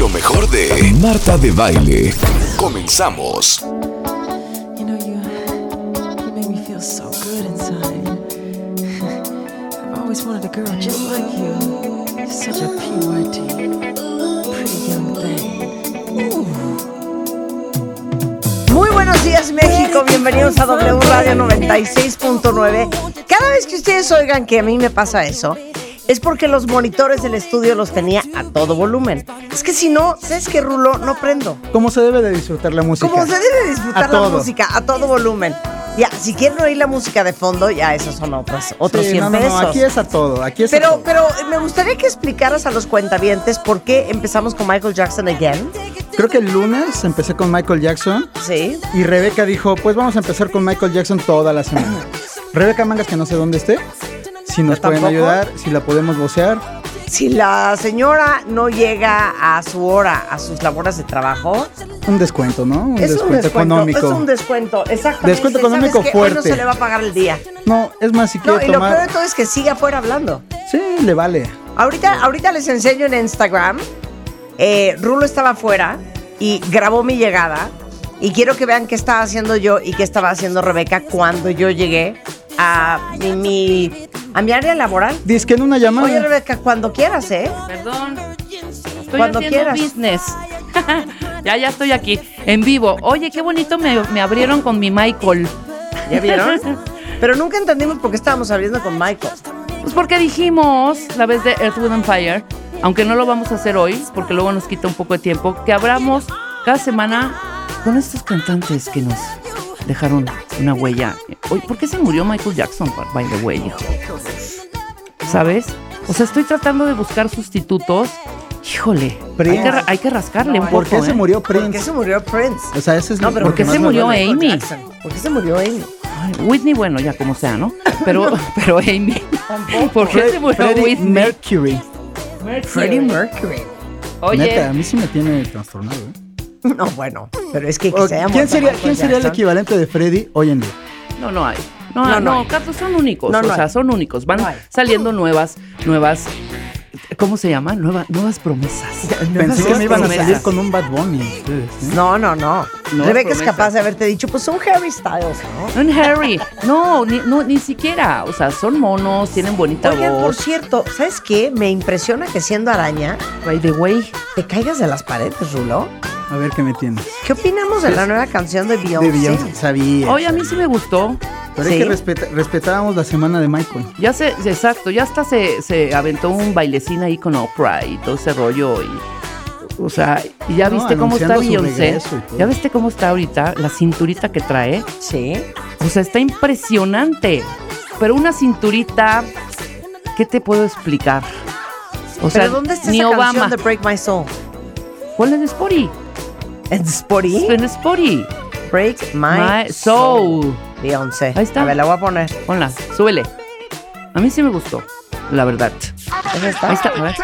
Lo mejor de Marta de Baile. Comenzamos. Muy buenos días México, bienvenidos a W Radio 96.9. Cada vez que ustedes oigan que a mí me pasa eso, es porque los monitores del estudio los tenía a todo volumen. Es que si no, ¿sabes qué, Rulo? No prendo. Como se debe de disfrutar la música. Como se debe disfrutar A la todo. música a todo volumen. Ya, si quieren oír la música de fondo, ya esos son otros, otros Sí, 100 no, no, pesos. no, aquí es a todo, aquí es a Pero, todo. pero me gustaría que explicaras a los cuentavientes por qué empezamos con Michael Jackson again. Creo que el lunes empecé con Michael Jackson Sí. y Rebeca dijo, pues vamos a empezar con Michael Jackson toda la semana. Rebeca Mangas, que no sé dónde esté, si nos pueden tampoco. ayudar, si la podemos vocear. Si la señora no llega a su hora, a sus labores de trabajo, Un descuento, ¿no? Un, es descuento, un descuento económico. Es un descuento, exactamente. Descuento ¿Sabes económico qué? Hoy no fuerte. se le va a pagar el día. No, es más, si No, quiere y lo peor de todo es que sigue afuera hablando. Sí, le vale. Ahorita, ahorita les enseño en Instagram. Eh, Rulo estaba afuera y grabó mi llegada. Y quiero que vean qué estaba haciendo yo y qué estaba haciendo Rebeca cuando yo llegué a mi, mi- a mi área laboral. Dice que en una llamada... Oye, Rebeca, cuando quieras, ¿eh? Perdón. Estoy Cuando haciendo quieras. business. ya, ya estoy aquí, en vivo. Oye, qué bonito me, me abrieron con mi Michael. ¿Ya vieron? Pero nunca entendimos por qué estábamos abriendo con Michael. Pues porque dijimos, la vez de Earth, Wind and Fire, aunque no lo vamos a hacer hoy, porque luego nos quita un poco de tiempo, que abramos cada semana con estos cantantes que nos dejaron una huella. Oye, ¿por qué se murió Michael Jackson, by the way, hijo? ¿Sabes? O sea, estoy tratando de buscar sustitutos. Híjole, hay Prince. que, hay que rascarle un poco. ¿Por qué se ¿eh? murió ¿Por qué Prince? se murió Prince? O sea, ese es No, pero ¿por qué se murió. Amy? Jackson. ¿Por qué se murió Amy? Ay, Whitney, bueno, ya como sea, ¿no? Pero, pero Amy. ¿Por qué Fre- se murió Freddie Whitney? Mercury. Freddie Mercury. Oye, Neta, a mí sí me tiene trastornado, ¿eh? No, bueno, pero es que, que se haya ¿Quién sería, ¿quién sería el equivalente de Freddy hoy en día? no, no hay. No, No, no, no. Carlos, son únicos. No, no o sea, hay. son únicos. Van saliendo nuevas, nuevas. ¿Cómo se llaman? Nueva- nuevas promesas. Pensé que me iban a salir con un Bad Bunny ustedes, ¿eh? No, no, no. No, Rebeca es capaz de haberte dicho, pues un Harry Styles, ¿no? En Harry. No, ni, no, ni siquiera. O sea, son monos, tienen bonita Oigan, por voz. cierto, ¿sabes qué? Me impresiona que siendo araña By the way. te caigas de las paredes, Rulo. A ver qué me tienes. ¿Qué opinamos de la nueva canción de Beyoncé? De Beyoncé, sabía. Oye, a mí sí me gustó. Pero hay ¿sí? que respeta- respetábamos la semana de Michael. Ya se, exacto, ya hasta se, se aventó un bailecín ahí con Oprah y todo ese rollo y o sea, y ya No, viste cómo está Beyoncé. Ya viste cómo está ahorita, la cinturita que trae. Sí. O sea, está impresionante. Pero una cinturita, ¿qué te puedo explicar? O sea, ¿Pero dónde está ni esa Obama. canción de Break My Soul? ¿Cuál es Spotty? ¿En Spotify? En Spotty. Break My, My Soul. Beyoncé. Ahí está. A ver, la voy a poner. Ponla, súbele. A mí sí me gustó, la verdad. ¿Esa está? Ahí está, a ver.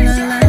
You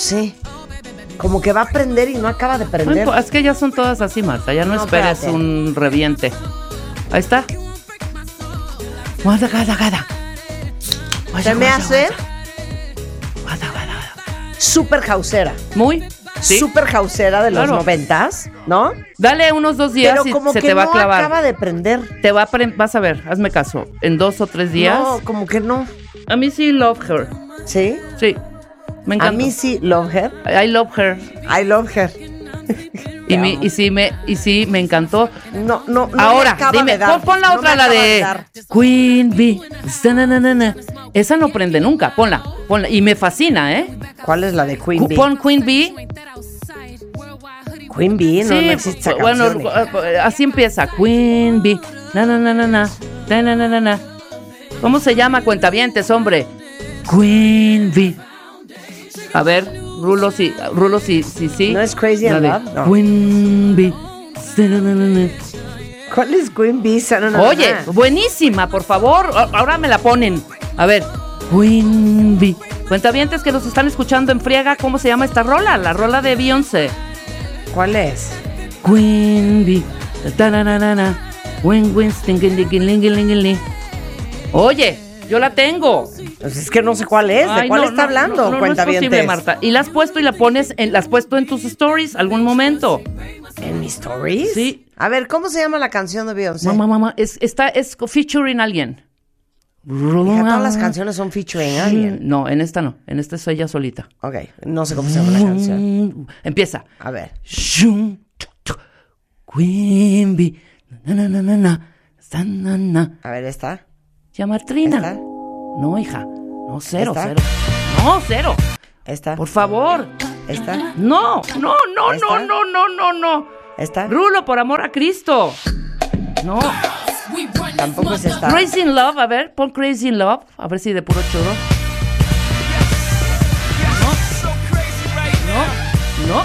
sé. Como que va a prender y no acaba de No prender. impo- es que ya son todas así, Marta. Ya no, No, esperes espérate. un reviente. Ahí está. Guarda, guarda, guarda. Se me hace guarda. Guarda, súper jausera. Muy. Sí. súper jausera de los Claro. noventas, ¿no? Dale unos dos días Pero y como se que te va no a clavar. acaba de prender. Te va a vas a ver, hazme caso. En dos o tres días. No, como que no. A mí sí love her. ¿Sí? Sí. Me A mí sí, love her. I love her. I love her. Y, mi- y sí me y sí me encantó. No, no, no. Ahora, dime, de dar. pon, la otra, la de dar. Queen Bee. Esa no prende nunca. Ponla, ponla. Y me fascina, ¿eh? ¿Cuál es la de Queen Bee? Pon Queen Bee. Queen Bee, no, no existe esa bueno, eh. eh, así empieza. Queen Bee. Na, na, na, na. Na, na, na, na, na. ¿Cómo se llama cuentavientes, hombre? Queen Bee. A ver, Rulo, sí, Rulo, sí, sí, sí. ¿No es Crazy in Love? No. Queen Bee. ¿Cuál es Queen Bee? Oye, buenísima, por favor. Ahora me la ponen. A ver. Queen Bee. Cuentavientes que nos están escuchando en friega, ¿cómo se llama esta rola? La rola de Beyoncé. ¿Cuál es? Queen Bee. Win. Oye, yo la tengo. Pues es que no sé cuál es. ¿De cuál no, está no, hablando, No, no, no es posible, Marta. Y la has puesto y la pones, en, la has puesto en tus stories algún momento. ¿En mis stories? Sí. A ver, ¿cómo se llama la canción de Beyoncé? Mamá, mamá, es, está, es featuring alguien. Hija, todas las canciones son featuring alguien. No, en esta no. En esta es ella solita. Ok, no sé cómo se llama la canción. Empieza. A ver. Shum, tuk, tuk, Queen Bee, na, na, na, na, na, sa, na, na. A ver, ¿esta? Llama Trina. No, hija. No, cero, cero. No, cero. ¿Esta? Por favor. ¿Esta? No, no, no, no, no, no, no, no. ¿Esta? Rulo, por amor a Cristo. No. Tampoco es esta. Crazy in Love, a ver, pon Crazy in Love. A ver si de puro choro. No. No,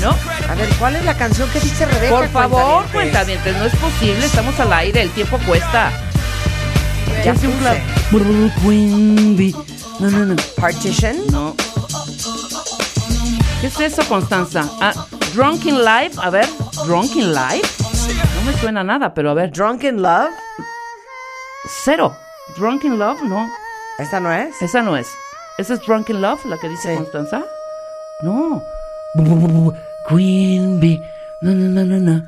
no. A ver, ¿cuál es la canción que dice Rebeca? Por favor, cuentavientes, no es posible, estamos al aire, el tiempo cuesta. Ya Es un Bee. No, no, no. Partition. No. ¿Qué es eso, Constanza? Ah, Drunk in Life, a ver, Drunk in Life. No me suena nada, pero a ver. Drunken Love. Cero. Drunk in Love, no. ¿Esta no es? Esa no es. ¿Esa es Drunk in Love, la que dice Sí. Constanza? No. Queen Bee. No, no, no, no, no.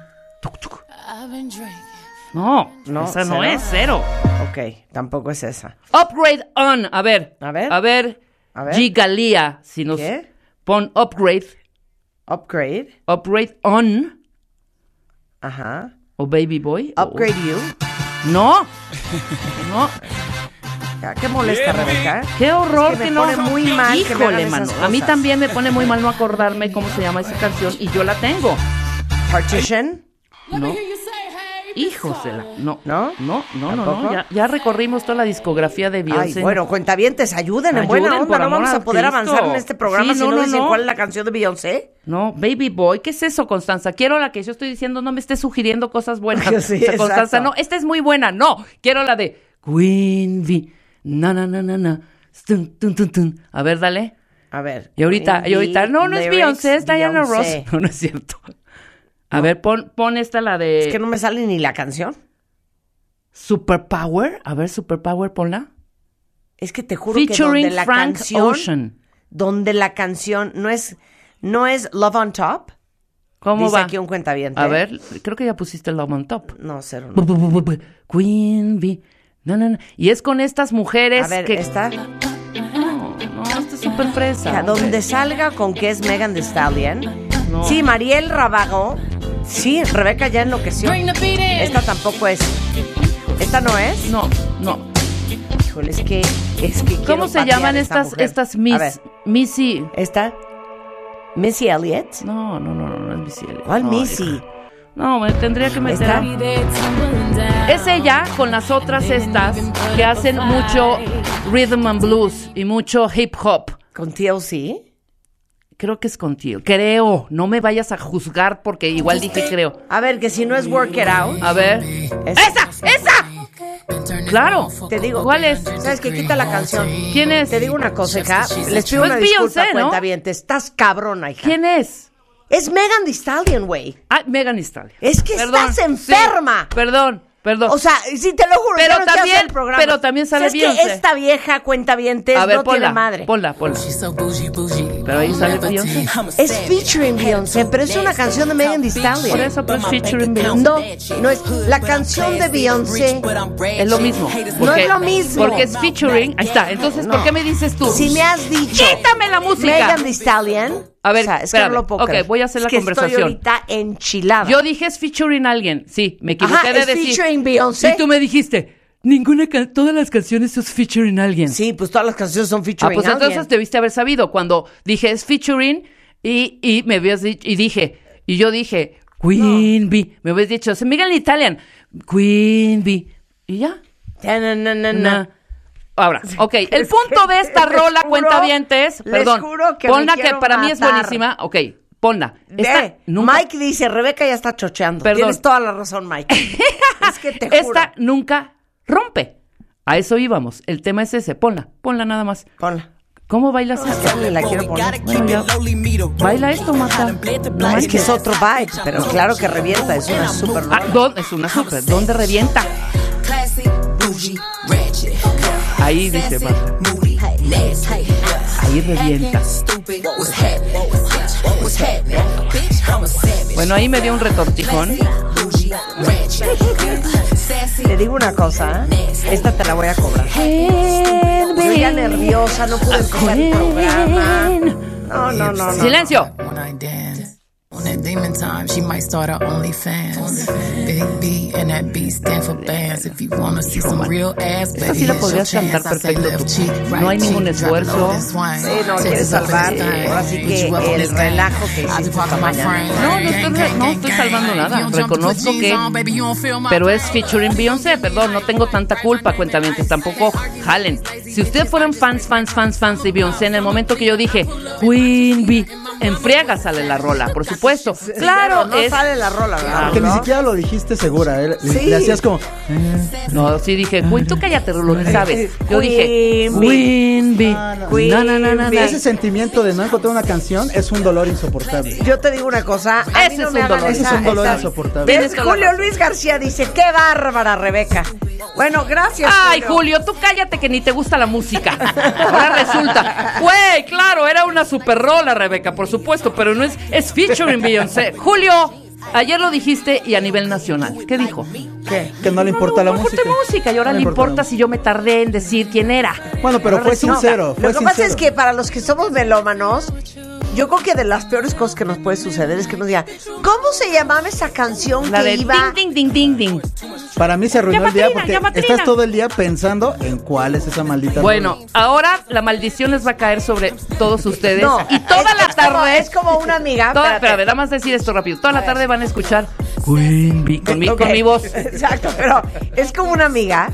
No, No, esa no ¿cero? es cero. Ok, tampoco es esa. Upgrade on. A ver. A ver. A ver. A ver. Gigalia. Si nos ¿Qué? pon upgrade. Upgrade. Upgrade on. Ajá. O baby boy. o- Upgrade You. No. No. Qué molesta, Rebeca. Qué horror Es que que, me no. pone muy mal Híjole, mano. A mí también me pone muy mal no acordarme cómo se llama esa canción y yo la tengo. Partition. No. Híjosela. No. ¿No? No, no, no, no. ¿Tampoco? Ya, ya recorrimos toda la discografía de Ay, Beyoncé. bueno, cuentavientes, ayuden en buena onda. por No vamos a poder Cristo. avanzar en este programa Sí, si no, no, no, dicen no. cuál es la canción de Beyoncé. No, Baby Boy, ¿qué es eso, Constanza? Quiero la que yo estoy diciendo, no me estés sugiriendo cosas buenas. Sí, O sea, Constanza, no, esta es muy buena. No, quiero la de Queen Bee. Na, na, na, na, na. Tun, tun, tun. A ver, dale. A ver. Y ahorita, y ahorita, no, no es Beyoncé, es Diana Ross. No, no es cierto. A ver, pon, pon esta, la de Es que no me sale ni la canción. Superpower. A ver, Superpower, ponla. Es que te juro que donde Featuring la Frank canción, Ocean. donde la canción no es, no es Love on Top. ¿Cómo dice va? aquí un cuentaviente. A ver, creo que ya pusiste Love on Top. No, cero. No. bu- bu- bu- Queen Bee. No, no, no. Y es con estas mujeres A ver, que. esta. No, no, esta es súper fresa. Ya, donde salga con que es Megan Thee Stallion. No. Sí, Mariel Rabago. Sí, Rebeca ya enloqueció. Esta tampoco es. ¿Esta no es? No, no. Híjole, es que. Es que ¿Cómo se llaman esta estas, estas Miss. Missy. ¿Esta? Missy Elliott. No, no, no, no, no es Missy. Elliott. ¿Cuál No, Missy? hija. No, me tendría que meter. Es ella con las otras estas que hacen mucho rhythm and blues y mucho hip hop. ¿Con TLC? Creo que es contigo. Creo. No me vayas a juzgar porque igual dije creo. A ver, que si no es Work It Out. A ver. es- ¡Esa! ¡Esa! Claro. Te digo. ¿Cuál es? ¿Sabes qué? Quita la canción. ¿Quién es? Te digo una cosa, hija. Les pido Pues una disculpa, Beyoncé, ¿no? cuenta bien. Te estás cabrona, hija. ¿Quién es? Es Megan Thee Stallion, güey. Ah, Megan Thee Stallion. Es que estás enferma. sí. Perdón, Perdón. O sea, sí te lo juro, Pero no también- el programa. pero también sale ¿Sabes Beyoncé. que esta vieja cuenta bien A ver, no ponla, tiene madre. ponla, ponla. Pero ahí sale Beyoncé. Es featuring Beyoncé, pero es una canción de Megan Thee Stallion. Por eso, pero es featuring Beyoncé. No, no es la canción de Beyoncé. Es lo mismo. No es lo mismo. Porque es featuring. Ahí está. Entonces, ¿por qué me dices tú? Si me has dicho ¡Quítame la música! Megan Thee Stallion. A ver, o sea, es que espérame. no lo puedo Ok, creer. voy a hacer Es la que conversación. Estoy ahorita enchilada. Yo dije es featuring alguien. Sí, me equivoqué Ajá, de es decir. featuring Beyoncé. Y tú me dijiste, ninguna can- todas las canciones es featuring alguien. Sí, pues todas las canciones son Ah, featuring pues alguien. entonces debiste haber sabido cuando dije es featuring y, y me habías dicho, y dije, y yo dije, Queen Bee. Me habías dicho, se Miguel Italian, Queen Bee. Y ya. No, no, no, no. Na. Ahora, ok, el punto de esta rola, juro- cuenta dientes, perdón, juro que me ponla que para mí es buenísima, ok, ponla. Esta nunca- Mike dice, Rebeca ya está chocheando. Perdón. Tienes toda la razón, Mike. es que te juro. Esta nunca rompe. A eso íbamos. El tema es ese. Ponla, ponla nada más. Ponla. ¿Cómo bailas ni la quiero poner. Bueno, ya. Baila esto, Marta. No Es que es otro vibe, pero claro que revienta, es una super Ah. Es una super. ¿Dónde revienta? Ahí dice Marta. Ahí revienta. Bueno, ahí me dio un retortijón. Te digo una cosa, ¿eh? esta te la voy a cobrar. Yo ya nerviosa, no pude empezar el programa. No, no, no, no. Silencio. On that demon time, she might start her OnlyFans. Big B and that B stand for bands. If you wanna see some real ass, sí your podrías cantar chance. I say perfecto tú. No hay ningún esfuerzo. Sí, no, quieres salvar, ahora sí que el relajo que hiciste esta mañana. No, no estoy, no estoy salvando nada. Reconozco que. Pero es featuring Beyoncé, perdón, no tengo tanta culpa, cuentamientos, tampoco jalen. Si ustedes fueran fans, fans, fans, fans de Beyoncé, en el momento que yo dije Queen Bee, en friega sale la rola, por supuesto. Claro, no es. sale la rola, ¿verdad? Que ni siquiera lo dijiste segura, ¿eh? Le- Sí. Le hacías como. No, sí dije, Queen, tú cállate, Rulo, ni sabes. Yo dije, Queen. Queen Bee. Queen No, no, no, no, no. Bee. Ese sentimiento de no encontrar una canción es un dolor insoportable. Yo te digo una cosa, a Ese no es me un dolor. Ese es un dolor esa- insoportable. Julio. Luis García dice, qué bárbara, Rebeca. Bueno, gracias. Ay, Julio, tú cállate que ni te gusta la música. Ahora resulta. Güey, claro, era una super rola, Rebeca, por supuesto, pero no es, es featuring Beyoncé. Julio, ayer lo dijiste y a nivel nacional. ¿Qué dijo? ¿Qué? Que no le importa la no, música. importa música y ahora No le importa la si yo me tardé en decir quién era. Bueno, pero fue sincero. Fue Lo que pasa es que para los que somos melómanos, yo creo que de las peores cosas que nos puede suceder es que nos digan, ¿cómo se llamaba esa canción La que de iba? ding, ding, ding, ding, ding. Para mí se arruinó el día porque estás todo el día pensando en cuál es esa maldita. Bueno, ahora la maldición les va a caer sobre todos ustedes. No, y toda es- la es como- tarde. es como una amiga. Toda, espérate. espérame, nada más decir esto rápido. Toda la tarde van a escuchar con mi, con mi voz. Exacto, pero es como una amiga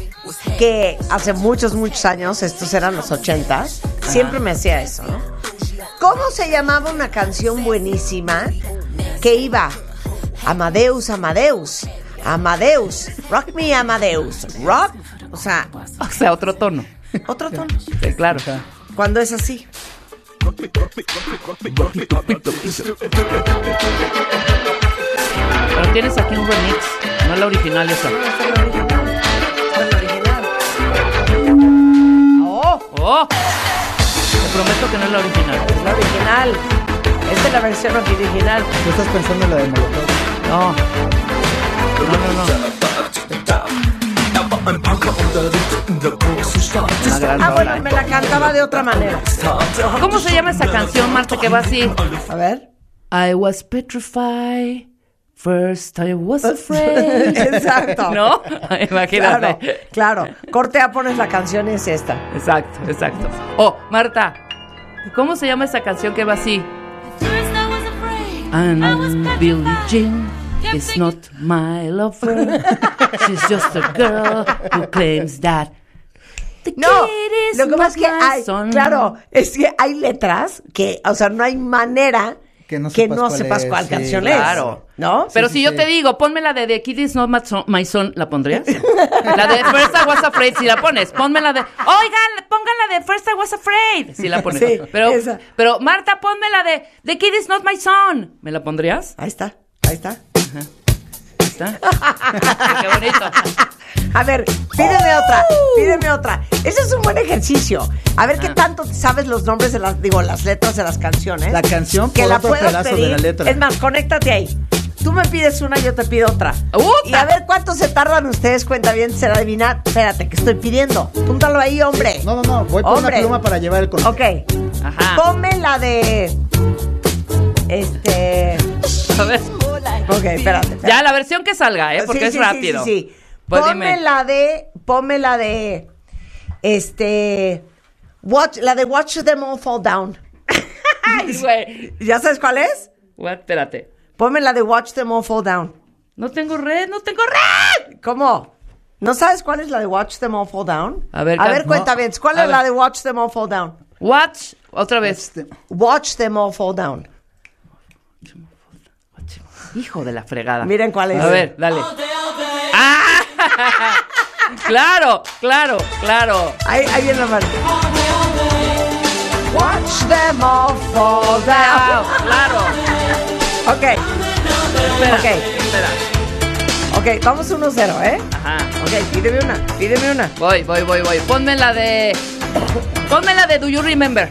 que hace muchos, muchos años, estos eran los ochentas, siempre me hacía eso, ¿no? ¿Cómo se llamaba una canción buenísima que iba Amadeus, Amadeus, Amadeus, Rock Me Amadeus, Rock, o sea, O sea, otro tono. otro tono, Sí, claro. cuando es así. Pero tienes aquí un remix, no la original esa. Oh, ¡Oh! Prometo que no es la original. es la original. Esta es la versión original. Tú estás pensando en la de Molotov. No. No, no, no. Una gran Ah, bueno, me la cantaba de otra manera. ¿Cómo se llama esa canción, Marta, que va así? A ver. I was petrified. First I was afraid. Exacto. ¿No? Imagínate. Claro, claro. Corte A pones la canción y es esta. Exacto, exacto. Oh, Marta, ¿cómo se llama esa canción que va así? And Billie Jean is not my lover. She's just a girl who claims that. The No, lo que pasa es que hay, son. claro, es que hay letras que, o sea, no hay manera Que no que sepas no cuál sepas es, cuál sí, canción Claro. ¿No? Pero Sí, si sí, yo te digo, ponme la de The Kid is not my son, ¿la pondrías? La de First I was afraid, si la pones. Ponme la de, oigan, pongan la de First I was afraid, si la pones. Sí, pero, esa. pero Marta, ponme la de The Kid is not my son. ¿Me la pondrías? Ahí está, ahí está. Está. Qué bonito. A ver, pídeme otra, pídeme otra. Ese es un buen ejercicio. A ver qué Ah. tanto sabes los nombres de las, digo, las letras de las canciones. La canción que por la otro puedas pedazo de pedir. la letra. Es más, conéctate ahí. Tú me pides una, yo te pido otra. ¡Uta! Y a ver cuánto se tardan ustedes, cuenta bien, se la adivinar. Espérate, que estoy pidiendo. Púntalo ahí, hombre. No, no, no. Voy por una pluma para llevar el control. Ok. Ajá. Ponme la de. Este. A ver. Ok, espérate. Ya, la versión que salga, ¿eh? Porque Sí, es sí, sí, rápido. Sí, sí, Pues ponme dime. la de. Ponme la de. Este. Watch, la de Watch Them All Fall Down. Ay, güey. ¿Ya sabes cuál es? What? Espérate. Ponme la de Watch Them All Fall Down. No tengo red, no tengo red. ¿Cómo? ¿No sabes cuál es la de Watch Them All Fall Down? A ver, a ver, no. cuenta bien. ¿Cuál A es la de Watch Them All Fall Down? Watch, otra vez. Watch Them All Fall Down. Hijo de la fregada. Miren cuál es. A ver, dale. ¡Ah! claro, claro, claro. Ahí, ahí viene la mano. Watch them all fall down. Claro. Ok, Espera, Ok. espera. ok, vamos 1-0, ¿eh? Ajá. Ok, pídeme una, pídeme una. Voy, voy, voy, voy. Ponme la de. Ponme la de Do You Remember.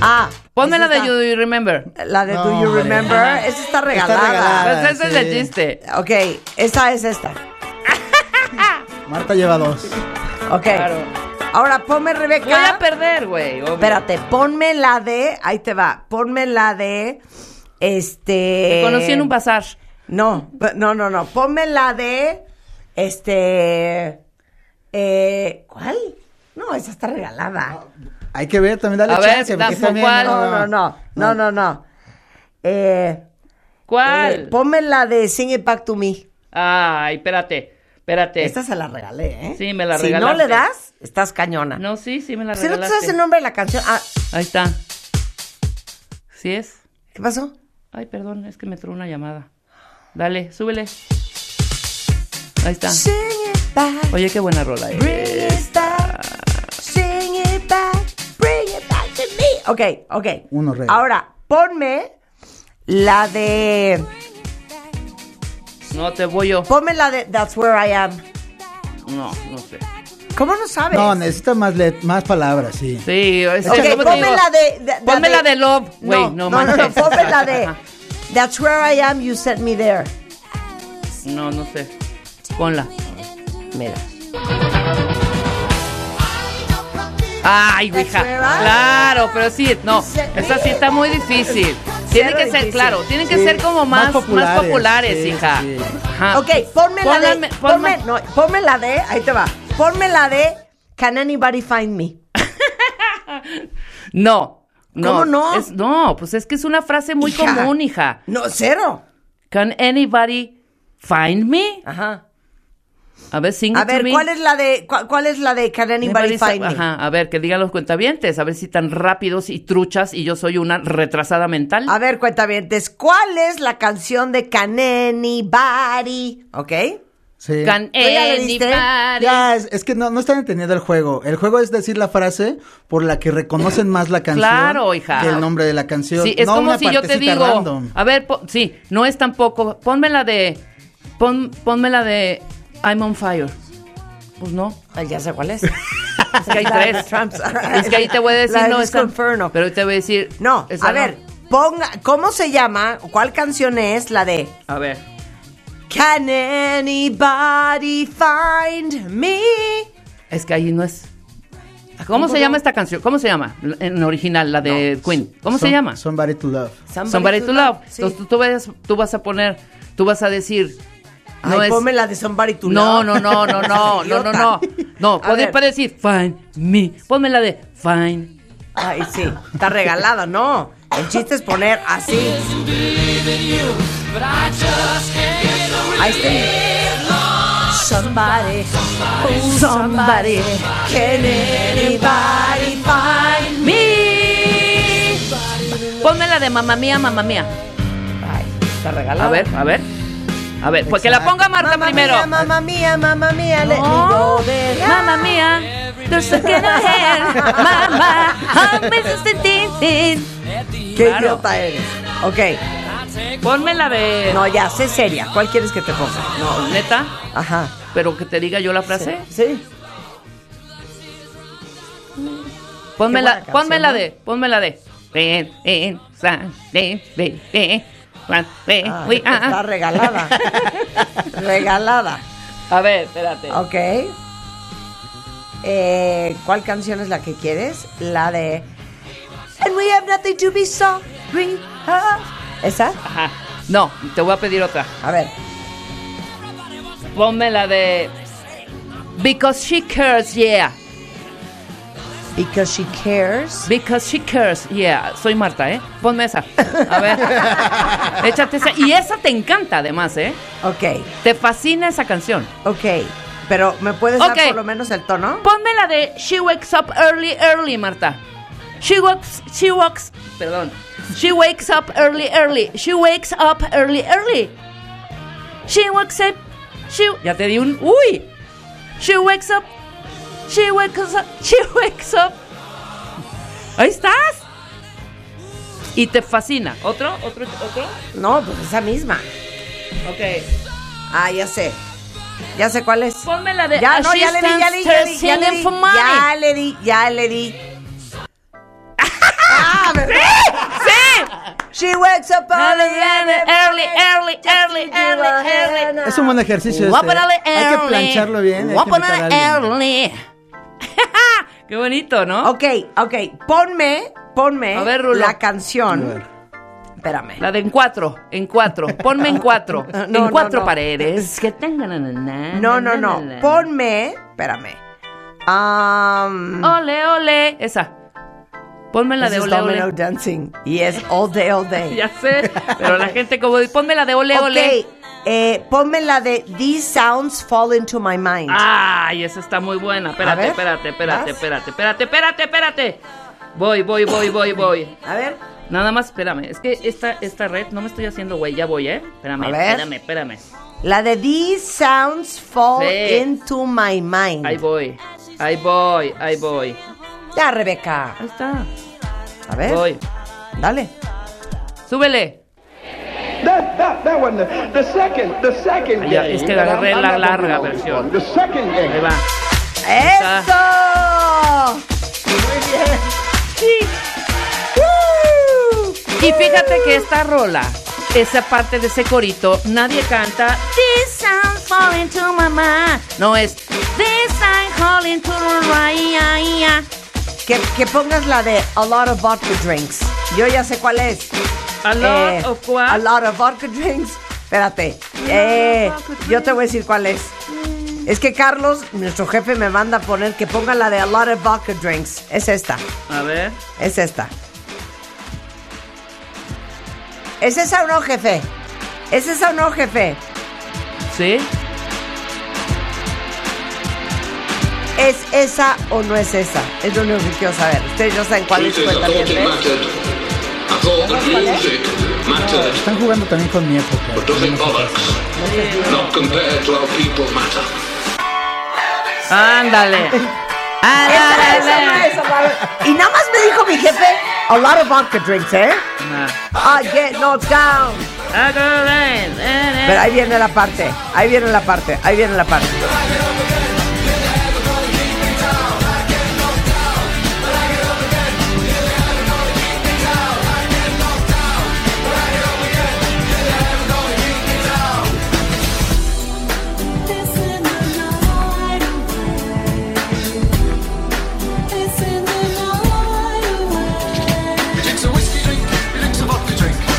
Ah. Ponme la de está. Do You Remember. La de No, Do You. Remember. Esa está regalada. regalada. Pues ese es el chiste. Ok, esa es esta. Marta lleva dos. Ok. Claro. Ahora ponme, Rebeca. Voy a perder, güey. Espérate, ponme la de. Ahí te va. Ponme la de. Este. Te conocí en un bazar. No, no, no, no. Ponme la de. Este. Eh, ¿Cuál? No, esa está regalada. Hay que ver, también dale A ver, chance. porque Dafo, también, ¿cuál? No, no, no. No, no, no. Eh, ¿Cuál? eh, ponme la de Sing It Back to Me. Ay, espérate. Espérate. Esta se la regalé, ¿eh? Sí, me la Si no regalaste. le das, estás cañona. No, sí, sí me la Si no te regalaste. sabes el nombre de la canción. Ah, Ahí está. ¿Sí es? ¿qué pasó? Ay, perdón, es que me entró una llamada. Dale, súbele. Ahí está. Sing it back. Oye, qué buena rola es. Ok, ok. Uno, rey. Ahora, ponme la de. No te voy yo. Ponme la de That's Where I Am. No, no sé. ¿Cómo no sabes? No, necesita más, let- más palabras, sí. Sí, es Ok, ¿cómo te ponme digo? la de. de- Ponme la de Love, güey, no, no, no, no, manches. ponme la de. That's where I am, you sent me there. No, no sé. Ponla. Mira. Ay, hija. Claro, pero sí, no. Esa sí está muy difícil. Tiene que ser, difícil. claro, tienen que Sí, ser como más más, más populares, sí, hija. sí. Ajá. Ok, ponme la de. Ponme- Ponme, no, ponme la de. Ahí te va. Ponme la de. Can anybody find me? No. No, ¿Cómo no? Es- no, pues es que es una frase muy Hija. común, hija. No, cero. Can anybody find me? Ajá. A ver, sing A ver. ¿cuál es la de. cuál, cuál es la de Can anybody find me? Ajá, a ver, que digan los cuentavientes, a ver si tan rápidos y truchas y yo soy una retrasada mental. A ver, cuentavientes, ¿cuál es la canción de Can anybody? ¿Ok? Sí. Can anybody- Ya, es, es que no, no están entendiendo el juego. El juego es decir la frase por la que reconocen más la canción Claro, hija. que el nombre de la canción. Sí, es no como una si yo te digo, random. a ver, po- sí, no es tampoco, ponme la de, pon, ponme la de I'm on fire. Pues no, ya sé cuál es. es que hay tres. Trumps. es que ahí te voy a decir, no, esa- Inferno. pero te voy a decir, No, a ver, ponga, ¿cómo se llama? ¿Cuál canción es la de a ver, Can anybody find me? es que ahí no es. ¿Cómo se llama esta canción? ¿Cómo se llama? En original, la de Queen. ¿Cómo se llama? Somebody to love. Somebody to Love. Sí. Entonces tú, tú vas, tú vas a poner, tú vas a decir, no Ay, es... ponme la de Somebody to No, no, no, no, no, no, no, no. No, puedes decir find me. Ponme la de find. Ay, sí, está regalada, no. El chiste es poner así. Ahí está. Somebody, oh, somebody, can anybody find Me. Ponme la de mamá mía, mamá mía. Ay, está regalada. A ver, a ver. A ver, pues que la ponga Marta Mamma primero. Mía, mamá mía, mamá mía, let me No, go there. mamá mía. There's a kid ahead. Mamá, I'm Mrs. Tintin. Qué Claro. idiota eres. Ok. Ponme la de. No, ya, sé seria. ¿Cuál quieres que te ponga? No, neta. Ajá. Pero que te diga yo la frase. Sí. Ponme Qué la, buena ponme canción, la ¿no? de. Ponme la de. Ven, ven, sa, ven, ven, ven, ven, Ah, uy, ah, está ah. regalada. regalada. A ver, espérate. Ok. Eh, ¿Cuál canción es la que quieres? La de And we have nothing to be sorry. ¿Esa? Ajá. No, te voy a pedir otra. A ver. Ponme la de. Because she cares, yeah. Because she cares. Because she cares, yeah. Soy Marta, ¿eh? Ponme esa. A ver. Échate esa. Y esa te encanta, además, ¿eh? Ok, Te fascina esa canción. ok. Pero ¿me puedes dar por lo menos el tono? Ponme la de She wakes up early, early, Marta. She walks, she walks, perdón. She wakes up early, early. She wakes up early, early. She wakes up, she, ya te di un, uy. She wakes up, she wakes up, she wakes up. Ahí estás. Y te fascina. ¿Otro? ¿Otro? ¿Otro? No, pues esa misma. Ok. Ah, ya sé. Ya sé cuál es. Ponme la de Ya, no, ya le di, ya le di, ya le di, ya le di, ya le di, ya le di. ah, ¿verdad? ¡Sí! She wakes up early, Early, early, early, early, early. Es un buen ejercicio este. Hay que plancharlo bien. hay que early. Qué bonito, ¿no? Ok, ok. Ponme, ponme A ver, Rulo. la A canción. ver. Espérame. La de en cuatro, en cuatro. Ponme en cuatro. No, en no, cuatro no. paredes. Que tengan. No, no, no. Ponme, espérame. Um, Ole, ole. Esa. Ponme la this de is ole, Domino ole. Dancing. Y es all day, all day. Ya sé. Pero la gente como. Ponme la de ole, ole. Eh, ponme la de These Sounds Fall Into My Mind. Ay, esa está muy buena. Espérate, espérate, espérate, espérate, espérate, espérate, espérate. Voy, voy, voy, voy, voy. A ver. Nada más, espérame. Es que esta, esta red no me estoy haciendo, güey. Ya voy, ¿eh? Espérame, espérame, espérame. La de These Sounds Fall Sí. Into My Mind. Ahí voy. Ahí voy, ahí voy. Ya, Rebeca. Ahí está. A ver. Voy. Dale. Súbele. That, that, that one, the, the second, the second Ya, game. es que agarré la larga versión. The second game. Ahí va. ¡Eso! Muy bien. Sí. Y fíjate que esta rola, esa parte de ese corito, nadie canta This I'm falling to my mind. No es This I'm falling to my Que, que pongas la de A Lot of Vodka Drinks. Yo ya sé cuál es. A lot Eh, of what? A lot of vodka drinks. Espérate. Eh, yo te voy a decir cuál es. Es que Carlos, nuestro jefe, me manda a poner que ponga la de A lot of vodka drinks. Es esta. A ver. Es esta. ¿Es esa o no, jefe? ¿Es esa o no, jefe? ¿Sí? ¿Es esa o no es esa? Es lo único que quiero saber. Ustedes ya saben cuál es I cuenta bien. Están jugando también con mi época. but nothing bollocks. Not compared to how people matter. Ándale. No Y nada más me dijo mi jefe, a lot of vodka drinks, ¿eh? I get knocked down. Pero ahí viene la parte, ahí viene la parte, ahí viene la parte.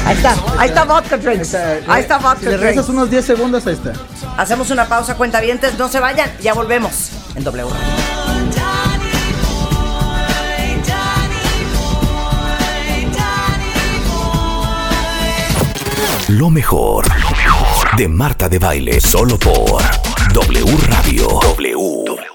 Ahí está, ahí está vodka drinks. Ahí está Si vodka le regresas drinks. unos 10 segundos, ahí está. Hacemos una pausa, cuentavientes, no se vayan, ya volvemos en W. Lo mejor, lo mejor de Marta de Baile, solo por W Radio. W.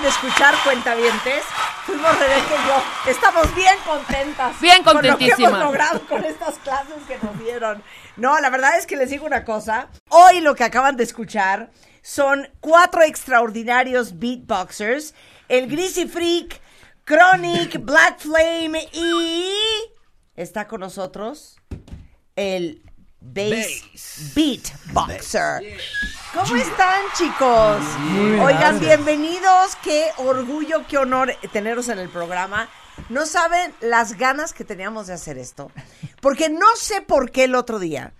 acaban de escuchar, cuentavientes, fuimos Rebeca y yo. Estamos bien contentas. Bien Con lo que contentísimas. hemos logrado con estas clases que nos dieron. No, la verdad es que les digo una cosa. Hoy lo que acaban de escuchar son cuatro extraordinarios beatboxers. El Greasy Freak, Chronic, Black Flame y... Está con nosotros el Bass, Beatboxer. ¿Cómo están, chicos? Oigan, bienvenidos. Qué orgullo, qué honor teneros en el programa. No saben las ganas que teníamos de hacer esto. Porque no sé por qué el otro día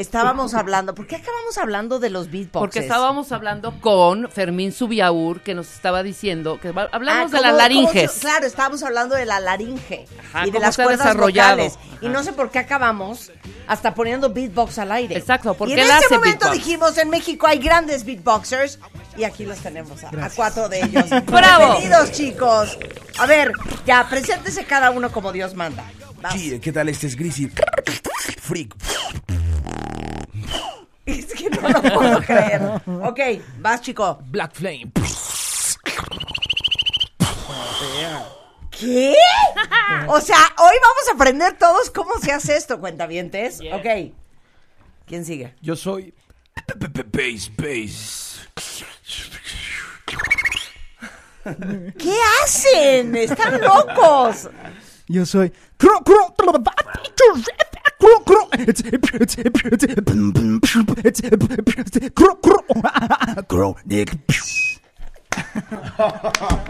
estábamos hablando. ¿Por qué acabamos hablando de los beatboxers? Porque estábamos hablando con Fermín Subiaur, que nos estaba diciendo que hablamos Ah, de las ¿cómo- laringes. se- claro, estábamos hablando de la laringe Ajá, y de las cuerdas vocales. Y no sé por qué acabamos hasta poniendo beatbox al aire. Exacto, porque y en ese momento beatbox. dijimos, en México hay grandes beatboxers y aquí los tenemos a, a cuatro de ellos. ¡Bravo! Bienvenidos, chicos. A ver, ya, preséntese cada uno como Dios manda. Vas. Sí, ¿qué tal? Este es Greasy Freak. Es que no lo puedo creer. Ok, vas, chico. Black Flame. ¿Qué? O sea, hoy vamos a aprender todos cómo se hace esto, cuentavientes. Ok. ¿Quién sigue? Yo soy. ¿Qué hacen? Están locos. Yo soy.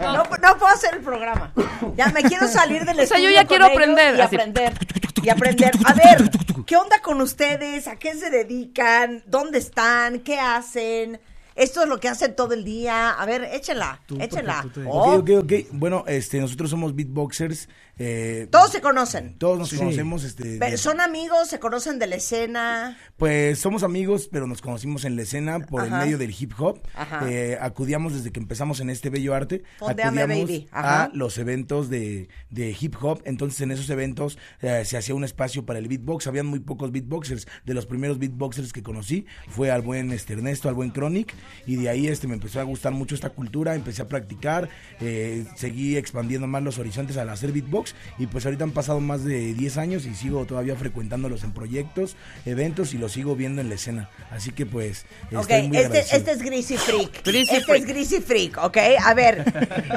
No, no puedo hacer el programa. Ya me quiero salir del O sea, yo estudio ya quiero aprender, Y así. aprender. Y aprender. A ver, ¿qué onda con ustedes? ¿A qué se dedican? ¿Dónde están? ¿Qué hacen? Esto es lo que hacen todo el día. A ver, échenla. échenla. Oh, Ok, ok, ok. Bueno, este, nosotros somos beatboxers. Eh, Todos se conocen. todos nos conocemos. Este, de- Son amigos, se conocen de la escena. Pues somos amigos, pero nos conocimos en la escena por el medio del hip hop. Ajá. Eh, acudíamos desde que empezamos en este bello arte. Fondeame, acudíamos baby. Ajá. a los eventos de, de hip hop. Entonces, en esos eventos eh, se hacía un espacio para el beatbox. Habían muy pocos beatboxers. De los primeros beatboxers que conocí fue al buen este, Ernesto, al buen Chronic. Y de ahí este, me empezó a gustar mucho esta cultura. Empecé a practicar. eh, seguí expandiendo más los horizontes al hacer beatbox. Y pues ahorita han pasado más de 10 años y sigo todavía frecuentándolos en proyectos, eventos y los sigo viendo en la escena. Así que pues Ok, estoy muy este, este es Greasy Freak. Greasy este Freak. es Greasy Freak, ¿ok? A ver,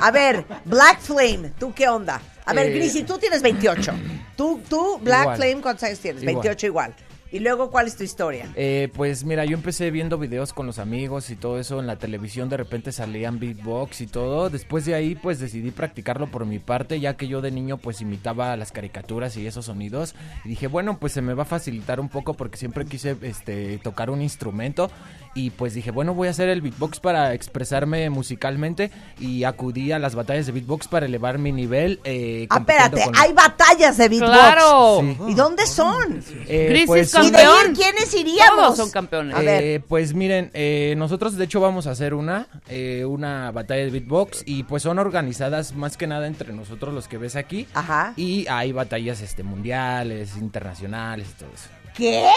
a ver, Black Flame, ¿tú qué onda? A ver, Eh, Greasy, tú tienes 28. Tú, tú, Black Igual. Flame, ¿cuántos años tienes? Igual. 28 igual. Y luego, ¿cuál es tu historia? Eh, pues mira, yo empecé viendo videos con los amigos y todo eso en la televisión, de repente salían beatbox y todo. Después de ahí pues decidí practicarlo por mi parte, ya que yo de niño pues imitaba las caricaturas y esos sonidos. Y dije, bueno, pues se me va a facilitar un poco porque siempre quise este tocar un instrumento y pues dije, bueno, voy a hacer el beatbox para expresarme musicalmente y acudí a las batallas de beatbox para elevar mi nivel. Eh, Ah, espérate, con- hay batallas de beatbox. ¡Claro! Sí. ¿Y dónde son? Eh, Crisis pues, con- ¿Y de Campeón. ir quiénes iríamos? Todos son campeones. A ver. Eh, pues miren, eh, nosotros de hecho vamos a hacer una, eh, una batalla de beatbox y pues son organizadas más que nada entre nosotros los que ves aquí. Ajá. Y hay batallas este mundiales, internacionales y todo eso. ¿Qué?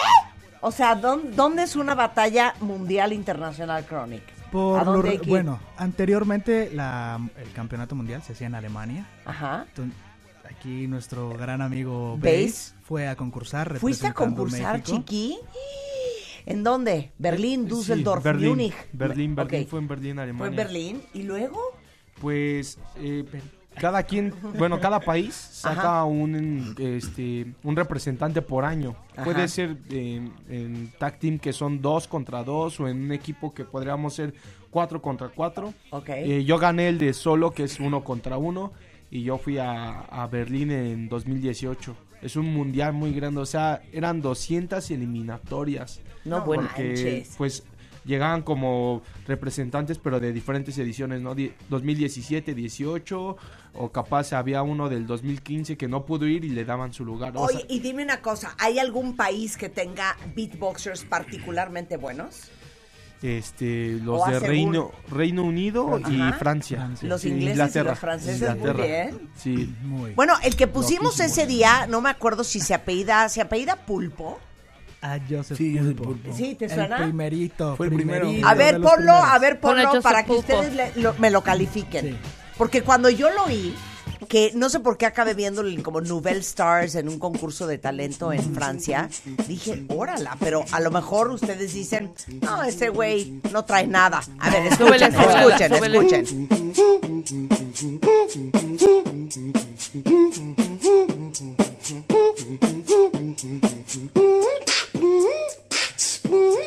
O sea, ¿dónde, dónde es una batalla mundial internacional Chronic? ¿A Por lo dónde re- hay que ir? bueno, anteriormente la, el campeonato mundial se hacía en Alemania. Ajá. Aquí nuestro gran amigo Bass. Fue a concursar. ¿Fuiste a concursar, México. Chiqui? ¿En dónde? ¿Berlín, Düsseldorf, Sí, Berlín, Múnich? Berlín, Berlín, fue en Berlín, ¿Fue Alemania. en Berlín? ¿Y luego? Pues eh, cada quien, bueno, cada país saca Ajá. un este un representante por año. Ajá. Puede ser en, en tag team que son dos contra dos o en un equipo que podríamos ser cuatro contra cuatro. Ok. Eh, yo gané el de solo que es uno contra uno y yo fui a, a Berlín en 2018. Es un mundial muy grande, o sea, eran 200 eliminatorias. No porque manches. pues llegaban como representantes pero de diferentes ediciones, ¿no? Die- 2017, 18 o capaz había uno del 2015 que no pudo ir y le daban su lugar. Oye, sea, y dime una cosa, ¿hay algún país que tenga beatboxers particularmente buenos? Este, los o de Reino, Reino Unido y Ajá. Francia. Los Sí, ingleses y Inglaterra, los franceses, muy Inglaterra. bien. Sí. Muy. Bueno, el que pusimos ese día, no me acuerdo si se apellida, se apellida Pulpo. A Joseph Sí, Joseph Pulpo. Pulpo. ¿Sí, te El suena? primerito. Fue el primero. primerito A ver, ponlo, primeros. a ver, ponlo Joseph para que Pulpo. ustedes le- lo- me lo califiquen. Sí. Porque cuando yo lo oí, que no sé por qué acabé viéndolo en como Nouvelle Stars en un concurso de talento en Francia, dije, órala, pero a lo mejor ustedes dicen, no, ese güey no trae nada. A ver, escuchen, escuchen, súbele. escuchen.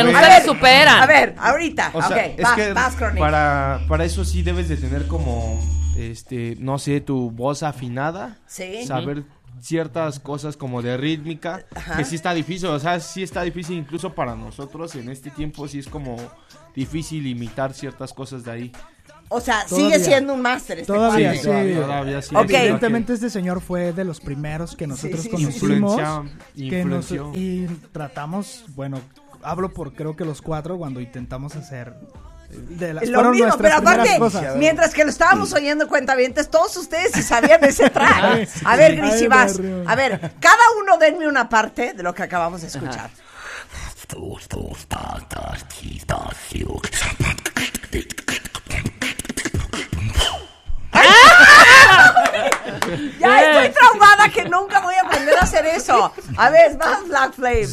A ustedes ver, superan. A ver, ahorita, O sea, ok, es vas, que vas, para, para eso sí debes de tener como, este, no sé, tu voz afinada. Sí. Saber ciertas cosas como de rítmica, Ajá. que sí está difícil, o sea, sí está difícil incluso para nosotros en este tiempo, sí es como difícil imitar ciertas cosas de ahí. O sea, Todavía. sigue siendo un máster este Todavía, sí. todavía, todavía sí. Ok. Evidentemente este señor fue de los primeros que nosotros sí, sí. conocimos. Influencia- que nos- influenció. y tratamos, bueno, hablo por creo que los cuatro cuando intentamos hacer eh, de las Lo mismo, pero aparte, cosas. mientras que lo estábamos oyendo cuentavientes, todos ustedes sí sabían ese track. Sí. A ver, Ay, Grisi, me vas. río. A ver, cada uno denme una parte de lo que acabamos de escuchar. Ya estoy traumada que nunca voy a aprender a hacer eso. A ver, vas, Black Flame.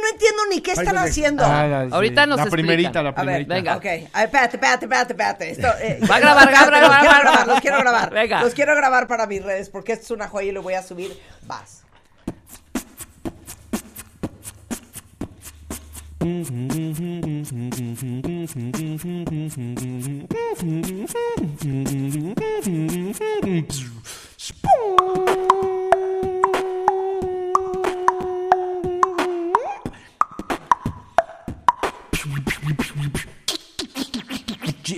No entiendo ni qué están haciendo. Ah, la- sí. Ahorita nos La explican. primerita, la A ver, primerita. venga. Ok, a ver, espérate, espérate, espérate, espérate. Esto, eh, Va a grabar, no, espérate, graba, los graba, quiero graba. grabar, los quiero grabar. Venga. Los quiero grabar para mis redes porque esto es una joya y lo voy a subir. Vas.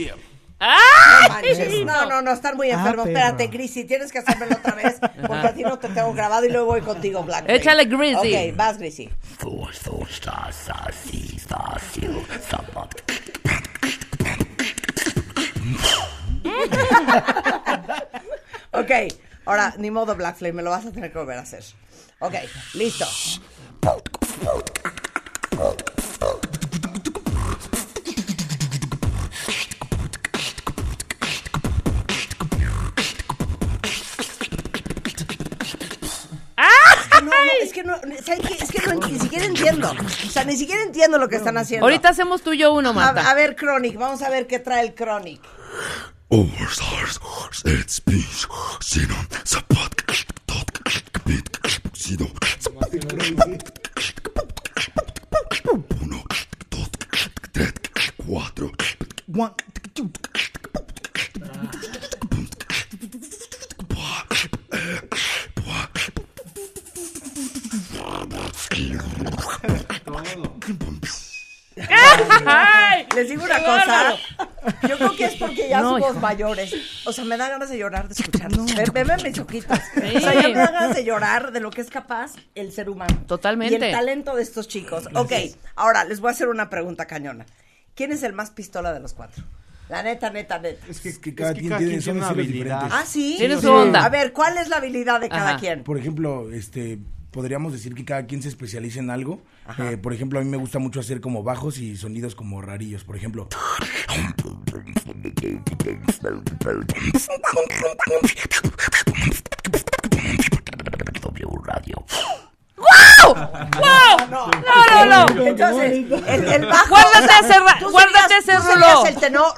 No. No, no, no, están muy Ah, enfermos. perro. Espérate, Grisi, tienes que hacérmelo otra vez porque a ti no te tengo grabado y luego voy contigo, Black. Flame. Échale, Grisi. Ok, vas, Grisi. Ok, ahora, ni modo, Black Flame, me lo vas a tener que volver a hacer. Ok, listo. Es que no, ¿sabes qué? Es que no, ni siquiera entiendo. O sea, ni siquiera entiendo lo que están haciendo. Ahorita hacemos tú y yo uno, Marta. a ver, Chronic, vamos a ver qué trae el Chronic. Uno, dos, tres, cuatro, One, Les digo una cosa. Yo creo que es porque ya No, somos hijo. mayores. O sea, me da ganas de llorar de escucharlos. Ve- Veme mis ojitos. O sea, ya me da ganas de llorar de lo que es capaz el ser humano. Totalmente. Y el talento de estos chicos. Ok, ahora les voy a hacer una pregunta cañona. ¿Quién es el más pistola de los cuatro? La neta, neta, neta. Es que, que cada quien tiene, son estilos diferentes. Ah, sí. Tiene Sí, su onda. A ver, ¿cuál es la habilidad de cada Ajá. quien? Por ejemplo, este podríamos decir que cada quien se especializa en algo. Eh, por ejemplo, a mí me gusta mucho hacer como bajos y sonidos como rarillos. Por ejemplo, ¡Wow! ¡Wow! No, no, no. Entonces, el, el bajo. Guárdate ese tú guárdate serías- ese tú serías el tenor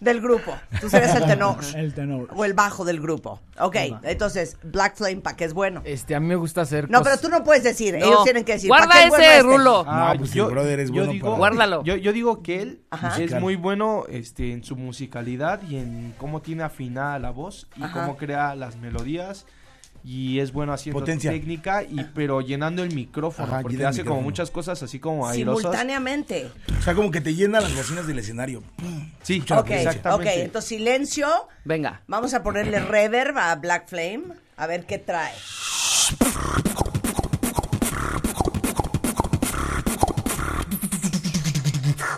del grupo. Tú serías el tenor. El tenor. O el bajo del grupo. Ok, entonces, Black Flame, ¿para qué es bueno? Este, a mí me gusta hacer No, pero tú no puedes decir. No. Ellos tienen que decir. Guarda ¿para qué es bueno ese, este? Rulo. Ah, No, pues el brother es bueno digo, para- Guárdalo. Yo, yo digo que él Ajá. es muy bueno este, en su musicalidad y en cómo tiene afinada la voz y Ajá. cómo crea las melodías. Y es bueno haciendo Potencia. técnica, y pero llenando el micrófono, Ajá, porque hace como muchas cosas así como airosas. Simultáneamente. o sea, como que te llena las bocinas del escenario. Sí, Escucha la Ok, Exactamente. entonces silencio. Venga. Vamos a ponerle reverb a Black Flame. A ver qué trae.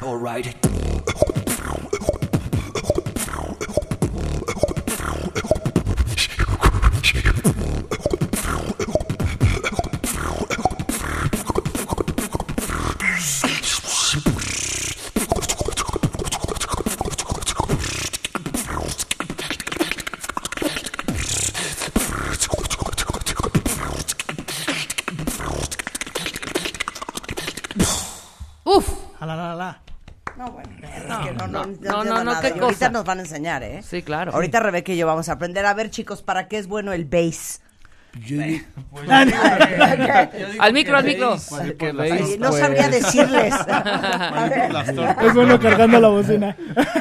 All right. Ahorita nos van a enseñar, ¿eh? Sí, claro. Ahorita Rebeca y yo vamos a aprender. A ver, chicos, ¿para qué es bueno el bass? Yo digo- Al micro, al micro. no pues, sabría decirles. Es bueno cargando la bocina.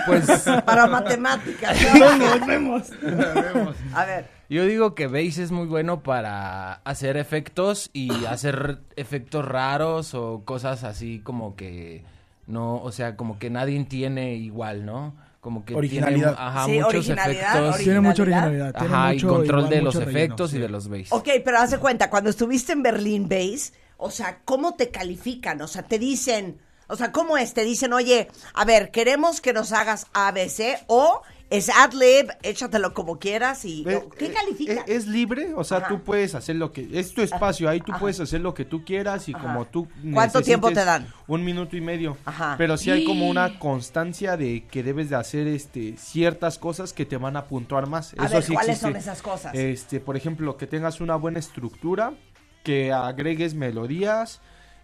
Pues para matemáticas. Vemos, vemos. A ver, yo digo que Bass es muy bueno para hacer efectos y hacer efectos raros o cosas así como que no, o sea, como que nadie tiene igual, ¿no? Como que Originalidad. tiene ajá, Sí, muchos originalidad, efectos. Tiene mucha Originalidad. Tiene Ajá, y mucho, control igual, de los relleno, efectos y sí. de los bass. ok, pero haz de cuenta, cuando estuviste en Berlín Bass, o sea, ¿cómo te califican? O sea, te dicen, o sea, ¿cómo es? Te dicen, oye, a ver, queremos que nos hagas ABC o es ad-lib, échatelo como quieras y... ¿Qué eh, califican? eh, Es, libre, o sea, Ajá. tú puedes hacer lo que... Es tu espacio, ahí tú puedes hacer lo que tú quieras y como tú... ¿Cuánto tiempo te dan? Un minuto y medio. Ajá. Pero sí hay como una constancia de que debes de hacer este ciertas cosas que te van a puntuar más. A Eso ver, sí ¿cuáles existe. son esas cosas? Este, por ejemplo, que tengas una buena estructura, que agregues melodías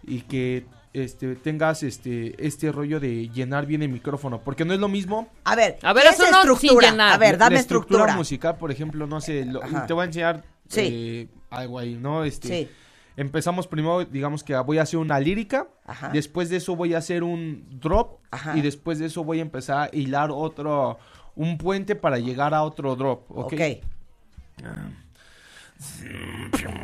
y que este tengas este este rollo de llenar bien el micrófono, porque no es lo mismo A ver, A ver, ¿qué eso es no estructura? A ver, dame la estructura. musical, por ejemplo, no sé, lo- te voy a enseñar Sí. eh, algo ahí, ¿no? Este, Sí. Empezamos primero, digamos que voy a hacer una lírica, Ajá. después de eso voy a hacer un drop Ajá. y después de eso voy a empezar a hilar otro, un puente para llegar a otro drop, ¿ok? Ok.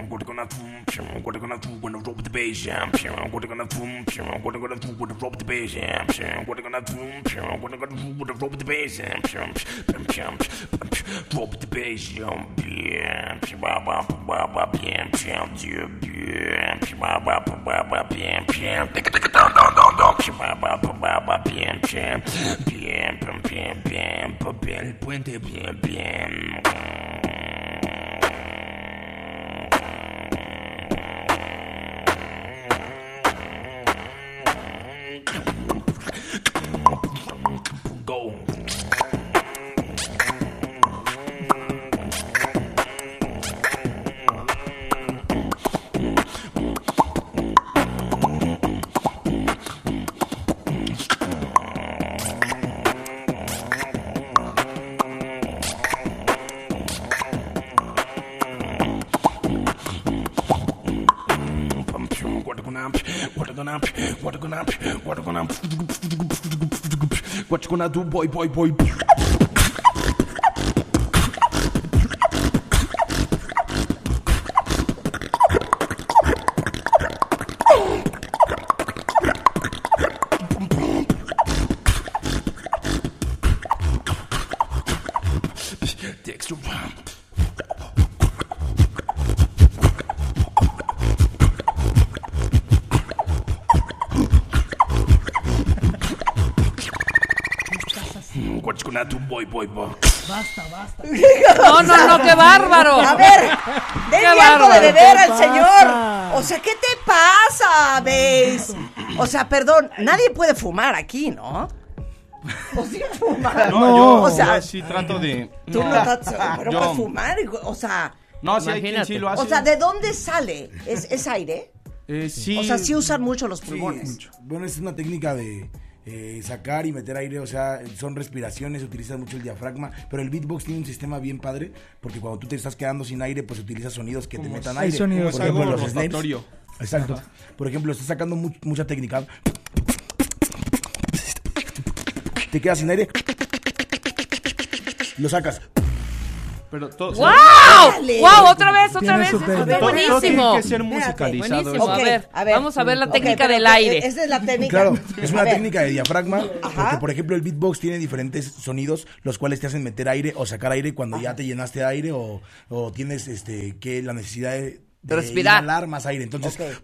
What are gonna do? What are gonna do when I drop the bass? What are gonna do? What are gonna do when I drop the bass? What are gonna do? What are gonna do when I drop the bass? Drop the bass. Yeah. Ba ba ba what gonna what gonna what you gonna do boy boy boy Basta, basta. No, no, no, qué bárbaro. A ver, denle algo de beber ¿Qué al pasa? señor. O sea, ¿qué te pasa, Base? O sea, perdón, nadie puede fumar aquí, ¿no? O sí fumar. No, yo, o sea, yo sí trato de. tú no tratas, pero Yo- para fumar, o sea, No, sí hay quien sí lo hace. o sea, ¿de dónde sale? ¿Es, es aire? Eh, sí. O sea, sí usan mucho los Sí, pulmones. bueno, es una técnica de eh, sacar y meter aire, o sea, son respiraciones, se utiliza mucho el diafragma, pero el beatbox tiene un sistema bien padre, porque cuando tú te estás quedando sin aire, pues utiliza sonidos que te metan aire. sonidos. Por ejemplo, los snares. Exacto. Por ejemplo, estás sacando mu- mucha técnica. Te quedas sin aire. Lo sacas. Pero todo. ¡Wow! ¡Wow! Otra vez, otra vez. Tiene buenísimo. que ser musicalizado. Buenísimo. Ok, a, ver, vamos a ver la técnica del aire. Esa es la técnica. Claro, es una técnica de diafragma, porque por ejemplo el beatbox tiene diferentes sonidos, los cuales te hacen meter aire o sacar aire cuando ya te llenaste de aire o, o tienes este que la necesidad de, de respirar. inhalar más aire. Entonces,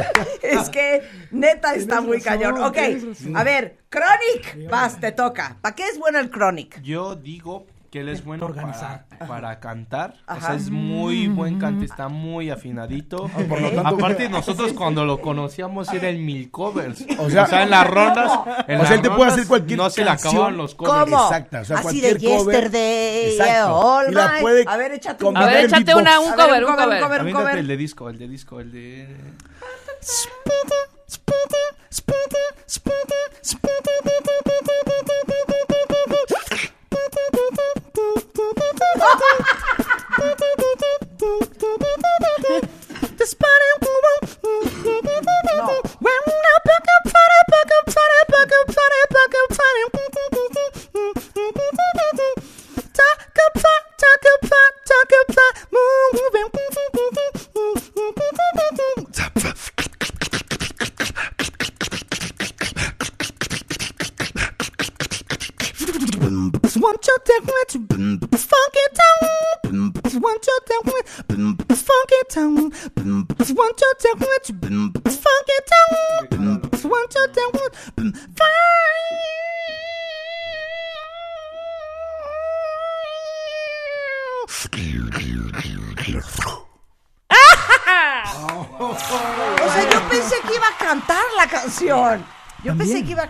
Es que neta está muy razón, cañón. Ok, a ver, Chronic, vas, te toca. ¿Para qué es bueno el Chronic? Yo digo que él es bueno para, para cantar. O Ajá. sea, es muy buen cante, está muy afinadito. Por lo tanto- Aparte, nosotros cuando lo conocíamos era el mil covers. O sea- en las rondas. en O sea, él te puede hacer cualquier No se le canción. acababan los covers. ¿Cómo? Exacta, o sea, Así de cover. yesterday, Exacto. all Y la night. puede A ver, échate A ver, échate una, un A ver, cover, un un cover, cover. un cover, cover. el de disco, el de disco, el de. Spitter.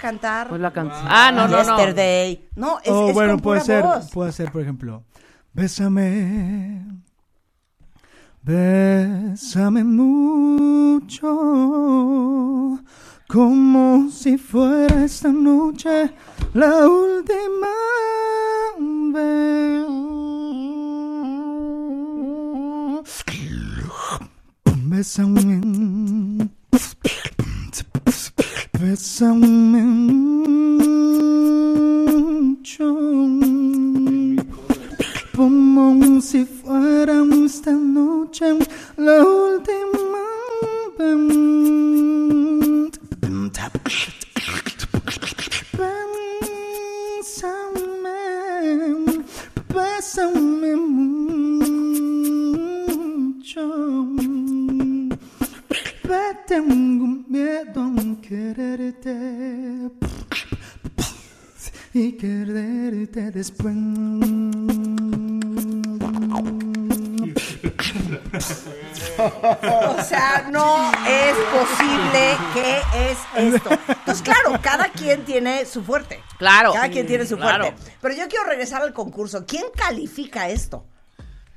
Cantar. Pues la canción. Ah, no, no, no. Yesterday. No, es, oh, es bueno, con puede pura ser, voz. puede ser, por ejemplo, bésame tiene su Claro. fuerte. Pero yo quiero regresar al concurso. ¿Quién califica esto?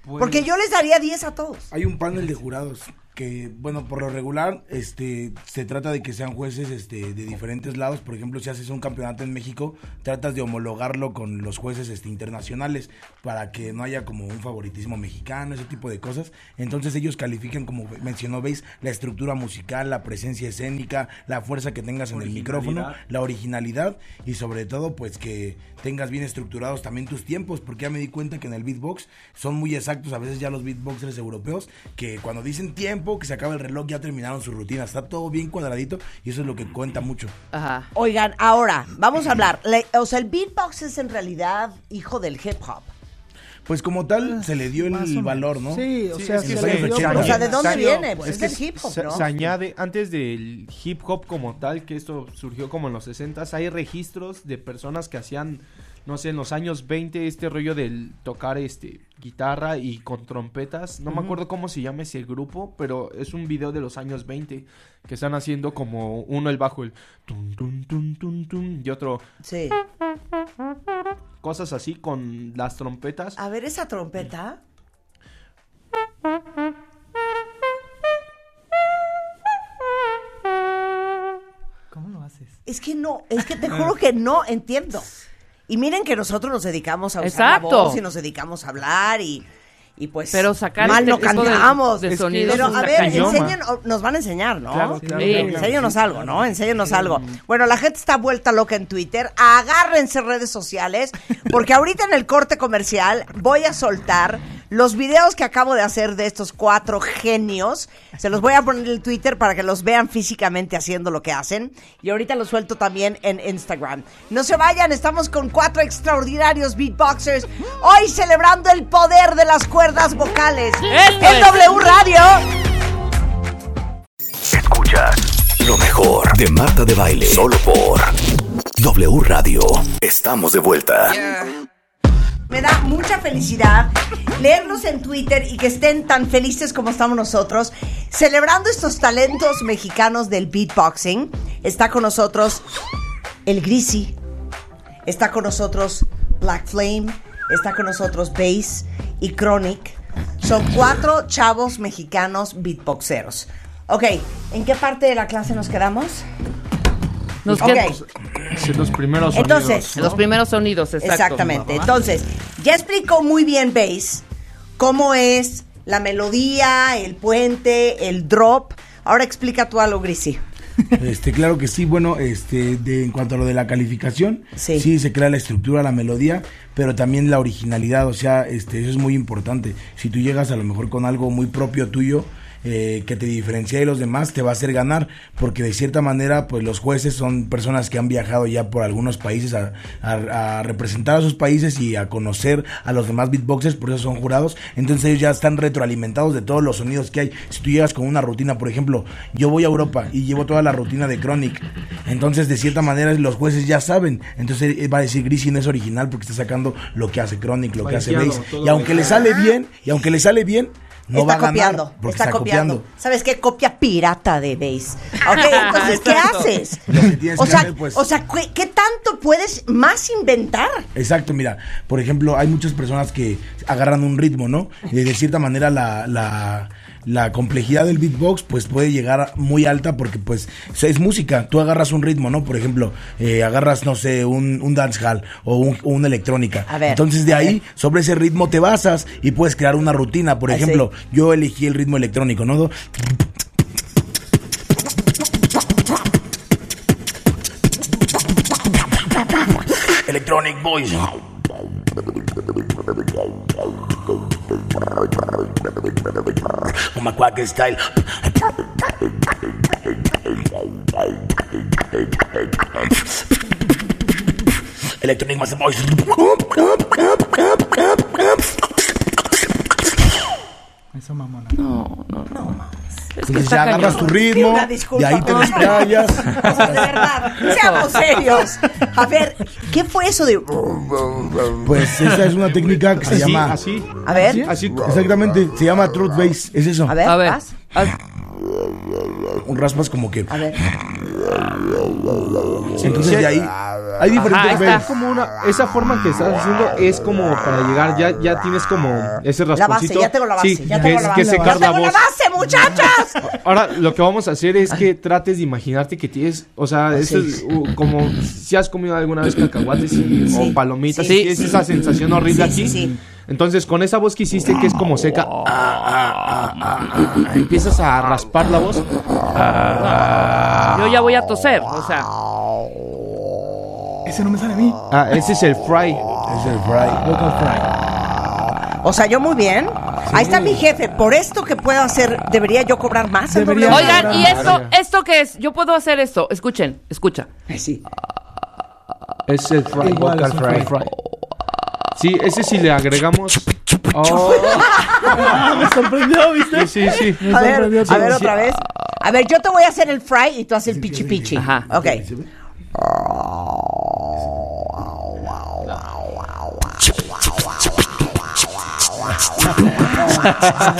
Pues- Porque yo les daría 10 a todos. Hay un panel de jurados que, bueno, por lo regular, este, se trata de que sean jueces, este, de diferentes lados. Por ejemplo, si haces un campeonato en México, tratas de homologarlo con los jueces, este, internacionales para que no haya como un favoritismo mexicano, ese tipo de cosas. Entonces ellos califican, como mencionó, veis, la estructura musical, la presencia escénica, la fuerza que tengas en el micrófono, la originalidad y sobre todo, pues que tengas bien estructurados también tus tiempos, porque ya me di cuenta que en el beatbox son muy exactos, a veces ya los beatboxers europeos, que cuando dicen tiempo, que se acaba el reloj, ya terminaron su rutina, está todo bien cuadradito y eso es lo que cuenta mucho. Ajá. Oigan, ahora, vamos a hablar. Le- o sea, el beatbox es en realidad hijo del hip hop. pues como tal se le dio el valor, ¿no? Sí, o sea, es que se se le le dio- dio- O sea, ¿de dónde Se- viene? Pues es del hip hop, se, ¿no? se añade, antes del hip hop como tal, que esto surgió como en los 60 hay registros de personas que hacían, no sé, en los años 20 este rollo del tocar este guitarra y con trompetas. No me acuerdo cómo se llama ese grupo, pero es un video de los años 20 que están haciendo como uno el bajo, el tum, tum, tum, tum, tum, y otro. Sí. Cosas así con las trompetas. A ver esa trompeta. ¿Cómo lo haces? Es que no, es que te juro que no entiendo. Y miren que nosotros nos dedicamos a usar Exacto. la voz y nos dedicamos a hablar y, y pues Pero sacar mal este no tipo de- cantamos. de sonidos Pero a un ver, enseñen, nos van a enseñar, ¿no? Claro, claro, Sí, claro. Enséñanos Sí, algo, ¿no? Enséñanos algo. Bueno, la gente está vuelta loca en Twitter. Agárrense redes sociales porque ahorita en el corte comercial voy a soltar los videos que acabo de hacer de estos cuatro genios. Se los voy a poner en el Twitter para que los vean físicamente haciendo lo que hacen. Y ahorita los suelto también en Instagram. No se vayan, estamos con cuatro extraordinarios beatboxers. Hoy celebrando el poder de las cuerdas vocales. Esto En es. W Radio. Escuchas lo mejor de Marta de Baile. Solo por W Radio. Estamos de vuelta. Me da mucha felicidad leerlos en Twitter y que estén tan felices como estamos nosotros, celebrando estos talentos mexicanos del beatboxing. Está con nosotros el Grisi, está con nosotros Black Flame, está con nosotros Bass y Chronic. Son cuatro chavos mexicanos beatboxeros. Ok, ¿en qué parte de la clase nos quedamos? Nos Sí, los primeros Entonces, sonidos, ¿no? Los primeros sonidos, exacto. Exactamente. Entonces, ya explicó muy bien Bass cómo es la melodía, el puente, el drop. Ahora explica tú algo, Grisi. Este, claro que sí, bueno, este, de, en cuanto a lo de la calificación, sí. se crea la estructura, la melodía, pero también la originalidad, o sea, este, eso es muy importante. Si tú llegas a lo mejor con algo muy propio tuyo, eh, que te diferencia de los demás, te va a hacer ganar, porque de cierta manera, pues los jueces son personas que han viajado ya por algunos países a, a- a representar a sus países y a conocer a los demás beatboxers, por eso son jurados, entonces ellos ya están retroalimentados de todos los sonidos que hay. Si tú llegas con una rutina, por ejemplo, yo voy a Europa y llevo toda la rutina de Chronic, entonces de cierta manera los jueces ya saben, entonces él va a decir Grisi no es original porque está sacando lo que hace Chronic, lo que hace Bass, y aunque le sale bien, y aunque le sale bien, no está va a ganar copiando, porque está, copiando. ¿Sabes qué? Copia pirata de Bass. Ok, entonces, ¿qué haces? Lo que tienes O que sea, hacer, pues. o sea, ¿qué, qué tanto puedes más inventar? Exacto, mira, por ejemplo, hay muchas personas que agarran un ritmo, ¿no? Y de cierta manera la, la, la complejidad del beatbox pues puede llegar muy alta porque pues es música, tú agarras un ritmo, ¿no? Por ejemplo, eh, agarras, no sé, un, un dancehall o, un, o una electrónica. A ver, Entonces de ahí, sobre ese ritmo te basas y puedes crear una rutina. Por Ah, ejemplo, yo elegí el ritmo electrónico, ¿no? Electronic Voice. On my quack style. Electronic massive voice. Eso mamona. No, no, no. Entonces ya agarras tu ritmo, de ahí te desplayas. O sea, de verdad, seamos serios. A ver, ¿qué fue eso de...? Pues esa es una técnica que se Así, llama. así. A ver. Así, exactamente, se llama truth bass, es eso. A ver, A ver. vas. Un raspas como que. A ver. Entonces Sí, de ahí hay diferentes Ajá, bass. es como una, esa forma que estás haciendo es como para llegar, ya, ya tienes como ese La base, rasponcito. ya tengo la base, Sí, ya que tengo es- la que base. secar ¡Ya la tengo la voz. base, muchachas! Ahora, lo que vamos a hacer es que trates de imaginarte que tienes, o sea, eso es uh, como si has comido alguna vez cacahuates y- Sí, o palomitas, sí, esa sensación horrible Sí, sí, aquí. Entonces, con esa voz que hiciste, que es como seca, ah, ah, ah, empiezas a raspar la voz. Yo ya voy a toser, o sea. Ese no me sale a mí. Ah, ese es el fry. Es el fry. Vocal fry. O sea, yo muy bien. Ahí está mi jefe. Por esto que puedo hacer, debería yo cobrar más. Debería. Oigan, ¿y esto, esto qué es? Yo puedo hacer esto. Escuchen, escucha. Sí. Es el fry, Igual, vocal es un fry. fry. Sí, ese sí le agregamos. Oh. me sorprendió, ¿viste? Sí, sí, sí. A ver, a ver otra vez. A ver, yo te voy a hacer el fry y tú haces el pichi pichi. Ajá. Ok.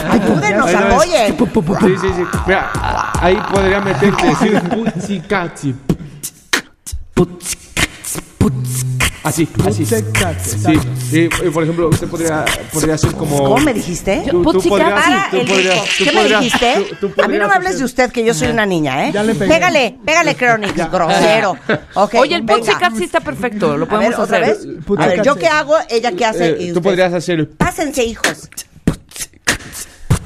Ayúdenos, apoyen. Sí, sí, sí. Mira, ahí podría meterte decir putzicatzi. Así, así. Sí, sí, eh, por ejemplo, usted podría, podría hacer como. ¿Cómo me dijiste? Tú, tú podrías, Para tú el podrías, rico. tú ¿Qué me podrías- dijiste? tú- tú a mí no me hables de usted, que yo soy una niña, ¿eh? Ya le pegué. Pégale, pégale, Cronix, grosero. Ok, Oye, el. Pussycat sí está perfecto, lo A ver, podemos otra hacer. vez. A ver, ¿yo qué hago? ¿Ella qué hace? Eh, y tú podrías hacer. Pásense, hijos.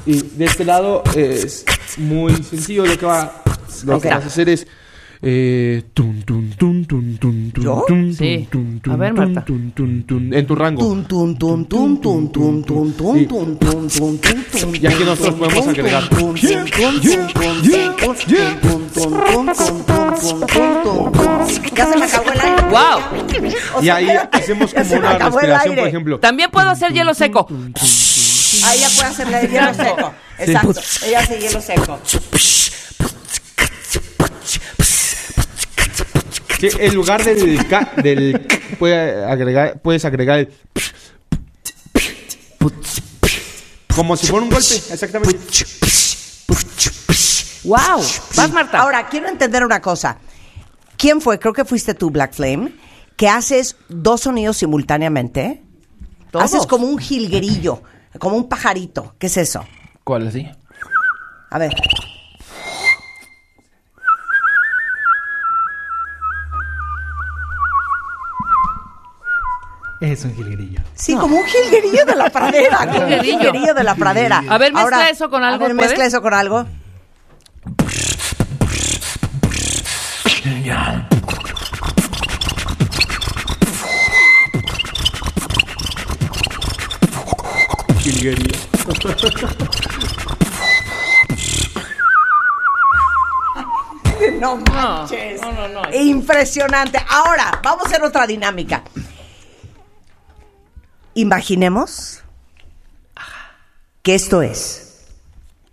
Y de este lado es muy sencillo. Lo que, va, lo que vas a hacer es. Eh, tun, tun, tun, tun, tun, tun, ¿Yo? tun, Sí. tun, tun, A ver, tun, Marta. tun, tun, tun, en tu rango. Tun, tun, tun, tun, tun, tun, tun, tun, Sí. tun, tun, tun, tun, tun, Y aquí nosotros tun, podemos tun, agregar. tun, tun, tun, tun, tun, tun, tun, tun, tun, tun, tun, tun, tun, tun, tun. Ya se me acabó el aire. ¡Wow! Y ahí hacemos como una respiración, por ejemplo. También puedo hacer hielo seco. Ahí ya puede hacerle de hielo seco. Exacto. Ella hace hielo seco. Sí, en lugar del ca- del puede agregar, puedes agregar el como si fuera un golpe, exactamente. ¡Wow! Vas, Marta. Ahora, quiero entender una cosa. ¿Quién fue? Creo que fuiste tú, Black Flame, que haces dos sonidos simultáneamente. Todos. Haces como un jilguerillo, como un pajarito. ¿Qué es eso? ¿Cuál así? A ver. Es un jilguerillo. Sí, como un jilguerillo de la pradera. como un Jilguerillo. de la pradera. A ver, mezcla eso con algo, A ver, ¿puedes? mezcla eso con algo. Jilguerillo. No manches. Impresionante. Ahora, vamos a hacer otra dinámica. Imaginemos que esto es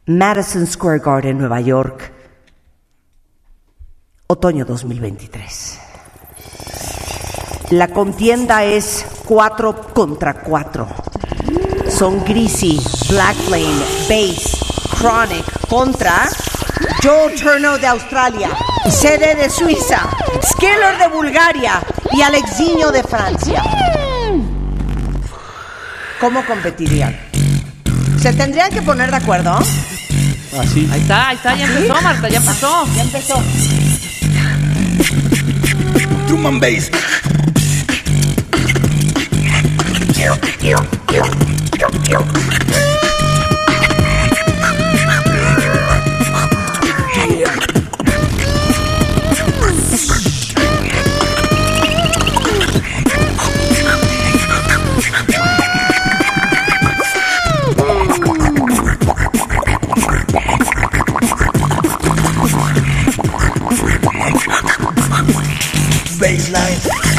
Madison Square Garden, Nueva York, otoño 2023. La contienda es 4 contra 4. Son Greasy, Black Flame, Bass, Chronic contra Joe Turno de Australia, Sede de Suiza, Skeller de Bulgaria y Alexiño de Francia. ¿Cómo competirían? ¿Se tendrían que poner de acuerdo? Así. Ahí está, ahí está, ya empezó, Marta, ya empezó. Ya empezó. Drum and Baseline.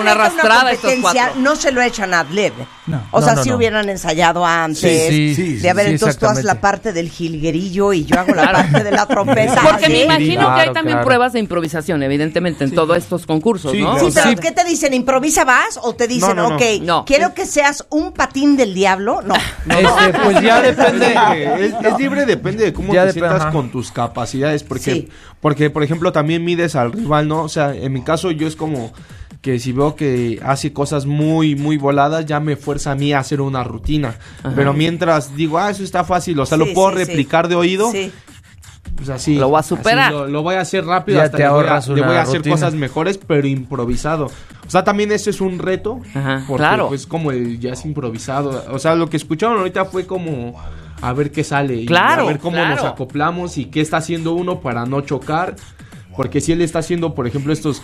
Una arrastrada a estos competencia, cuatro. no se lo echan ad lib. No. O No, sea, no, si no. hubieran ensayado antes. Sí, sí, de haber, sí, entonces tú haces la parte del jilguerillo y yo hago la parte de la trompeta. Porque me imagino que hay también claro. pruebas de improvisación, evidentemente, en todos estos concursos, ¿no? Sí, pero ¿qué te dicen? ¿Improvisa vas? ¿O te dicen, No, no, no. ok, No. quiero que seas un patín del diablo? No. no, no. Este, pues ya depende. es, es libre, depende de cómo Ya te sientas ajá. con tus capacidades. Porque, Sí. porque, por ejemplo, también mides al rival, ¿no? O sea, en mi caso, yo es como que si veo que hace cosas muy, muy voladas, ya me fuerza a mí a hacer una rutina. Pero mientras digo, ah, eso está fácil, o sea, Sí, lo puedo sí, sí. replicar de oído, Sí. pues así. Lo voy a superar. Lo, lo voy a hacer rápido, Ya hasta te le voy a, ahorras le voy una a hacer rutina. cosas mejores, pero improvisado. O sea, también ese es un reto, Ajá, porque claro. pues como el jazz improvisado. O sea, lo que escucharon ahorita fue como a ver qué sale. y Claro, a ver cómo claro. nos acoplamos y qué está haciendo uno para no chocar. Porque si él está haciendo, por ejemplo, estos...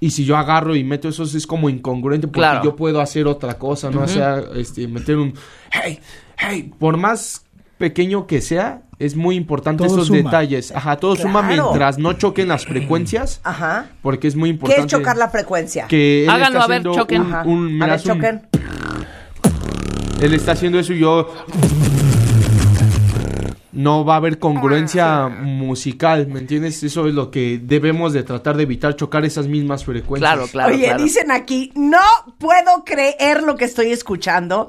Y si yo agarro y meto esos es como incongruente porque Claro. yo puedo hacer otra cosa, ¿no? O sea, este, meter un... Hey, hey, por más pequeño que sea, es muy importante Todo esos suma. detalles. Ajá, todo suma Claro. mientras no choquen las frecuencias, Ajá. porque es muy ¿Qué importante. es chocar la frecuencia? Que él Háganlo, está a ver, choquen. un- un- a ver, un- choquen. él está haciendo eso y yo no va a haber congruencia musical, ¿me entiendes? Eso es lo que debemos de tratar de evitar, chocar esas mismas frecuencias. Claro, claro. Oye, claro. dicen aquí, no puedo creer lo que estoy escuchando.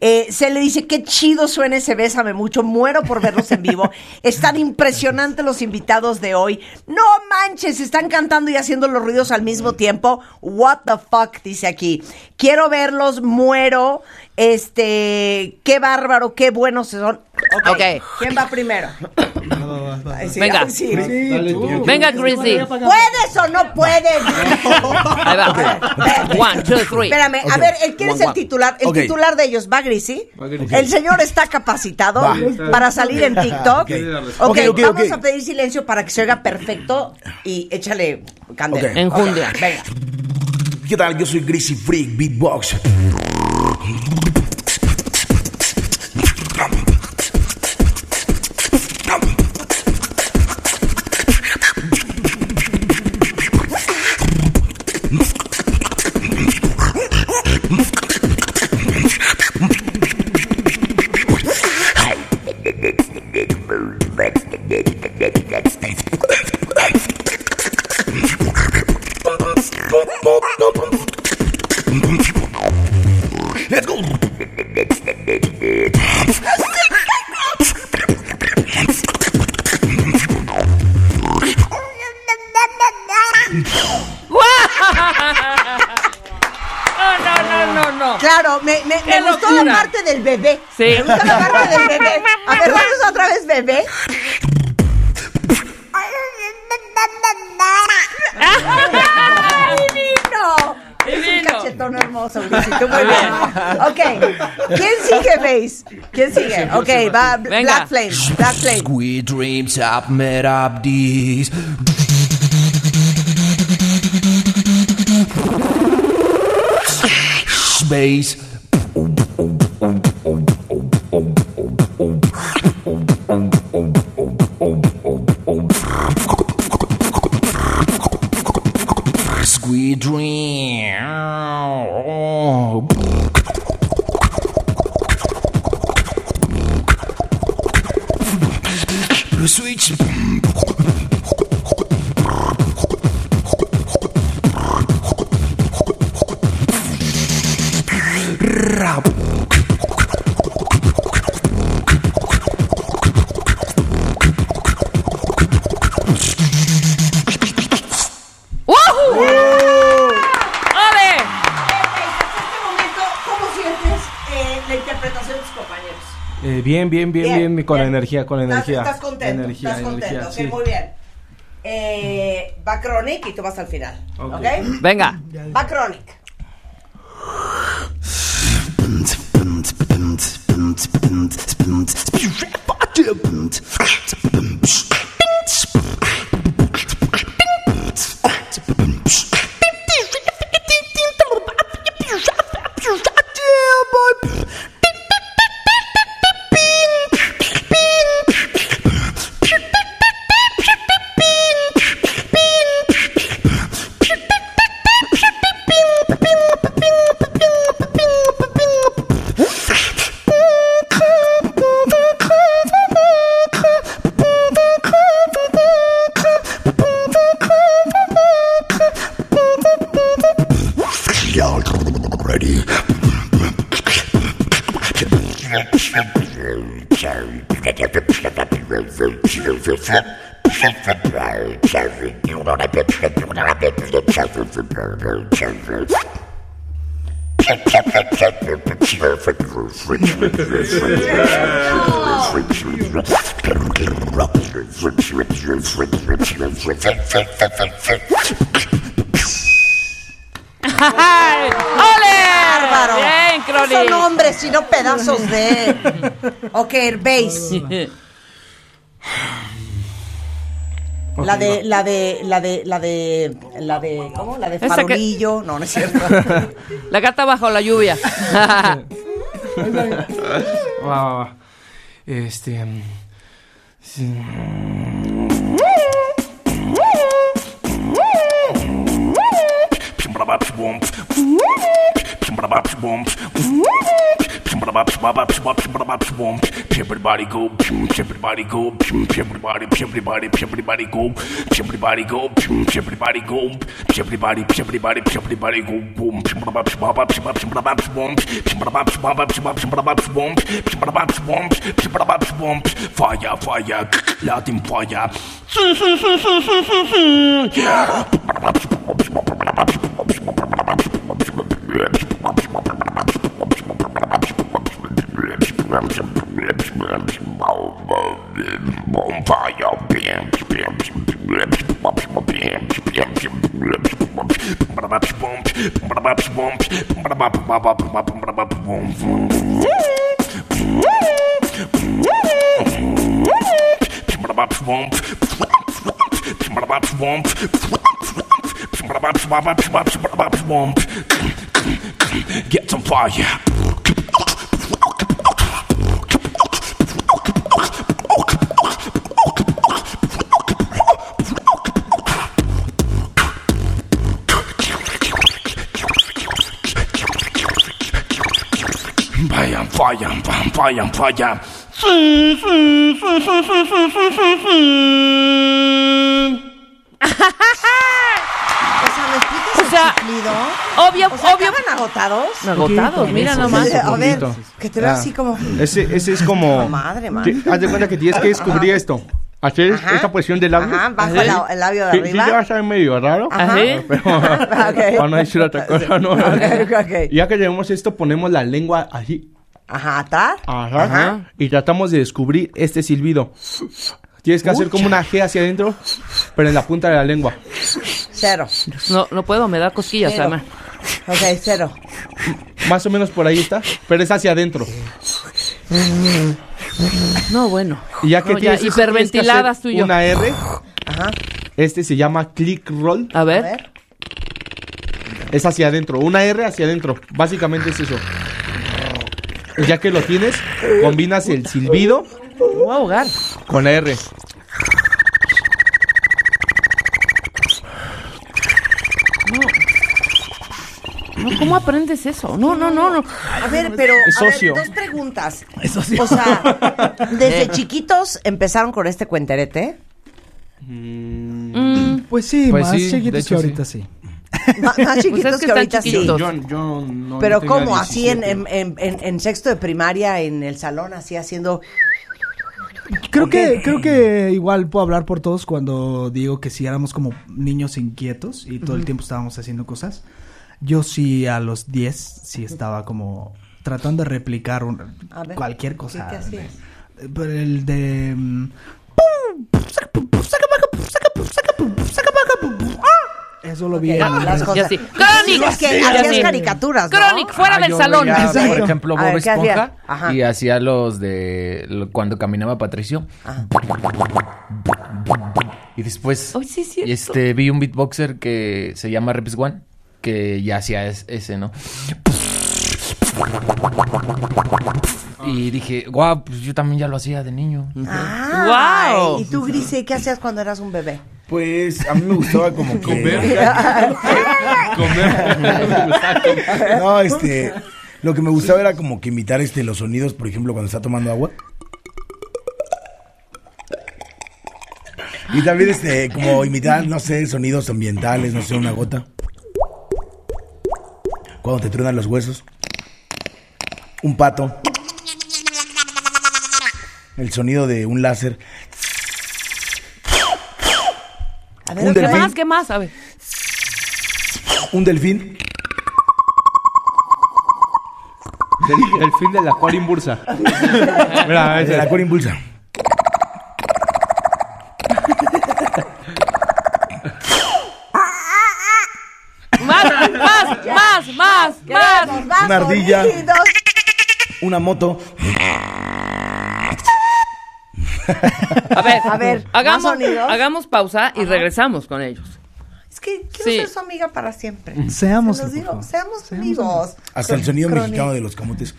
Eh, se le dice, qué chido suena ese Bésame Mucho, muero por verlos en vivo. Están impresionantes los invitados de hoy. No manches, están cantando y haciendo los ruidos al mismo tiempo. What the fuck, dice aquí. Quiero verlos, muero. Este, qué bárbaro, qué buenos son. Ok, Ok. ¿quién va primero? Ay, sí, Venga. Venga, Chrissy. ¿Puedes o no puedes? Ahí va. One, two, three. Espérame, a ver, ¿el- ¿quién es el one. titular? El titular de ellos, ¿va Grisi? Va Grisi. El señor está capacitado Va. para salir en TikTok. Ok. vamos a pedir silencio para que se oiga perfecto y échale candela. Enjundia. Venga. ¿Qué tal? Yo soy Greasy Freak Beatbox. Sí. Me gustó la parte del bebé. A ver, vamos otra vez, bebé. ¡Ay, divino! Es un cachetón hermoso, Luisito. Muy bien. Ok. ¿Quién sigue, Base? ¿Quién sigue? Ok, va Venga. Black Flame. Black Flame. Sweet dreams I've met up these. Space. Eh, bien, bien, bien, Bien, bien, con bien. energía, con ¿Estás- energía. Estás, contento, Energía, estás contento, energía, ok, sí. muy bien. Eh, va Chronic y tú vas al final, ¿ok? Ok. Venga. Va ¡Ay! ¡Ole! ¡Bárbaro! Bien, No Crowley. son hombres, sino pedazos de. Ok, el bass. La de, la de, la de, la de, la de, ¿cómo? La de farolillo. No, no es cierto. La gata bajo la lluvia. Va, va, va. Este. mm. Everybody go, everybody go, everybody, everybody, everybody go, everybody go, everybody go, everybody, everybody, everybody go, boom, fire, fire, Latin fire. Get some fire. Fire. O sea, ¿me explicas O sea? Obvio, O sea, obvio. ¿acaban agotados? Agotados, mira nomás. A ver, que te veo Ah. así como... Ese, ese es como. Madre, man. que- haz de cuenta que tienes que descubrir esto. Hacer Ajá. esta posición del labio. Ajá, bajo el labio de Sí, arriba. Sí, te vas a ver medio raro. Ajá. Pero, Ok. para no decir otra cosa, ¿no? Ok, ok. Y ya que tenemos esto, ponemos la lengua así. Ajá, atrás. Ajá. Ajá. Y tratamos de descubrir este silbido. Tienes que hacer como una G hacia adentro, pero en la punta de la lengua. Cero. No, no puedo, me da cosquillas, Cero. además. Ok, cero. Más o menos por ahí está, pero es hacia adentro. No, bueno. Y ya que No, ya, tienes eso, hiperventiladas tú tienes y que yo. hacer Una R. Ajá. Este se llama click roll. A A ver. ver. Es hacia adentro. Una R hacia adentro. Básicamente es eso. Y Ya que lo tienes, combinas el silbido Voy a ahogar. con la R. No, ¿cómo aprendes eso? No, no, no, no. A ver, pero Es a ver, socio. dos preguntas. O sea, desde chiquitos empezaron con este cuenterete. Mm, Pues sí, Pues más sí, de chiquitos hecho, que ahorita sí. Sí. Más chiquitos Pues es que que ahorita sí. chiquitos. Yo, yo no Pero ¿cómo? Así en, 17. en, en, en- en sexto de primaria, en el salón, así haciendo... Creo que, creo que igual puedo hablar por todos cuando digo que si éramos como niños inquietos y todo el tiempo estábamos haciendo cosas. Yo sí a los 10 sí estaba como tratando de replicar un- ver, cualquier cosa. ¿qué- qué hacías? El de... mm, Eso lo vi en... Las cosas. Es que hacías caricaturas, ¿no? Chronic, fuera Ah, del salón. veía, por ejemplo, A Bob ver. Esponja y hacía los de lo- cuando caminaba Patricio. Y después sí, cierto. este vi un beatboxer que se llama Reps One que ya hacía es- ese, ¿no? Y dije, guau, pues yo también ya lo hacía de niño. Ah, Guau. ¿Y tú, Grise, qué hacías cuando eras un bebé? Pues a mí me gustaba como que... Comer. No, este... Lo que me gustaba era como que imitar este los sonidos, por ejemplo, cuando está tomando agua. Y también este, como imitar, no sé, sonidos ambientales, no sé, una gota. cuando te truenan los huesos. Un pato. El sonido de un láser. A ver, Un ¿Qué delfín. más? ¿Qué más? A ver. Un delfín. Del, el fin de la cual impulsa. Mira, de la cual impulsa. Más, más, más, más, más Una ardilla. sonidos. Una moto. A ver, A ver, hagamos, hagamos pausa y regresamos con ellos. Es que quiero Sí. ser su amiga para siempre. Seamos, Se los por digo, favor. seamos amigos. Hasta el sonido Crónica. mexicano de los camotes.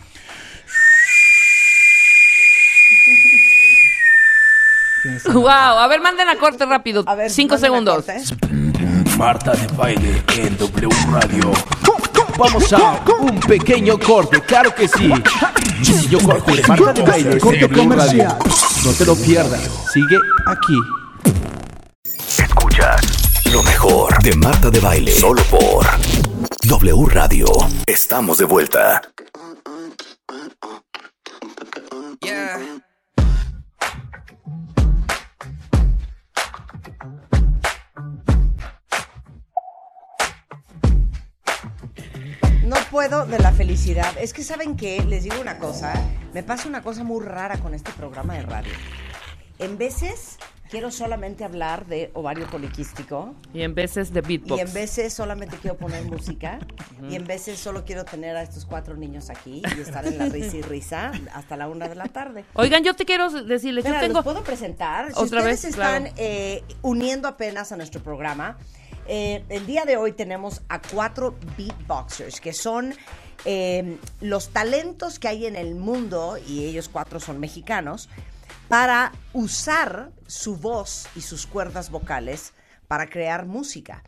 Wow, a ver, manden a corte rápido. Cinco segundos. Marta de baile en W Radio. Vamos a un pequeño corte, claro que sí. Yo corte, Marta de baile Corte comercial. No te lo pierdas. Sigue aquí. Escuchas lo mejor de Marta de Baile. Solo por W Radio. Estamos de vuelta. Puedo de la felicidad. Es que saben que les digo una cosa, me pasa una cosa muy rara con este programa de radio. En veces quiero solamente hablar de ovario poliquístico Y en veces de beatbox. y en veces solamente quiero poner música y en veces solo quiero tener a estos cuatro niños aquí y estar en la risa y risa hasta la una de la tarde. Oigan, yo te quiero decirles, Espera, yo tengo... ¿los puedo presentar? Si Otra ustedes vez, están claro. eh, uniendo apenas a nuestro programa, eh, el día de hoy tenemos a cuatro beatboxers, que son eh, los talentos que hay en el mundo, y ellos cuatro son mexicanos, para usar su voz y sus cuerdas vocales para crear música.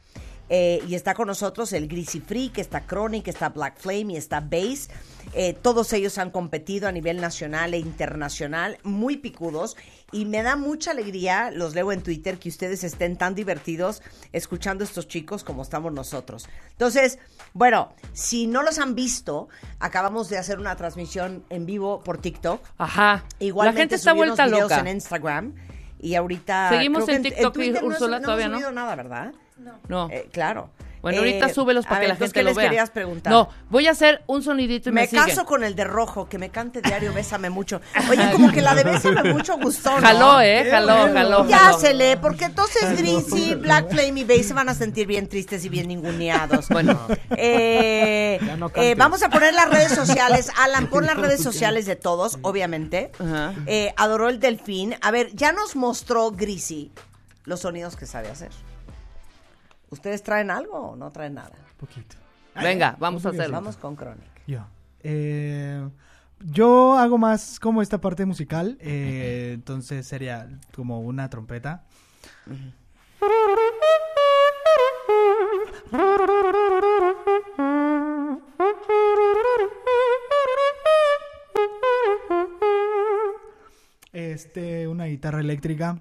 Eh, y está con nosotros el Greasy Freak, está Chronic, está Black Flame y está Bass. Eh, todos ellos han competido a nivel nacional e internacional, muy picudos. Y me da mucha alegría, los leo en Twitter, que ustedes estén tan divertidos escuchando a estos chicos como estamos nosotros. Entonces, bueno, si no los han visto, acabamos de hacer una transmisión en vivo por TikTok. Ajá. Igualmente La gente está vuelta videos loca. en Instagram. Y ahorita. Seguimos creo en que TikTok, Twitter hemos- todavía no. no. nada, ¿verdad? No. Eh, claro. Bueno, Eh, ahorita súbelos a para que ver, la gente ¿qué lo les vea. querías preguntar? No, voy a hacer un sonidito y me, Me siguen. caso con el de rojo, que me cante diario Bésame mucho. Oye, como que la de Bésame mucho gustó, ¿no? Jaló, ¿eh? Jaló, jaló, Ya jaló. se lee, porque entonces Greasy, Black Flame y Bass se van a sentir bien tristes y bien ninguneados. Bueno. Eh, no eh, vamos a poner las redes sociales. Alan, pon las redes sociales de todos, obviamente. Eh, adoró el delfín. A ver, ya nos mostró Greasy los sonidos que sabe hacer. ¿Ustedes traen algo o no traen nada? Poquito. Venga, vamos a hacerlo. Vamos con Chronic. Yo. Eh, yo hago más como esta parte musical, eh, entonces sería como una trompeta. Este, una guitarra eléctrica.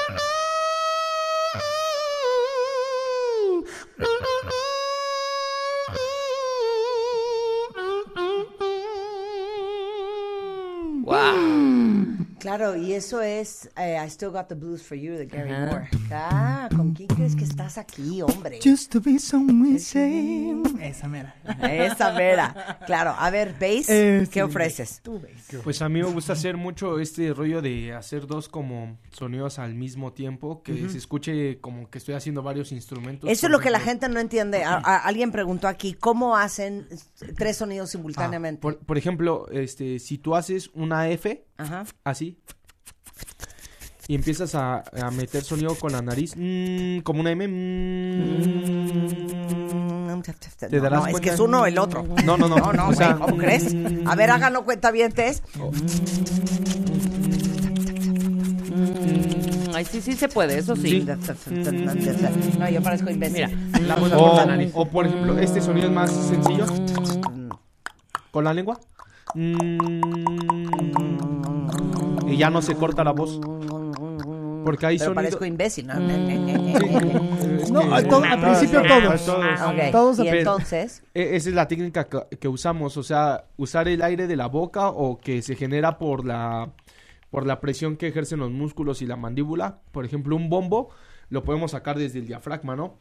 Claro, y eso es eh, I Still Got the Blues for You de Gary. Moore. Ah, ¿con quién crees que estás aquí, hombre? Just to be someone same. Esa mera. Esa vera. Claro, a ver, Bass, Eh, ¿qué sí, ofreces? Pues a mí me gusta hacer mucho este rollo de hacer dos como sonidos al mismo tiempo, que se escuche como que estoy haciendo varios instrumentos. Eso es lo que la gente no entiende. A- a- alguien preguntó aquí, ¿cómo hacen tres sonidos simultáneamente? Ah, Por, por ejemplo, este, si tú haces una F, Ajá. así, y empiezas a, a meter sonido con la nariz, mm, como una M, mm, te No, darás no, es que es uno o el otro. No, no, no. No, no, o sea, ¿cómo crees? A ver, háganlo cuenta bien, Mm, Ay, sí, sí se puede, eso sí. No, yo parezco imbécil. Mira, La Oh. con la nariz. O por ejemplo, este sonido es más sencillo. Con la lengua. Mm, Y ya no se corta la voz. Porque hay Pero sonido- parezco imbécil. ¿no? Es No, que- al to- al principio todos. Todos y entonces, E- Esa es la técnica que, que usamos, o sea, usar el aire de la boca o que se genera por la por la presión que ejercen los músculos y la mandíbula. Por ejemplo, un bombo lo podemos sacar desde el diafragma, ¿no?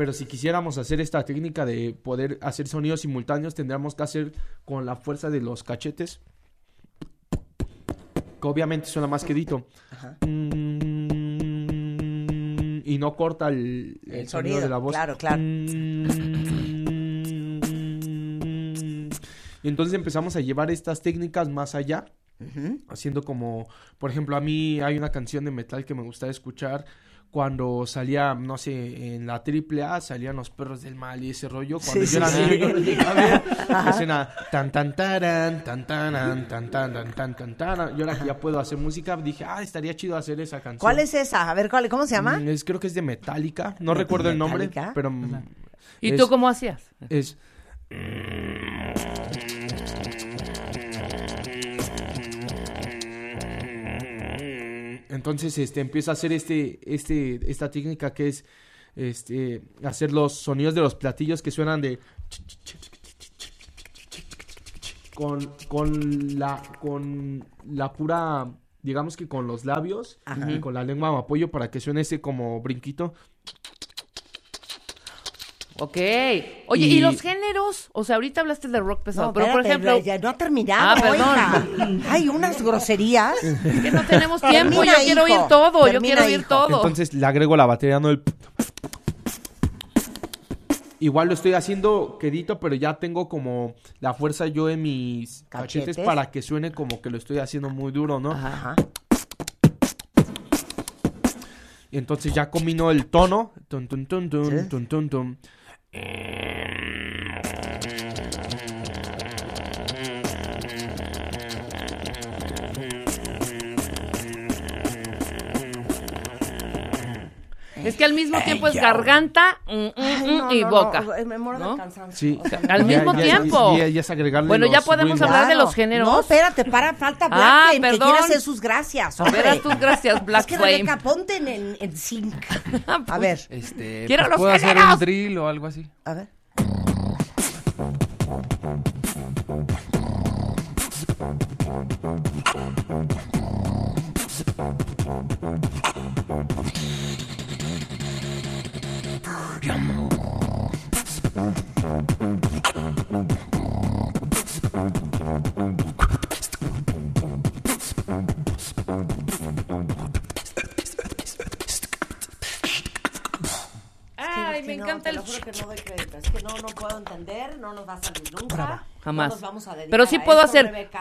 Pero si quisiéramos hacer esta técnica de poder hacer sonidos simultáneos, tendríamos que hacer con la fuerza de los cachetes. Que obviamente suena más quedito. Mm, Y no corta el, el El sonido, sonido, de la voz. claro, claro. Y entonces empezamos a llevar estas técnicas más allá. Haciendo como, por ejemplo, a mí hay una canción de metal que me gusta escuchar cuando salía, no sé, en la triple A salían los perros del mal y ese rollo. Cuando Sí, yo era sí, niño sí. yo lo llegué a ver. Ajá. Escena tan tan taran, tan tan tan tan tan tan taran. Yo ahora que ya puedo hacer música, dije, ah, estaría chido hacer esa canción. ¿cuál es esa? A ver, ¿cuál, ¿cómo se llama? Mm, es- creo que es de Metallica. No ¿De recuerdo el nombre, Metallica? pero. mm, ¿Y es- tú cómo hacías? Es. Entonces, este, empiezo a hacer este, este, esta técnica que es, este, hacer los sonidos de los platillos que suenan de con, con la, con la pura, digamos que con los labios Ajá. y con la lengua me apoyo para que suene ese como brinquito. Ok. Oye, ¿y, Y- los géneros? O sea, ahorita hablaste de rock pesado, No, pero por ejemplo... ya no ha terminado, Ah, perdón. Hay unas groserías. que no tenemos tiempo, Termina, yo quiero hijo. oír todo, yo quiero oír hijo. todo. Entonces le agrego la batería, no el... Igual lo estoy haciendo quedito, pero ya tengo como la fuerza yo en mis cachetes, Cachetes. para que suene como que lo estoy haciendo muy duro, ¿no? Ajá. Y entonces ya combino el tono. Tun, tun, tun, tun, Mm. Es que al mismo tiempo es garganta mm, mm, Ay, mm, no, y no, boca. no, me muero de. Sí. O sea, Al Ya- mismo ya- tiempo. ya- es Bueno, ya podemos hablar de los géneros. No, espérate, para, falta Black Ah, Flame, que perdón. quiere hacer sus gracias. A ver, hombre. haz tus gracias, Black es que Flame. Rebeca, ponte en, en, en sync. A ver. Este, Quiero pues, los puedo hacer un drill o algo así. A ver. Ay, me encanta te el... lo juro que no doy crédito. Es que no, no puedo entender, no nos va a salir nunca. Jamás. No nos vamos a dedicar Pero sí a puedo esto, hacer- Rebeca.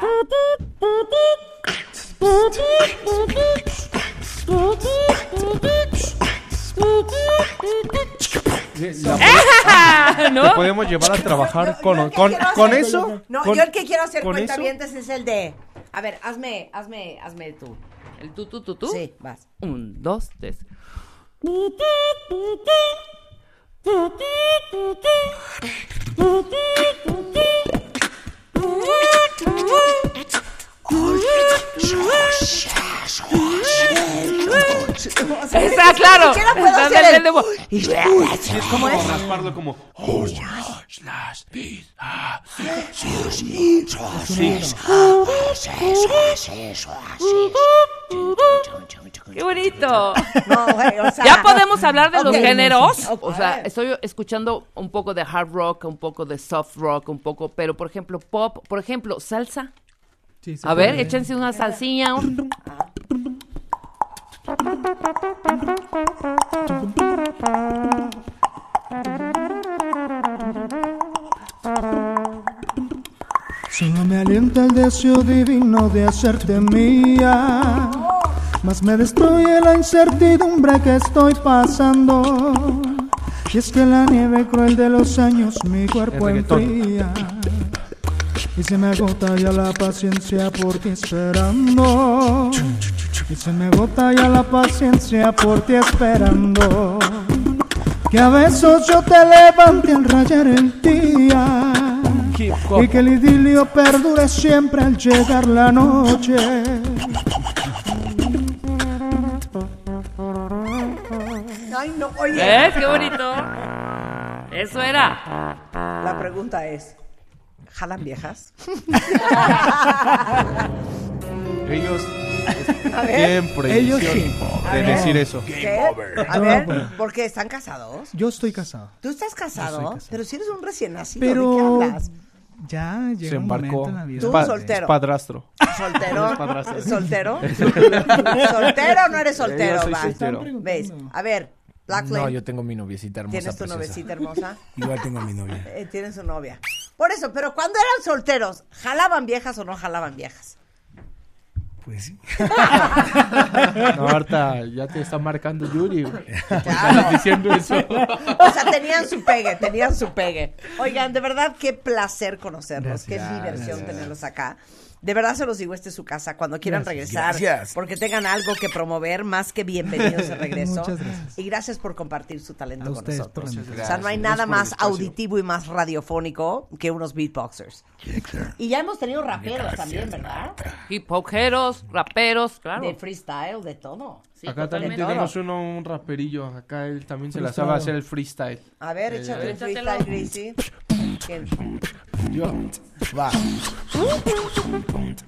La- ¿No? Te podemos llevar a trabajar con, el que con, quiero con hacer- eso. No, con- yo el que quiero hacer con eso. cuentavientes es el de. A ver, hazme, hazme, hazme tú. ¿El tú, tú, tú, tú? Sí, vas. Un, dos, tres. Está claro. Ni siquiera puedo Está hacer del- el- del demo. Sí, es como rasparlo como. ¡Qué bonito! No, güey, o sea- ya podemos hablar de los Ok. géneros. Ok. O sea, estoy escuchando un poco de hard rock, un poco de soft rock, un poco, pero por ejemplo, pop, por ejemplo, salsa. Sí, A ver, puede. échense una salsilla. un- Solo me alienta el deseo divino de hacerte mía, mas me destruye la incertidumbre que estoy pasando. Y es que la nieve cruel de los años mi cuerpo enfría. Y se me agota ya la paciencia por ti esperando. Y se me agota ya la paciencia por ti esperando. Que a besos yo te levante al rayar el día. Y que el idilio perdure siempre al llegar la noche. Ay, no, oye. ¿Ves? Qué bonito. Eso era. La pregunta es, ¿jalan viejas? Ellos A ver. tienen prohibición Ellos sí. A de ver. decir eso. ¿Qué? A ver, ¿por qué? ¿Están casados? Yo estoy casado. ¿Tú estás casado? Casado. Pero si eres un recién nacido, Pero ¿de qué hablas? ya llega Se un embarcó. momento en la vida. Tú, soltero. es padrastro. ¿Soltero? ¿Soltero? ¿Soltero o no eres soltero? Yo soy Va. soltero. ¿Ves? A ver, Black No, yo tengo mi noviecita hermosa. ¿tienes tu preciosa. novecita hermosa? Igual tengo a mi novia. Eh, tienes su novia. Por eso, pero cuando eran solteros, ¿jalaban viejas o no jalaban viejas? Pues sí. No, ahorita ya te está marcando Yuri. güey. Claro. Estás diciendo eso. O sea, tenían su pegue, tenían su pegue. Oigan, de verdad, qué placer conocerlos, qué Gracias. diversión tenerlos acá. De verdad se los digo, esta es su casa. Cuando quieran Gracias. regresar, Gracias. porque tengan algo que promover, más que bienvenidos de regreso. Muchas gracias. Y gracias por compartir su talento A con nosotros. O sea, no hay nada el más auditivo y más radiofónico que unos beatboxers. Y ya hemos tenido raperos también, ¿verdad? Hip hoperos, raperos, claro. De freestyle, de todo. Sí, Acá también tenemos uno, un raperillo. Acá él también se la sabe hacer el freestyle. A ver, Eh, échate un échatelo. freestyle, Gracie. Yo. Va.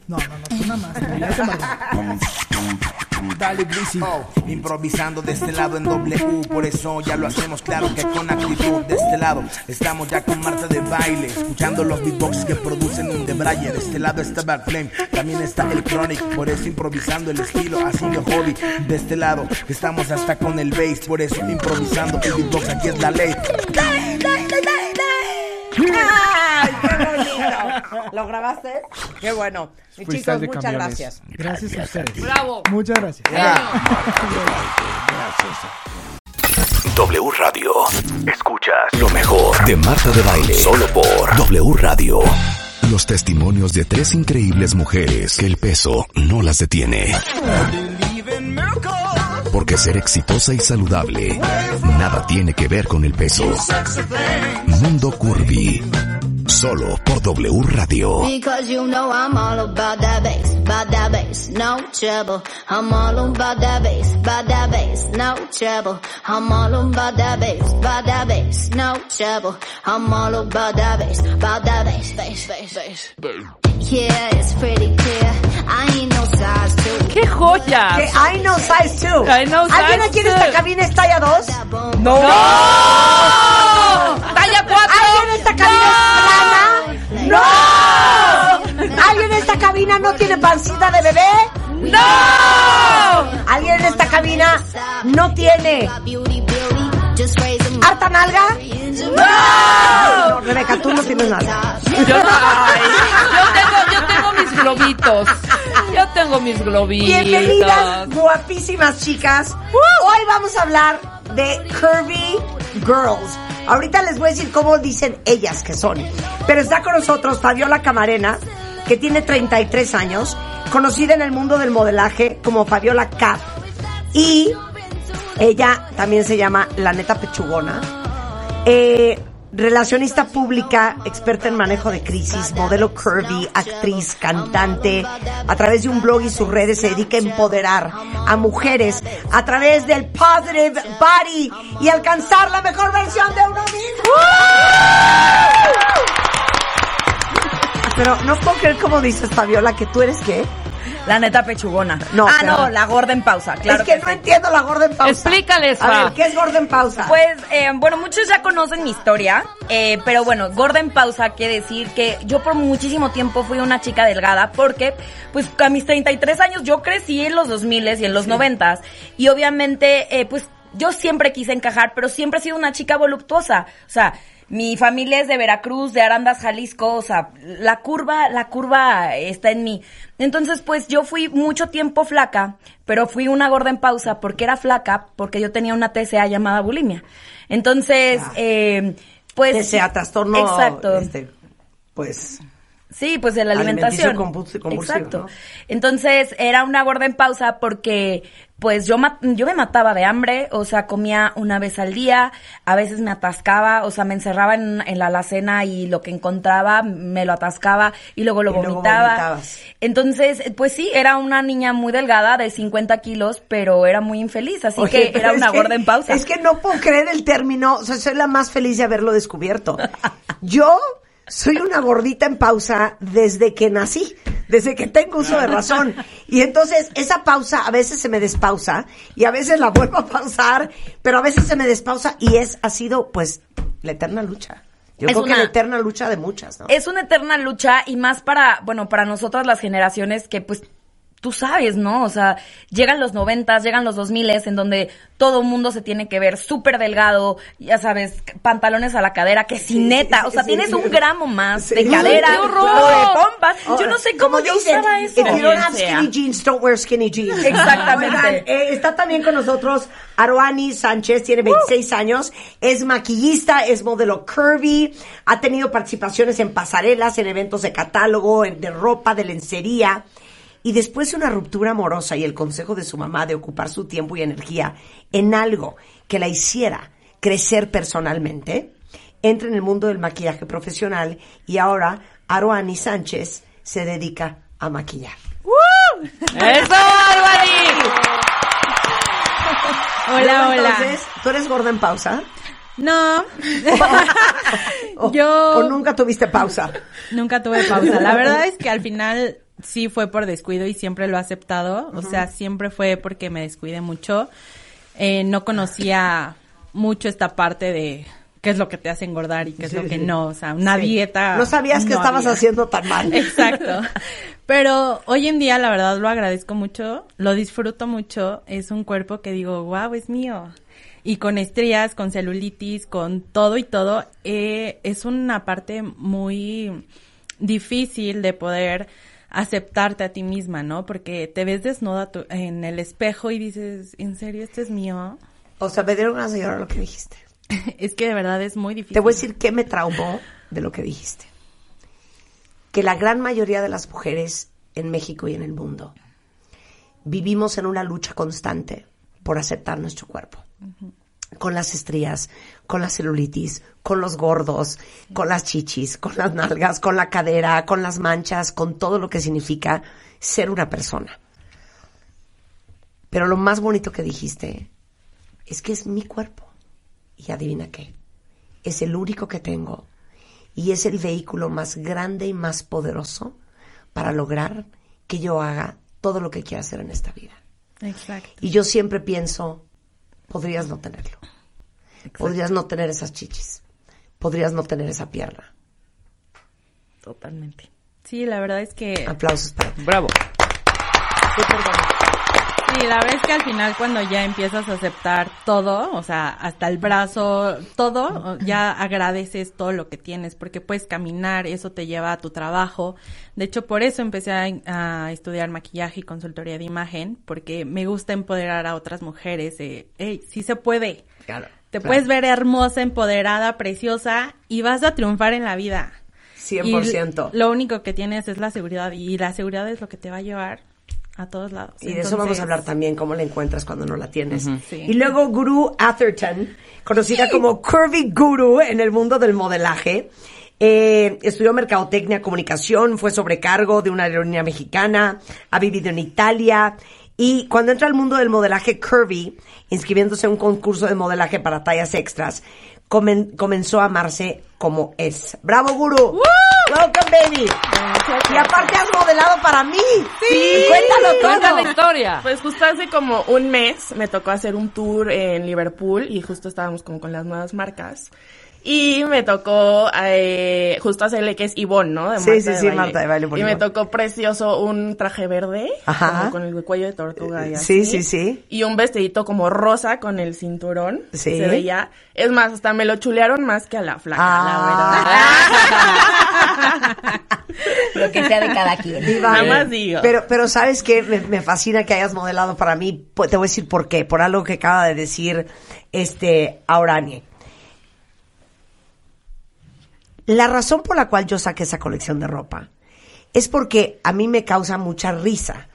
No, no, no, tú nada más. ya. Dale, Greasy. Oh, improvisando de este lado en W, por eso ya lo hacemos claro que con actitud. De este lado estamos ya con Marta de baile, escuchando los beatbox que producen un debraye. De este lado está Bad Flame, también está el Chronic, por eso improvisando el estilo, así de hobby. De este lado estamos hasta con el bass, por eso improvisando el beatbox aquí es la ley. ¡Dale, dale, dale, dale! ¡Ay, qué bonito! ¿Lo grabaste? Qué bueno. Mis Freestyle chicos, muchas camiones. gracias. Gracias a ustedes. Bravo. Muchas gracias. W Radio. Escuchas lo mejor de Marta de Baile. Solo por W Radio. Los testimonios de tres increíbles mujeres que el peso no las detiene. Porque ser exitosa y saludable nada tiene que ver con el peso. Mundo Curvy. Solo por W Radio. Because you know I'm all about that bass, about that bass, no trouble. I'm all about that bass, about that bass, no trouble. I'm all about that bass, about that bass, no trouble. I'm all about that bass, about that bass, bass, bass, bass. Yeah, it's pretty clear. I ain't no size two. ¡Qué joya! Que I know size 2. I know ¿Alguien size aquí en two. esta cabina es talla 2? ¡No! ¡Talla cabina no tiene pancita de bebé? ¡No! ¿Alguien en esta cabina no tiene harta nalga? ¡No! No, Rebeca, tú no tienes nalga. Yo, ay, yo tengo, yo tengo mis globitos. Yo tengo mis globitos. Bienvenidas, guapísimas chicas. Hoy vamos a hablar de Curvy Girls. Ahorita les voy a decir cómo dicen ellas que son. Pero está con nosotros Fabiola Camarena, que tiene 33 años, conocida en el mundo del modelaje como Fabiola Cap. Y ella también se llama La Neta Pechugona. Eh, relacionista pública, experta en manejo de crisis, modelo curvy, actriz, cantante. A través de un blog y sus redes se dedica a empoderar a mujeres a través del positive body y alcanzar la mejor versión de uno mismo. Pero no puedo creer cómo dices, Fabiola, que tú eres qué. La neta pechugona. No, ah, no, la gorda en pausa, claro. es que, no sí. entiendo la gorda en pausa. Explícales, A ver, ¿qué es gorda en pausa? Pues, eh, bueno, muchos ya conocen mi historia, eh, pero bueno, gorda en pausa quiere decir que yo por muchísimo tiempo fui una chica delgada porque, pues, a mis 33 años yo crecí en los 2000 y en los 90 y obviamente, eh, pues, yo siempre quise encajar, pero siempre he sido una chica voluptuosa. O sea, mi familia es de Veracruz, de Arandas, Jalisco, o sea, la curva, la curva está en mí. Entonces, pues yo fui mucho tiempo flaca, pero fui una gorda en pausa porque era flaca, porque yo tenía una TCA llamada bulimia. Entonces, eh, pues... TCA, trastorno, Exacto. este, pues Sí, pues de la alimentación. Exacto. ¿no? Entonces era una gorda en pausa porque pues yo yo me mataba de hambre, o sea, comía una vez al día, a veces me atascaba, o sea, me encerraba en, en la alacena y lo que encontraba me lo atascaba y luego lo Y vomitaba. Entonces, pues sí, era una niña muy delgada de 50 kilos, pero era muy infeliz, así Oye, que era una que- gorda en pausa. Es que no puedo creer el término, o sea, soy la más feliz de haberlo descubierto. Yo soy una gordita en pausa desde que nací, desde que tengo uso de razón. Y entonces esa pausa a veces se me despausa y a veces la vuelvo a pausar, pero a veces se me despausa y es, ha sido pues la eterna lucha. Yo Es creo que la eterna lucha de muchas, ¿no? Es una eterna lucha y más para, bueno, para nosotras las generaciones que pues tú sabes, ¿no? O sea, llegan los noventas, llegan los dos miles en donde todo mundo se tiene que ver súper delgado, ya sabes, pantalones a la cadera, que sin neta, sí, o sea, sí, tienes sí. un gramo más de Sí. cadera ¡Qué o horror! de pompas. Yo no sé cómo yo usaba eso. If you don't have skinny jeans, don't wear skinny jeans. Exactamente. Oigan, eh, está también con nosotros Aroani Sánchez, tiene 26 años, es maquillista, es modelo curvy, ha tenido participaciones en pasarelas, en eventos de catálogo, en- de ropa, de lencería. Y después de una ruptura amorosa y el consejo de su mamá de ocupar su tiempo y energía en algo que la hiciera crecer personalmente, entra en el mundo del maquillaje profesional y ahora Aroani Sánchez se dedica a maquillar. ¡Eso, Albany! Luego, Hola, hola. Entonces, ¿tú eres gorda en pausa? No. O- Yo- ¿O nunca tuviste pausa? Nunca tuve pausa. La verdad es que al final sí fue por descuido y siempre lo he aceptado. O sea, siempre fue porque me descuidé mucho. Eh, no conocía mucho esta parte de qué es lo que te hace engordar y qué es Sí, lo que sí. no. O sea, una Sí. dieta. No sabías que estabas había. haciendo tan mal. Exacto. Pero hoy en día, la verdad, lo agradezco mucho, lo disfruto mucho. Es un cuerpo que digo, wow, es mío. Y con estrías, con celulitis, con todo y todo, eh, es una parte muy difícil de poder aceptarte a ti misma, ¿no? Porque te ves desnuda tu- en el espejo y dices, ¿en serio este es mío? O sea, me dieron ganas de llorar lo que dijiste. es que de verdad es muy difícil. Te voy a decir qué me traumó de lo que dijiste. Que la gran mayoría de las mujeres en México y en el mundo vivimos en una lucha constante por aceptar nuestro cuerpo. Con las estrías, con la celulitis, con los gordos, con las chichis, con las nalgas, con la cadera, con las manchas, con todo lo que significa ser una persona. Pero lo más bonito que dijiste es que es mi cuerpo. Y adivina qué, es el único que tengo y es el vehículo más grande y más poderoso para lograr que yo haga todo lo que quiera hacer en esta vida. Exacto. Y yo siempre pienso, podrías no tenerlo. Podrías no tener esas chichis. Podrías no tener esa pierna. Totalmente. Sí, la verdad es que... Aplausos para ti. Bravo. Sí, la verdad es que al final cuando ya empiezas a aceptar todo, o sea, hasta el brazo, todo, ya agradeces todo lo que tienes, porque puedes caminar, eso te lleva a tu trabajo. De hecho, por eso empecé a, a estudiar maquillaje y consultoría de imagen, porque me gusta empoderar a otras mujeres. Eh, hey, sí se puede. Claro, Te claro. puedes ver hermosa, empoderada, preciosa, y vas a triunfar en la vida. 100%. Y lo único que tienes es la seguridad, y la seguridad es lo que te va a llevar a todos lados. Y de eso vamos a hablar también, cómo la encuentras cuando no la tienes. Sí. Y luego Guru Atherton, conocida como Curvy Guru en el mundo del modelaje. Eh, estudió mercadotecnia, comunicación, fue sobrecargo de una aerolínea mexicana, ha vivido en Italia. Y cuando entra al mundo del modelaje curvy, inscribiéndose en un concurso de modelaje para tallas extras, comen- comenzó a amarse como es. ¡Bravo, Guru! ¡Welcome, baby! Y aparte has modelado para mí. Sí, Cuéntalo todo. La historia. Pues justo hace como un mes me tocó hacer un tour en Liverpool y justo estábamos como con las nuevas marcas. Y me tocó eh, justo hacerle que es Ivonne, ¿no? De Sí, Marta sí, de sí, Baile. Marta de Baile por Y me tocó precioso un traje verde, Ajá. como con el cuello de tortuga y Sí, así. sí, sí. Y un vestidito como rosa con el cinturón. Sí. Se veía. Es más, hasta me lo chulearon más que a la flaca, Ah. la verdad. Lo que sea de cada quien. Diva. Nada más digo. Pero, pero ¿sabes qué? Me, me fascina que hayas modelado para mí. Te voy a decir por qué. Por algo que acaba de decir este Auranie. La razón por la cual yo saqué esa colección de ropa es porque a mí me causa mucha risa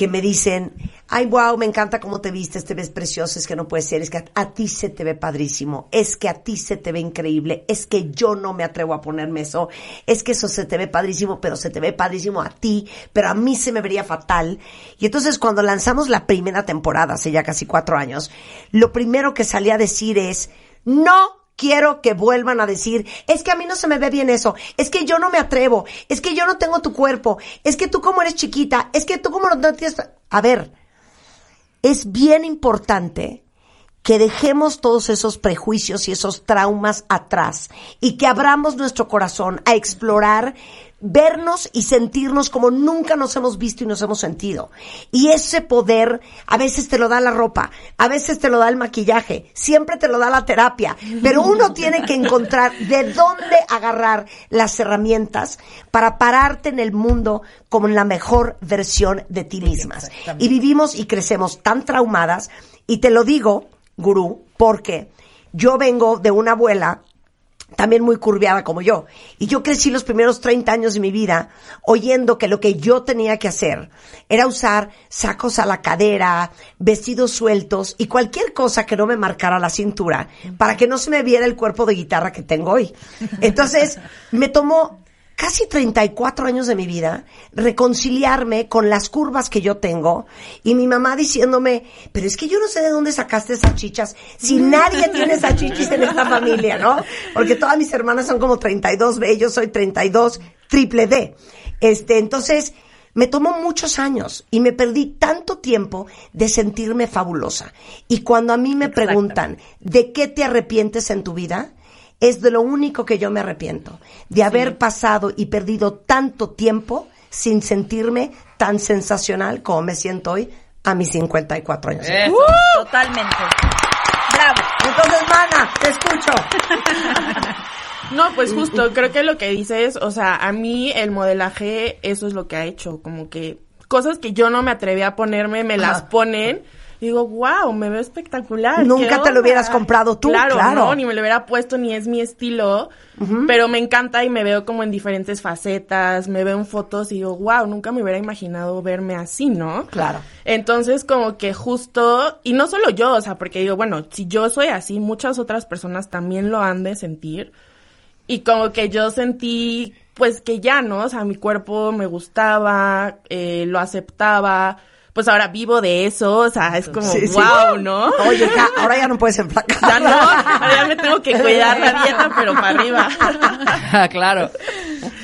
que me dicen, ay, wow, me encanta cómo te vistes, te ves preciosa, es que no puede ser, es que a, a ti se te ve padrísimo, es que a ti se te ve increíble, es que yo no me atrevo a ponerme eso, es que eso se te ve padrísimo, pero se te ve padrísimo a ti, pero a mí se me vería fatal. Y entonces cuando lanzamos la primera temporada, hace ya casi cuatro años, lo primero que salí a decir es, no quiero que vuelvan a decir, es que a mí no se me ve bien eso, es que yo no me atrevo, es que yo no tengo tu cuerpo, es que tú como eres chiquita, es que tú como no tienes... A ver, es bien importante que dejemos todos esos prejuicios y esos traumas atrás y que abramos nuestro corazón a explorar, vernos y sentirnos como nunca nos hemos visto y nos hemos sentido. Y ese poder a veces te lo da la ropa, a veces te lo da el maquillaje, siempre te lo da la terapia, pero uno tiene que encontrar de dónde agarrar las herramientas para pararte en el mundo como la mejor versión de ti mismas. Y vivimos y crecemos tan traumadas y te lo digo, gurú, porque yo vengo de una abuela también muy curviada como yo. Y yo crecí los primeros 30 años de mi vida oyendo que lo que yo tenía que hacer era usar sacos a la cadera, vestidos sueltos y cualquier cosa que no me marcara la cintura para que no se me viera el cuerpo de guitarra que tengo hoy. Entonces, me tomó casi 34 años de mi vida reconciliarme con las curvas que yo tengo y mi mamá diciéndome, pero es que yo no sé de dónde sacaste esas chichas, si nadie tiene esas chichis en esta familia, ¿no? Porque todas mis hermanas son como 32 B, yo soy 32 triple D. Este, entonces, me tomó muchos años y me perdí tanto tiempo de sentirme fabulosa. Y cuando a mí me preguntan, ¿de qué te arrepientes en tu vida? Es de lo único que yo me arrepiento, de haber pasado y perdido tanto tiempo sin sentirme tan sensacional como me siento hoy a mis 54 años. Eso, Totalmente. Bravo. Entonces, mana, te escucho. No, pues justo, creo que lo que dices, o sea, a mí el modelaje, eso es lo que ha hecho, como que cosas que yo no me atreví a ponerme, me las ponen. Digo, wow, me veo espectacular. Nunca ¿qué te lo onda?". hubieras comprado tú, Claro, claro. no, ni me lo hubiera puesto, ni es mi estilo. Pero me encanta y me veo como en diferentes facetas, me veo en fotos y digo, wow, nunca me hubiera imaginado verme así, ¿no? Claro. Entonces, como que justo, y no solo yo, o sea, porque digo, bueno, si yo soy así, muchas otras personas también lo han de sentir. Y como que yo sentí, pues que ya, ¿no? O sea, mi cuerpo me gustaba, eh, lo aceptaba. Pues ahora vivo de eso, o sea, es como, Sí, sí. wow, ¿no? Oye, ja, ahora ya no puedes emplacar. Ya no, ahora ya me tengo que cuidar la dieta, pero para arriba. claro.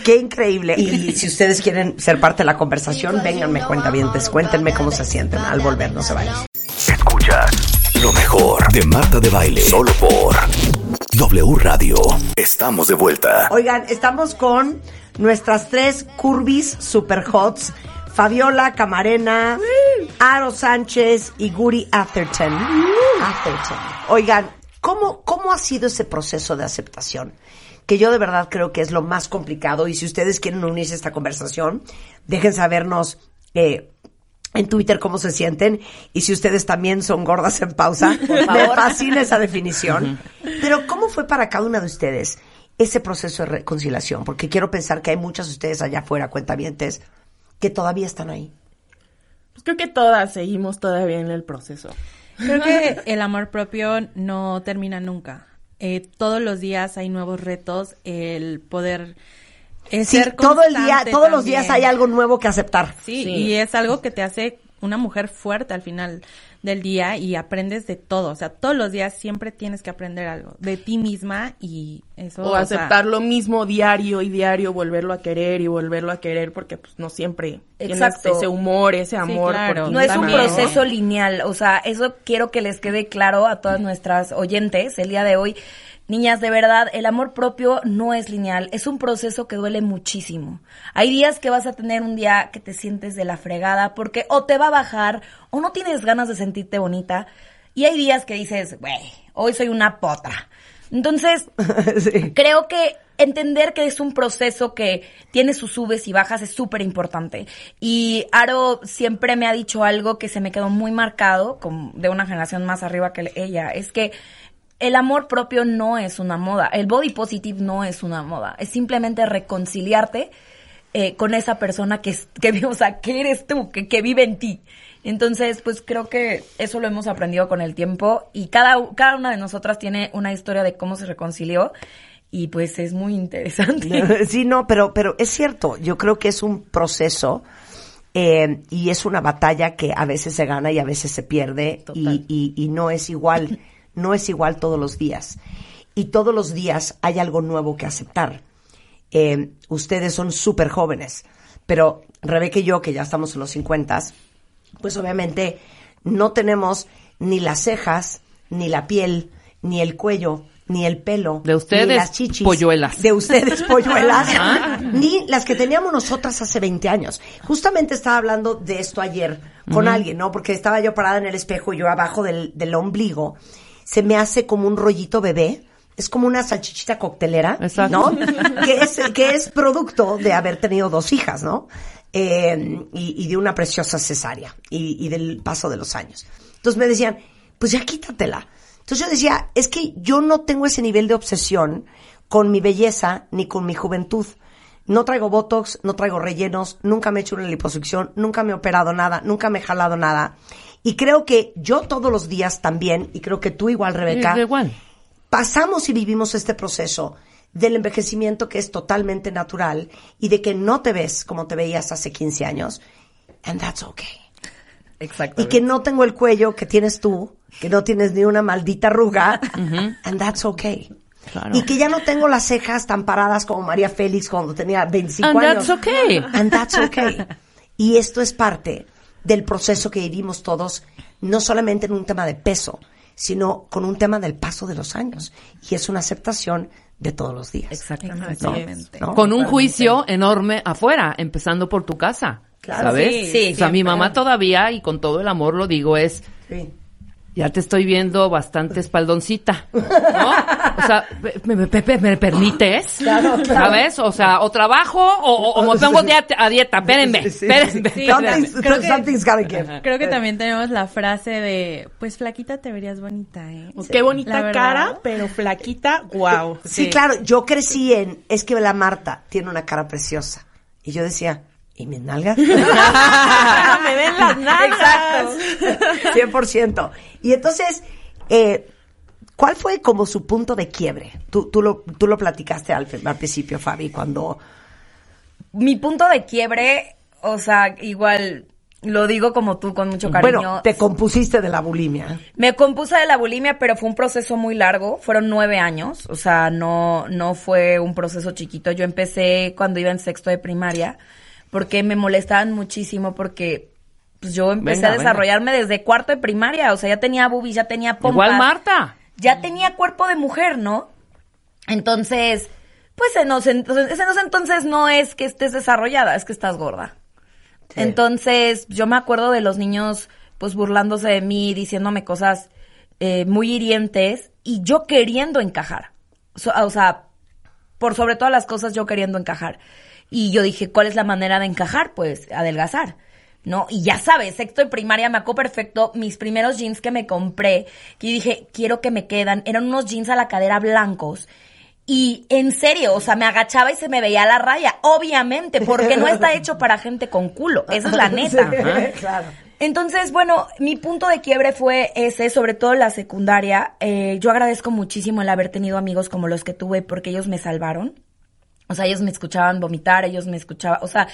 Qué increíble. Y si ustedes quieren ser parte de la conversación, vénganme, cuentavientes, cuéntenme cómo se sienten al volver, no se vayan. Escuchas lo mejor de Marta de Baile. Solo por W Radio. Estamos de vuelta. Oigan, estamos con nuestras tres curvis super hots. Fabiola Camarena, Aro Sánchez y Guri Atherton. Atherton. Oigan, ¿cómo, ¿cómo ha sido ese proceso de aceptación? Que yo de verdad creo que es lo más complicado y si ustedes quieren unirse a esta conversación, dejen sabernos eh, en Twitter cómo se sienten y si ustedes también son gordas en pausa. Me favor. fascina esa definición. Pero ¿cómo fue para cada una de ustedes ese proceso de reconciliación? Porque quiero pensar que hay muchas de ustedes allá afuera, cuentavientes, que todavía están ahí. Pues creo que todas seguimos todavía en el proceso. Creo que el amor propio no termina nunca. Eh, todos los días hay nuevos retos, el poder eh, Sí, ser todo el día, todos los días hay algo nuevo que aceptar. Sí, y es algo que te hace una mujer fuerte al final del día y aprendes de todo. O sea, todos los días siempre tienes que aprender algo de ti misma y eso. O sea, aceptar lo mismo diario y diario, volverlo a querer y volverlo a querer, porque pues no siempre tienes Exacto. ese humor, ese amor. claro. por ti No es un proceso lineal, o sea, eso quiero que les quede claro a todas nuestras oyentes el día de hoy. Niñas, de verdad, el amor propio no es lineal, es un proceso que duele muchísimo. Hay días que vas a tener un día que te sientes de la fregada porque o te va a bajar o no tienes ganas de sentirte bonita. Y hay días que dices, güey, hoy soy una potra. Entonces, creo que entender que es un proceso que tiene sus subes y bajas es súper importante. Y Aro siempre me ha dicho algo que se me quedó muy marcado, como de una generación más arriba que ella, es que el amor propio no es una moda, el body positive no es una moda, es simplemente reconciliarte eh, con esa persona que, que, o sea, que eres tú, que, que vive en ti. Entonces, pues creo que eso lo hemos aprendido con el tiempo y cada, cada una de nosotras tiene una historia de cómo se reconcilió y pues es muy interesante. Sí, no, pero, pero es cierto. Yo creo que es un proceso eh, y es una batalla que a veces se gana y a veces se pierde y, y- y no es igual, no es igual todos los días. Y todos los días hay algo nuevo que aceptar. Eh, ustedes son súper jóvenes, pero Rebeca y yo, que ya estamos en los 50, pues obviamente no tenemos ni las cejas, ni la piel, ni el cuello, ni el pelo, De ustedes, ni las chichis, polluelas. de ustedes polluelas, Ah. ni las que teníamos nosotras hace 20 años. Justamente estaba hablando de esto ayer con alguien, ¿no? Porque estaba yo parada en el espejo y yo abajo del, del ombligo se me hace como un rollito bebé. Es como una salchichita coctelera, Exacto. ¿no? que, es, que es producto de haber tenido dos hijas, ¿no? Eh, y, y de una preciosa cesárea y, y del paso de los años. Entonces me decían, pues ya quítatela. Entonces yo decía, es que yo no tengo ese nivel de obsesión con mi belleza ni con mi juventud. No traigo botox, no traigo rellenos, nunca me he hecho una liposucción, nunca me he operado nada, nunca me he jalado nada. Y creo que yo todos los días también, y creo que tú igual, Rebeca, Es igual. pasamos y vivimos este proceso del envejecimiento que es totalmente natural y de que no te ves como te veías hace 15 años. And that's okay. Exacto. Y que no tengo el cuello que tienes tú, que no tienes ni una maldita arruga. And that's okay. Claro. Y que ya no tengo las cejas tan paradas como María Félix cuando tenía 25 And años. that's okay. And that's okay. Y esto es parte del proceso que vivimos todos, no solamente en un tema de peso, sino con un tema del paso de los años. Y es una aceptación de todos los días. Exactamente. ¿No? Con un juicio enorme afuera, empezando por tu casa. Claro. ¿Sabes? Sí, sí, o sea, mi mamá todavía, y con todo el amor lo digo, es. Sí. Ya te estoy viendo bastante espaldoncita, ¿no? O sea, ¿me, me- me- me permites? Claro, claro. ¿Sabes? O sea, o trabajo o, o- o me pongo dieta- a dieta. Espérenme, espérenme. Sí, espérenme. creo- creo que- Something's gotta give. Creo que también tenemos la frase de, pues flaquita te verías bonita, ¿eh? Qué bonita cara, pero flaquita, wow. Sí, claro, yo crecí en, es que la Marta tiene una cara preciosa. Y yo decía, ¿y mis nalgas? Me ven las nalgas. Exacto. 100%. Y entonces, eh, ¿cuál fue como su punto de quiebre? Tú, tú, lo, tú lo platicaste al, al principio, Fabi, cuando... Mi punto de quiebre, o sea, igual lo digo como tú, con mucho cariño. Bueno, te compusiste de la bulimia. Me compuse de la bulimia, pero fue un proceso muy largo. Fueron nueve años. O sea, no, no fue un proceso chiquito. Yo empecé cuando iba en sexto de primaria, porque me molestaban muchísimo, porque pues, yo empecé Venga, a desarrollarme desde cuarto de primaria. O sea, ya tenía boobies, ya tenía pompas. Igual Marta. Ya tenía cuerpo de mujer, ¿no? Entonces, pues en los, entonces, entonces no es que estés desarrollada, es que estás gorda. Entonces, yo me acuerdo de los niños, pues burlándose de mí, diciéndome cosas eh, muy hirientes y yo queriendo encajar. So- o sea, por sobre todas las cosas, yo queriendo encajar. Y yo dije, ¿cuál es la manera de encajar? Pues adelgazar. ¿No? Y ya sabes, sexto de primaria me acuerdo perfecto mis primeros jeans que me compré, que yo dije, quiero que me quedan, eran unos jeans a la cadera blancos. Y en serio, o sea, me agachaba y se me veía la raya, obviamente, porque no está hecho para gente con culo, esa es la neta. Sí, claro. Entonces, bueno, mi punto de quiebre fue ese, sobre todo la secundaria. Eh, yo agradezco muchísimo el haber tenido amigos como los que tuve porque ellos me salvaron. O sea, ellos me escuchaban vomitar, ellos me escuchaban, o sea,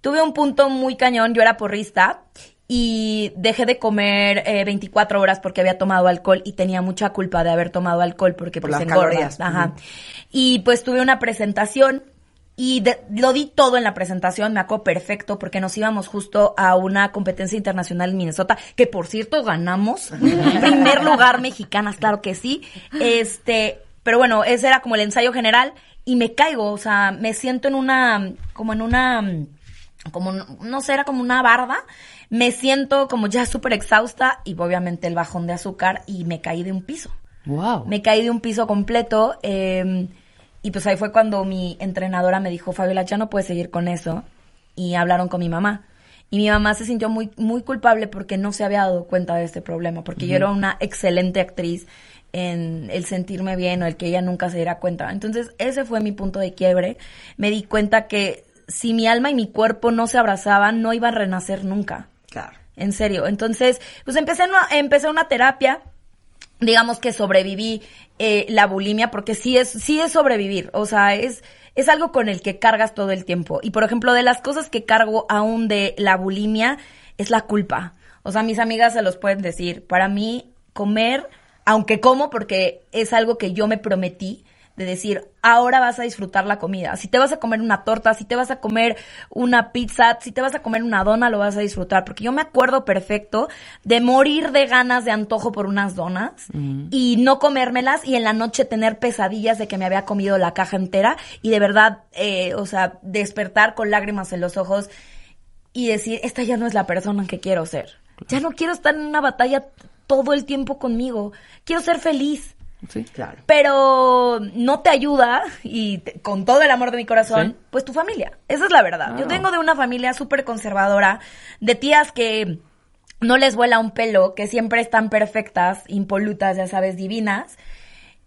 tuve un punto muy cañón, yo era porrista y dejé de comer eh, 24 horas porque había tomado alcohol y tenía mucha culpa de haber tomado alcohol porque Por pues las engordas. calorías. Ajá. Y pues tuve una presentación y de- lo di todo en la presentación, me acuerdo perfecto, porque nos íbamos justo a una competencia internacional en Minnesota, que por cierto ganamos. Primer lugar mexicanas, claro que sí. Este, pero bueno, ese era como el ensayo general y me caigo, o sea, me siento en una, como en una, como, no sé, era como una barda. Me siento como ya súper exhausta y obviamente el bajón de azúcar y me caí de un piso. Wow. Me caí de un piso completo. eh, y pues ahí fue cuando mi entrenadora me dijo, Fabiola, ya no puedes seguir con eso. Y hablaron con mi mamá. Y mi mamá se sintió muy, muy culpable porque no se había dado cuenta de este problema. Porque yo era una excelente actriz en el sentirme bien o el que ella nunca se diera cuenta. Entonces, ese fue mi punto de quiebre. Me di cuenta que si mi alma y mi cuerpo no se abrazaban, no iba a renacer nunca. Claro. En serio. Entonces, pues empecé una, empecé una terapia. Digamos que sobreviví eh, la bulimia, porque sí es, sí es sobrevivir. O sea, es, es algo con el que cargas todo el tiempo. Y por ejemplo, de las cosas que cargo aún de la bulimia es la culpa. O sea, mis amigas se los pueden decir. Para mí, comer, aunque como, porque es algo que yo me prometí, de decir, ahora vas a disfrutar la comida. Si te vas a comer una torta, si te vas a comer una pizza, si te vas a comer una dona, lo vas a disfrutar. Porque yo me acuerdo perfecto de morir de ganas de antojo por unas donas y no comérmelas y en la noche tener pesadillas de que me había comido la caja entera y de verdad, eh, o sea, despertar con lágrimas en los ojos y decir, esta ya no es la persona que quiero ser. Ya no quiero estar en una batalla todo el tiempo conmigo. Quiero ser feliz. Sí, claro. Pero no te ayuda, y te- con todo el amor de mi corazón, Sí. pues tu familia. Esa es la verdad. Yo tengo de una familia súper conservadora, de tías que no les vuela un pelo, que siempre están perfectas, impolutas, ya sabes, divinas.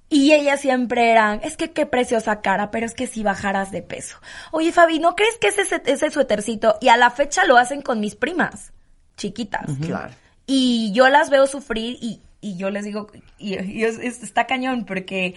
Y ellas siempre eran, es que qué preciosa cara, pero es que si bajaras de peso. Oye, Fabi, ¿no crees que ese, ese suétercito? Y a la fecha lo hacen con mis primas, chiquitas. Claro. Y yo las veo sufrir y, y yo les digo, y, y es- es- está cañón porque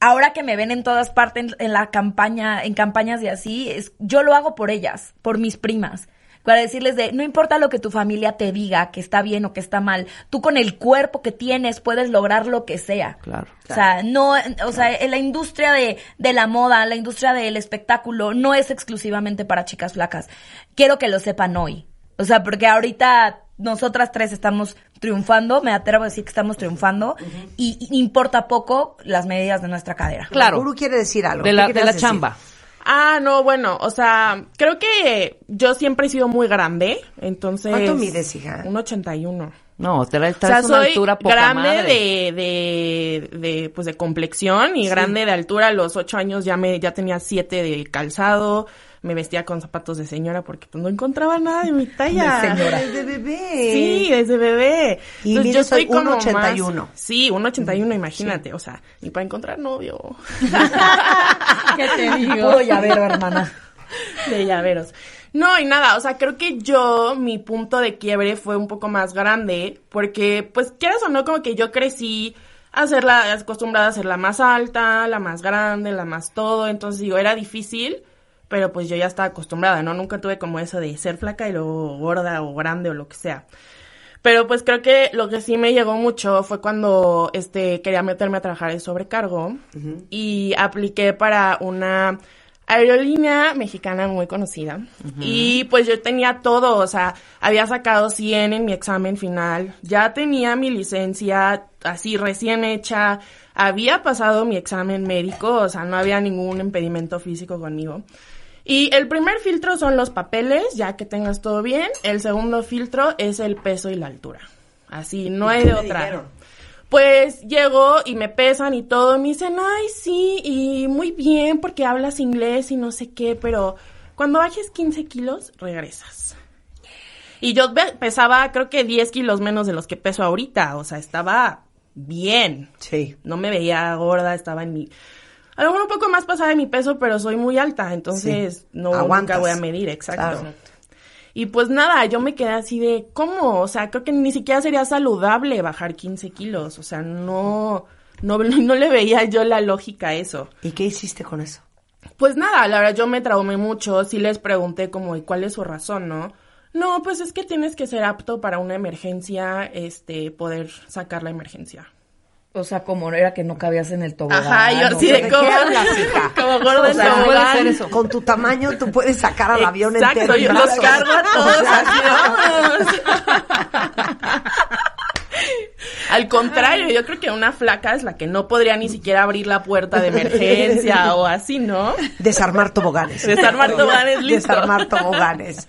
ahora que me ven en todas partes en, en la campaña, en campañas y así, es, yo lo hago por ellas, por mis primas. Para decirles de, no importa lo que tu familia te diga, que está bien o que está mal, tú con el cuerpo que tienes puedes lograr lo que sea. Claro. O sea, no, o sea, en la industria de, de la moda, la industria del espectáculo, no es exclusivamente para chicas flacas. Quiero que lo sepan hoy. O sea, porque ahorita nosotras tres estamos triunfando, me atrevo a decir que estamos triunfando, y, y importa poco las medidas de nuestra cadera. Claro. Guru quiere decir algo. De ¿Qué la, de la chamba. Ah, no, bueno, o sea, creo que yo siempre he sido muy grande, entonces... ¿Cuánto mides, hija? Un 81. No, te traes O sea, una soy altura poca grande madre. de, de, de, pues de complexión y Sí. grande de altura. A los ocho años ya me, ya tenía siete de calzado. Me vestía con zapatos de señora porque pues no encontraba nada de mi talla. De señora. Desde bebé. Sí, desde bebé. Y Entonces, mides hoy como 1.81. más- Sí, 1.81, imagínate. O sea, ni para encontrar novio. ¿Qué te digo? Puro llavero, hermana. de llaveros. No, y nada, o sea, creo que yo, mi punto de quiebre fue un poco más grande, porque, pues, quieras o no, como que yo crecí a ser la, acostumbrada a ser la más alta, la más grande, la más todo, entonces digo, era difícil, pero pues yo ya estaba acostumbrada, ¿no? Nunca tuve como eso de ser flaca y luego gorda o grande o lo que sea. Pero pues creo que lo que sí me llegó mucho fue cuando este quería meterme a trabajar en sobrecargo y apliqué para una aerolínea mexicana muy conocida. Y pues yo tenía todo, o sea, había sacado 100 en mi examen final, ya tenía mi licencia así recién hecha, había pasado mi examen médico, o sea, no había ningún impedimento físico conmigo. Y el primer filtro son los papeles, ya que tengas todo bien. El segundo filtro es el peso y la altura. Así, no hay de otra. dijeron? Pues llego y me pesan y todo. Me dicen, ay, sí, y muy bien porque hablas inglés y no sé qué, pero cuando bajes 15 kilos, regresas. Y yo pesaba, creo que 10 kilos menos de los que peso ahorita. O sea, estaba bien. Sí. No me veía gorda, estaba en mi... A lo mejor un poco más pasada de mi peso, pero soy muy alta, entonces Sí. no Aguantas. nunca voy a medir, exacto. Claro. Y pues nada, yo me quedé así de, ¿cómo? O sea, creo que ni siquiera sería saludable bajar 15 kilos. O sea, no, no, no le veía yo la lógica a eso. ¿Y qué hiciste con eso? Pues nada, la verdad yo me traumé mucho, sí les pregunté como, ¿y cuál es su razón, no? No, pues es que tienes que ser apto para una emergencia, este, poder sacar la emergencia. O sea, como era que no cabías en el tobogán. Ajá, yo así de ¿De cómo, qué hablas, hija? como gorda O en tobogán. puede ser eso. Con tu tamaño tú puedes sacar al avión Exacto, entero. en yo los cargo a todos. Al contrario, yo creo que una flaca es la que no podría ni siquiera abrir la puerta de emergencia o así, ¿no? Desarmar toboganes. Desarmar toboganes, listo. Desarmar toboganes.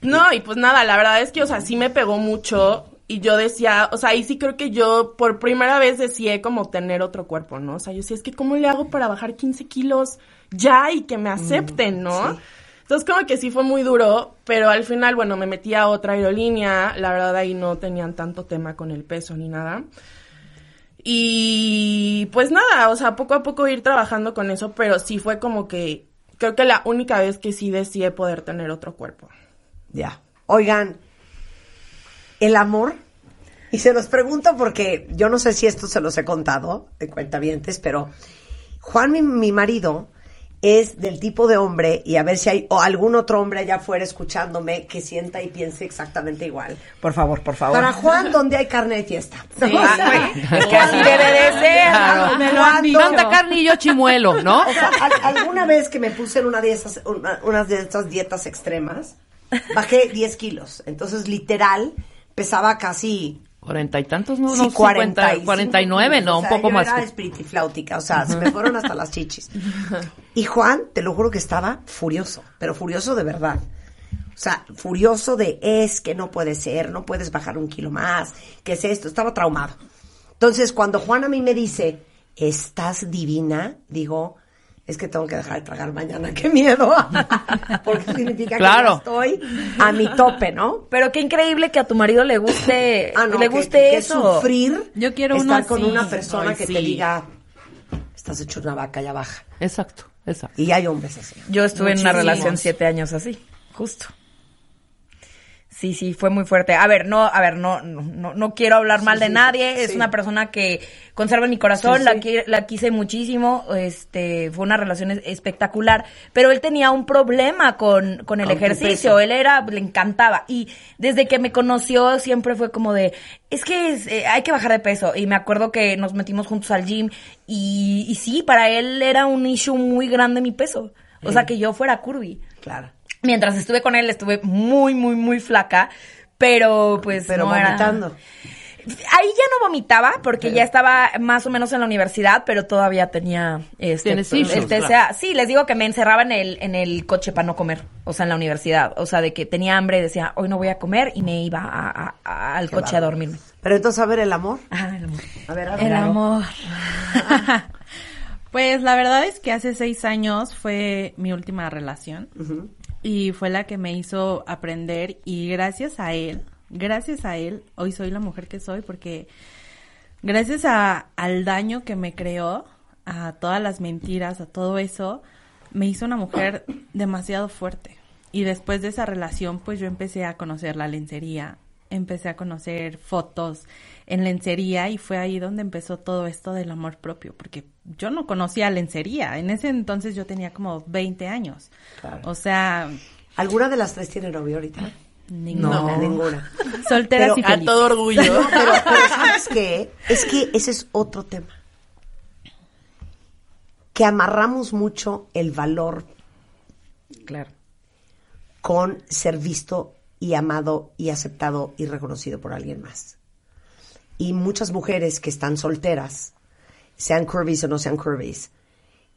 No, y pues nada, la verdad es que, o sea, sí me pegó mucho y yo decía, o sea, y sí creo que yo por primera vez deseé como tener otro cuerpo, ¿no? O sea, yo decía, es que ¿cómo le hago para bajar 15 kilos ya y que me acepten, ¿no? Entonces como que sí fue muy duro, pero al final, bueno, me metí a otra aerolínea, la verdad ahí no tenían tanto tema con el peso ni nada. Y pues nada, o sea, poco a poco ir trabajando con eso, pero sí fue como que creo que la única vez que sí deseé poder tener otro cuerpo. Ya. Oigan, el amor, y se los pregunto porque yo no sé si esto se los he contado de cuentavientes, pero Juan, mi, mi marido, es del tipo de hombre, y a ver si hay o algún otro hombre allá afuera escuchándome que sienta y piense exactamente igual. Por favor, por favor. Para Juan, donde hay carne de fiesta. Sí, es que así debe de ser. Claro. Me lo han dicho. Tanta carne y yo chimuelo, ¿no? O sea, al- alguna vez que me puse en una de esas, una, unas de estas dietas extremas, bajé 10 kilos. Entonces, literal, pesaba casi Cuarenta y tantos, ¿no? Sí, no, 40, cuarenta y nueve, no, o un sea, poco yo más. Era espiritifláutica, o sea, se me fueron hasta las chichis. Y Juan, te lo juro que estaba furioso, pero furioso de verdad. O sea, furioso de es que no puede ser, no puedes bajar un kilo más, ¿qué es esto? Estaba traumado. Entonces, cuando Juan a mí me dice, estás divina, digo, es que tengo que dejar de tragar mañana, qué miedo. Porque significa Claro. que estoy a mi tope, ¿no? Pero qué increíble que a tu marido le guste, Ah, no, le guste que eso. sufrir Yo quiero uno estar con así. una persona Ay, que sí. te diga, estás hecho una vaca, ya baja. Exacto, exacto. Y hay hombres así. Yo estuve en una relación siete años así, justo. Sí, sí, fue muy fuerte. A ver, no, a ver, no, no, no, no quiero hablar mal de sí, nadie. Es sí. una persona que conserva mi corazón, la, la quise muchísimo. Este, fue una relación es- espectacular. Pero él tenía un problema con, con el Con ejercicio. Él era, le encantaba. Y desde que me conoció siempre fue como de, es que es, eh, hay que bajar de peso. Y me acuerdo que nos metimos juntos al gym. Y, y sí, para él era un issue muy grande mi peso. O sea, que yo fuera curvy. Claro. Mientras estuve con él, estuve muy, muy, muy flaca, pero pues Pero no era- vomitando. Ahí ya no vomitaba porque ya estaba más o menos en la universidad, pero todavía tenía este Tienes el issues, TCA. claro. Sí, les digo que me encerraba en el en el coche para no comer, o sea, en la universidad, o sea, de que tenía hambre y decía, "Hoy no voy a comer" y me iba a- a- a- al Qué coche a dormirme. Pero entonces, a ver, el amor. Ah, el amor. A ver, a ver. El amor. pues la verdad es que hace seis años fue mi última relación y fue la que me hizo aprender y gracias a él, gracias a él, hoy soy la mujer que soy porque gracias a, al daño que me creó, a todas las mentiras, a todo eso, me hizo una mujer demasiado fuerte. Y después de esa relación, pues yo empecé a conocer la lencería, empecé a conocer fotos en lencería y fue ahí donde empezó todo esto del amor propio, porque yo no conocía lencería. En ese entonces yo tenía como 20 años. Claro. O sea, ¿Alguna de las tres tiene novio ahorita? Ninguna. ninguna. Solteras y a todo orgullo. No, pero, pero ¿sabes qué? Es que ese es otro tema. Que amarramos mucho el valor Claro. con ser visto y amado y aceptado y reconocido por alguien más. Y muchas mujeres que están solteras, sean curvies o no sean curvies,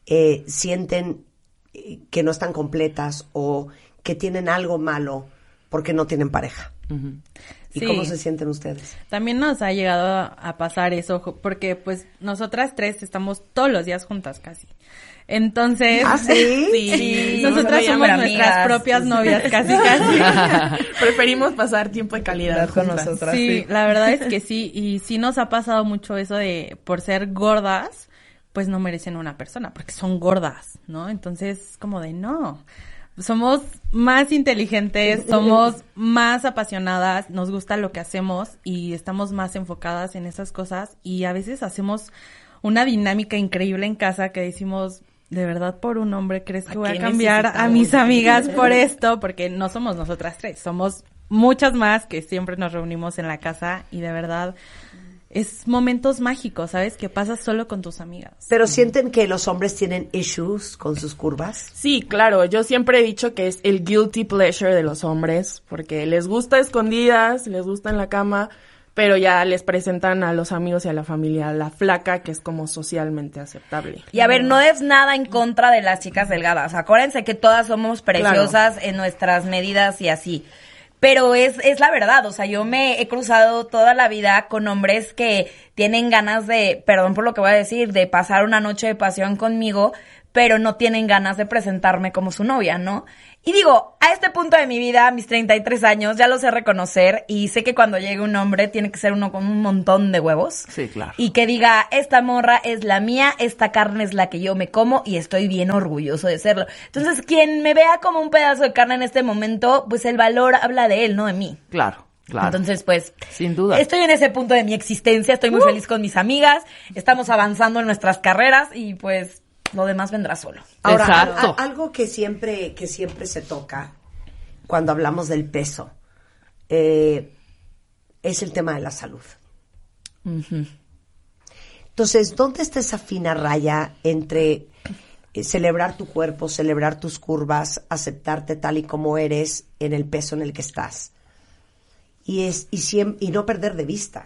eh, sienten eh, que no están completas o que tienen algo malo porque no tienen pareja. ¿Y Sí. cómo se sienten ustedes? También nos ha llegado a- pasar eso, porque pues nosotras tres estamos todos los días juntas casi. Entonces, ¿Ah, sí? sí, Sí, nosotras nos somos nuestras amigas. propias novias casi casi. Preferimos pasar tiempo de calidad con juntas. nosotras. Sí, sí. la verdad es que sí, y sí nos ha pasado mucho eso de por ser gordas, pues no merecen una persona, porque son gordas, ¿no? Entonces, como de no. Somos más inteligentes, somos más apasionadas, nos gusta lo que hacemos y estamos más enfocadas en esas cosas y a veces hacemos una dinámica increíble en casa que decimos, de verdad por un hombre crees que ¿A voy a cambiar a mis amigas por esto, porque no somos nosotras tres, somos muchas más que siempre nos reunimos en la casa y de verdad es momentos mágicos, ¿sabes? Que pasas solo con tus amigas. Pero sienten que los hombres tienen issues con sus curvas. Sí, claro, yo siempre he dicho que es el guilty pleasure de los hombres, porque les gusta escondidas, les gusta en la cama, pero ya les presentan a los amigos y a la familia la flaca, que es como socialmente aceptable. Y a ver, no es nada en contra de las chicas delgadas. Acuérdense que todas somos preciosas en nuestras medidas y así. Pero es, es la verdad, o sea, yo me he cruzado toda la vida con hombres que tienen ganas de, perdón por lo que voy a decir, de pasar una noche de pasión conmigo, pero no tienen ganas de presentarme como su novia, ¿no? Y digo, a este punto de mi vida, a mis 33 años, ya lo sé reconocer y sé que cuando llegue un hombre tiene que ser uno con un montón de huevos. Sí, claro. Y que diga, esta morra es la mía, esta carne es la que yo me como y estoy bien orgulloso de serlo. Entonces, quien me vea como un pedazo de carne en este momento, pues el valor habla de él, no de mí. Claro, claro. Entonces, pues, sin duda. estoy en ese punto de mi existencia, estoy muy Uh. feliz con mis amigas, estamos avanzando en nuestras carreras y pues lo demás vendrá solo. Ahora, a- algo que siempre, que siempre se toca cuando hablamos del peso eh, es el tema de la salud. Entonces, ¿dónde está esa fina raya entre eh, celebrar tu cuerpo, celebrar tus curvas, aceptarte tal y como eres en el peso en el que estás? Y, es, y, siem- y no perder de vista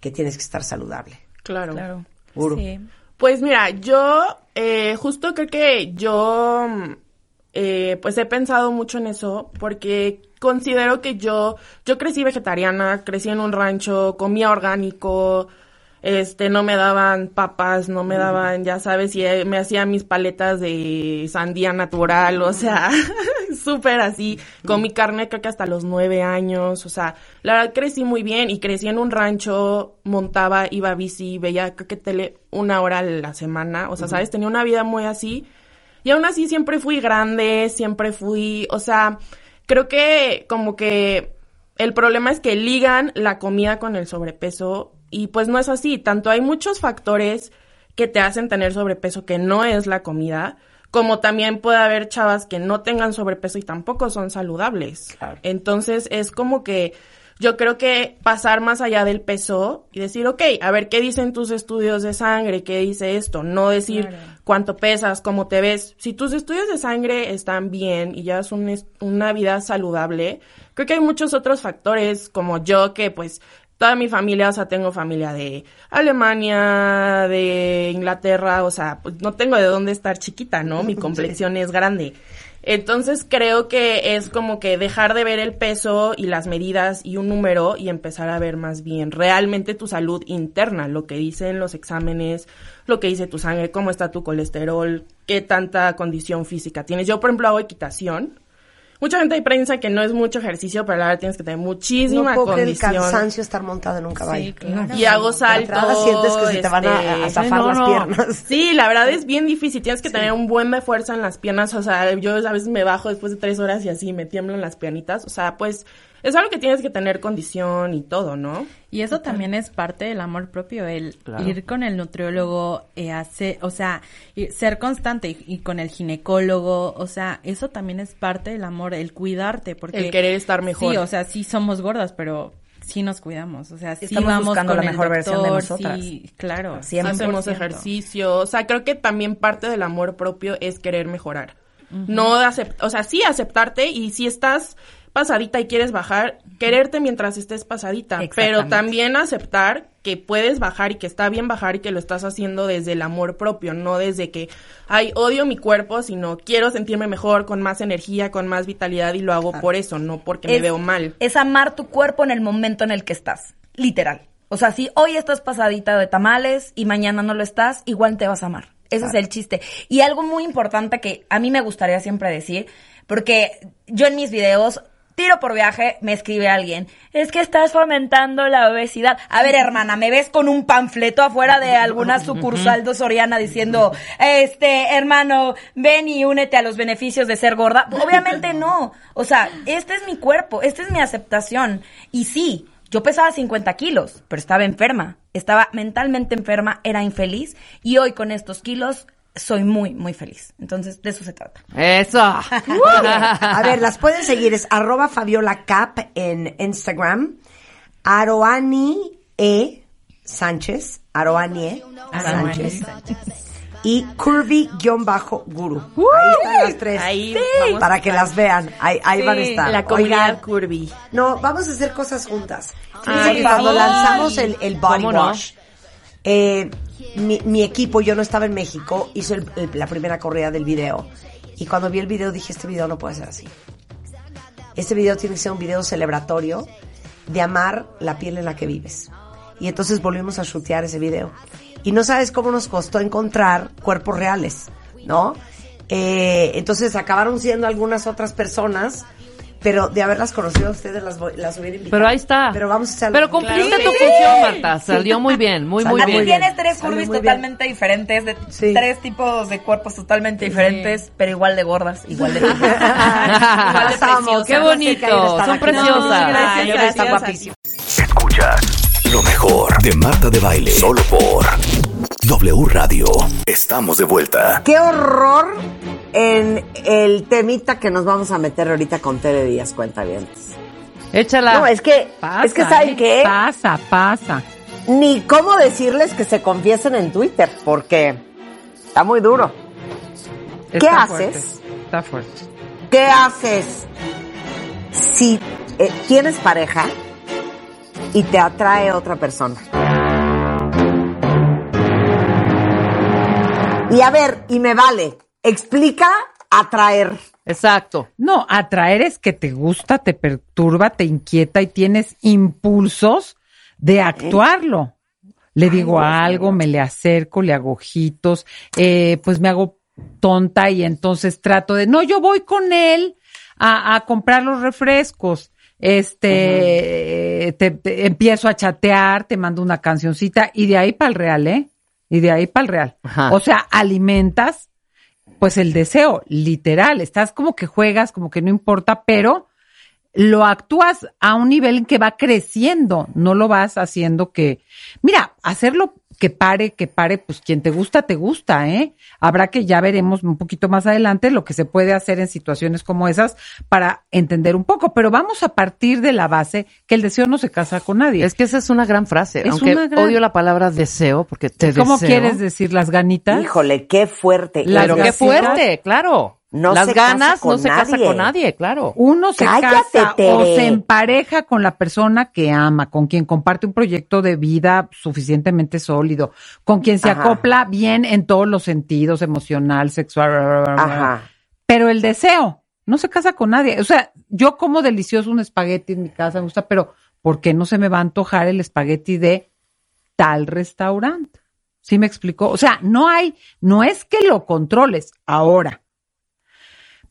que tienes que estar saludable. Claro. Uru. Pues mira, yo eh, justo creo que yo mm, eh, pues he pensado mucho en eso porque considero que yo yo crecí vegetariana, crecí en un rancho, comía orgánico, este no me daban papas, no me daban, ya sabes, y eh, me hacía mis paletas de sandía natural, o sea, súper así, comí carne creo que hasta los nueve años, o sea, la verdad crecí muy bien y crecí en un rancho, montaba, iba a bici, veía creo que tele una hora a la semana, o sea, sabes, tenía una vida muy así y aún así siempre fui grande, siempre fui, o sea, creo que como que el problema es que ligan la comida con el sobrepeso y pues no es así, tanto hay muchos factores que te hacen tener sobrepeso que no es la comida, como también puede haber chavas que no tengan sobrepeso y tampoco son saludables. Entonces es como que yo creo que pasar más allá del peso y decir, ok, a ver qué dicen tus estudios de sangre, qué dice esto, no decir Claro. cuánto pesas, cómo te ves. Si tus estudios de sangre están bien y ya es un es- una vida saludable, creo que hay muchos otros factores como yo que pues toda mi familia, o sea, tengo familia de Alemania, de Inglaterra, o sea, pues no tengo de dónde estar chiquita, ¿no? Mi complexión es grande. Entonces creo que es como que dejar de ver el peso y las medidas y un número y empezar a ver más bien realmente tu salud interna, lo que dicen los exámenes, lo que dice tu sangre, cómo está tu colesterol, qué tanta condición física tienes. Yo, por ejemplo, hago equitación. Mucha gente piensa que no es mucho ejercicio, pero la verdad tienes que tener muchísima no puedo creer el condición. cansancio estar montado en un caballo. Y hago saltos. entrada sientes que se te van a- a este, zafar las piernas. Sí, la verdad es bien difícil. Tienes que tener un buen de fuerza en las piernas. O sea, yo a veces me bajo después de tres horas y así me tiemblan las piernitas. O sea, pues es algo que tienes que tener condición y todo, ¿no? Y eso también es parte del amor propio, el Claro. ir con el nutriólogo, eh, hacer, o sea, ser constante y, y con el ginecólogo, o sea, eso también es parte del amor, el cuidarte, porque El querer estar mejor. Sí, o sea, sí somos gordas, pero sí nos cuidamos, o sea, sí Estamos vamos buscando con la el mejor versión de doctor, nosotras. Sí, claro, Sí, hacemos 100%. ejercicio. O sea, creo que también parte del amor propio es querer mejorar. No acept o sea, sí aceptarte y si estás pasadita y quieres bajar, quererte mientras estés pasadita, pero también aceptar que puedes bajar y que está bien bajar y que lo estás haciendo desde el amor propio, no desde que, ay, odio mi cuerpo, sino quiero sentirme mejor, con más energía, con más vitalidad y lo hago por eso, no porque me veo mal. Es amar tu cuerpo en el momento en el que estás, literal. O sea, si hoy estás pasadita de tamales y mañana no lo estás, igual te vas a amar. Ese es el chiste. Y algo muy importante que a mí me gustaría siempre decir, porque yo en mis videos, tiro por viaje, me escribe alguien, es que estás fomentando la obesidad. A ver, hermana, ¿me ves con un panfleto afuera de alguna sucursal de Soriana diciendo, este, hermano, ven y únete a los beneficios de ser gorda? Obviamente no. O sea, este es mi cuerpo, esta es mi aceptación. Y sí, yo pesaba 50 kilos, pero estaba enferma. Estaba mentalmente enferma, era infeliz. Y hoy con estos kilos soy muy, muy feliz. Entonces, de eso se trata. Eso. A ver, las pueden seguir. Es arroba Fabiola Cap en Instagram. Aroani E. Sánchez. Aroani E. Sánchez. Y Curvy-Guru. Ahí están las tres. Ahí vamos para que las vean. Ahí, ahí Sí, van a estar. la comunidad Oigan, Curvy. No, vamos a hacer cosas juntas. Ay, que cuando lanzamos el, el body ¿Cómo no? Eh, mi, equipo, yo no estaba en México, hizo el- la primera corrida del video. Y cuando vi el video dije, este video no puede ser así. Este video tiene que ser un video celebratorio de amar la piel en la que vives. Y entonces volvimos a shootear ese video. Y no sabes cómo nos costó encontrar cuerpos reales, ¿no? Eh, entonces acabaron siendo algunas otras personas, pero de haberlas conocido a ustedes las, voy- las hubiera invitado. Pero ahí está. Pero vamos a hacerlo. Pero cumpliste Claro tu función, sí. Marta. Salió muy bien, muy, muy bien. tienes tres curvis bien. totalmente diferentes, de tres tipos de cuerpos totalmente diferentes, pero igual de gordas, igual de igual de preciosas. qué bonito, son preciosas. Guapísimos. Escuchas lo mejor de Marta de Baile. Solo por W Radio. Estamos de vuelta. Qué horror en el temita que nos vamos a meter ahorita con Tere Díaz, cuenta bien. Échala. No, es que, es que ¿saben ¿eh? qué? Pasa, pasa. Ni cómo decirles que se confiesen en Twitter, porque está muy duro. ¿Qué haces? fuerte, Está fuerte. ¿Qué haces si eh, tienes pareja y te atrae otra persona? Y a ver, y me vale, explica atraer. Exacto. No, atraer es que te gusta, te perturba, te inquieta y tienes impulsos de actuarlo. Le digo algo, me le acerco, le hago ojitos, eh, pues me hago tonta y entonces trato de, no, yo voy con él a, a comprar los refrescos. Este, te, te- empiezo a chatear, te mando una cancioncita y de ahí para el real, ¿eh? Y de ahí para el real. Ajá. O sea, alimentas pues el deseo, literal. Estás como que juegas, como que no importa, pero lo actúas a un nivel en que va creciendo, no lo vas haciendo que, mira, hacerlo que pare, que pare, pues quien te gusta, te gusta, ¿eh? Habrá que ya veremos un poquito más adelante lo que se puede hacer en situaciones como esas para entender un poco, pero vamos a partir de la base que el deseo no se casa con nadie. Es que esa es una gran frase. Es aunque una gran- odio la palabra deseo, porque te ¿Cómo deseo. quieres decir las ganitas? Híjole, qué fuerte. Las Pero qué fuerte, claro. No Las se casa ganas con no se casa nadie. con nadie, claro. Uno se Cállate, casa o se empareja con la persona que ama, con quien comparte un proyecto de vida suficientemente sólido, con quien se Ajá. acopla bien en todos los sentidos, emocional, sexual. Ajá. Pero el deseo no se casa con nadie. O sea, yo como delicioso un espagueti en mi casa, me gusta, pero ¿por qué no se me va a antojar el espagueti de tal restaurante? ¿Sí me explicó? O sea, no hay, no es que lo controles ahora.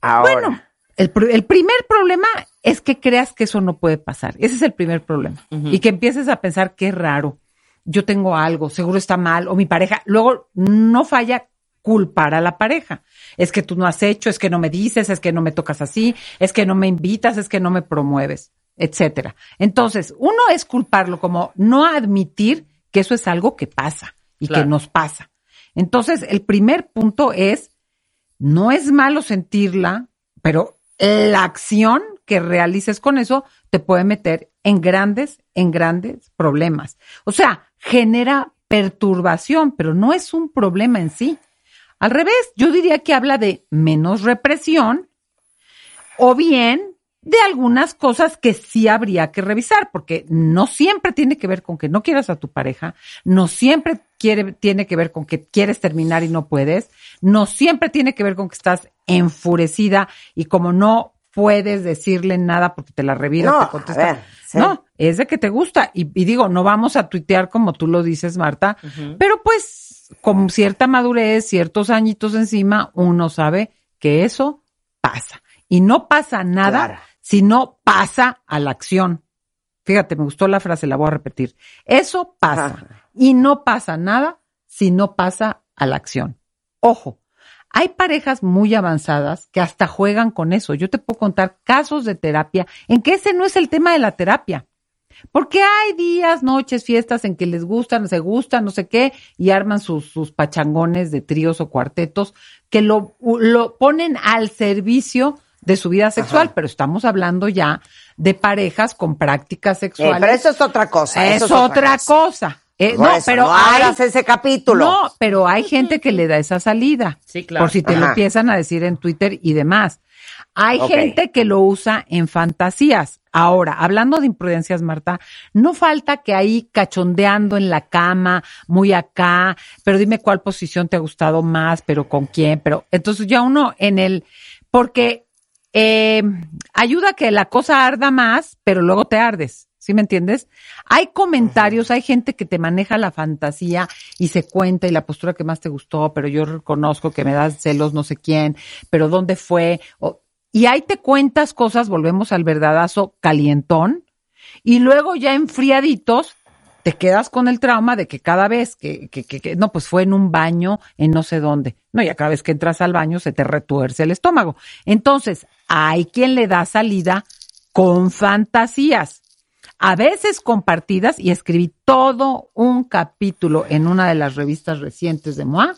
Ahora. Bueno, el, el primer problema es que creas que eso no puede pasar. Ese es el primer problema. Y que empieces a pensar qué raro. Yo tengo algo, seguro está mal, o mi pareja. Luego no falla culpar a la pareja. Es que tú no has hecho, es que no me dices, es que no me tocas así, es que no me invitas, es que no me promueves, etcétera. Entonces, uno es culparlo como no admitir que eso es algo que pasa y Claro. que nos pasa. Entonces, el primer punto es no es malo sentirla, pero la acción que realices con eso te puede meter en grandes, en grandes problemas. O sea, genera perturbación, pero no es un problema en sí. Al revés, yo diría que habla de menos represión o bien de algunas cosas que sí habría que revisar, porque no siempre tiene que ver con que no quieras a tu pareja, no siempre quiere, tiene que ver con que quieres terminar y no puedes, no siempre tiene que ver con que estás enfurecida y como no puedes decirle nada porque te la reviras, No, te a contesta. ver, sí. No, es de que te gusta. Y, y digo, no vamos a tuitear como tú lo dices, Marta, pero pues con cierta madurez, ciertos añitos encima, uno sabe que eso pasa. Y no pasa nada Claro. Si no pasa a la acción. Fíjate, me gustó la frase, la voy a repetir. Eso pasa. Y no pasa nada si no pasa a la acción. Ojo, hay parejas muy avanzadas que hasta juegan con eso. Yo te puedo contar casos de terapia en que ese no es el tema de la terapia. Porque hay días, noches, fiestas en que les gustan, se gustan, no sé qué, y arman sus, sus pachangones de tríos o cuartetos que lo, lo ponen al servicio de su vida sexual, pero estamos hablando ya de parejas con prácticas Eh, sexuales. pero eso es otra cosa. Es, otra cosa. Eh, no, eso, pero no hay, ese capítulo. No, pero hay gente que le da esa salida. Sí, claro. Por si te lo empiezan a decir en Twitter y demás. Hay gente que lo usa en fantasías. Ahora, hablando de imprudencias, Marta, no falta que ahí cachondeando en la cama, muy acá, pero dime cuál posición te ha gustado más, pero con quién, pero entonces ya uno en el, porque eh, ayuda a que la cosa arda más, pero luego te ardes. ¿Sí me entiendes? Hay comentarios, hay gente que te maneja la fantasía y se cuenta y la postura que más te gustó, pero yo reconozco que me das celos no sé quién, pero dónde fue. O- y ahí te cuentas cosas, volvemos al verdadazo calientón, y luego ya enfriaditos te quedas con el trauma de que cada vez que, que, que- que- no, pues fue en un baño en no sé dónde. No, ya cada vez que entras al baño se te retuerce el estómago. Entonces, hay quien le da salida con fantasías. A veces compartidas, y escribí todo un capítulo en una de las revistas recientes de MOA.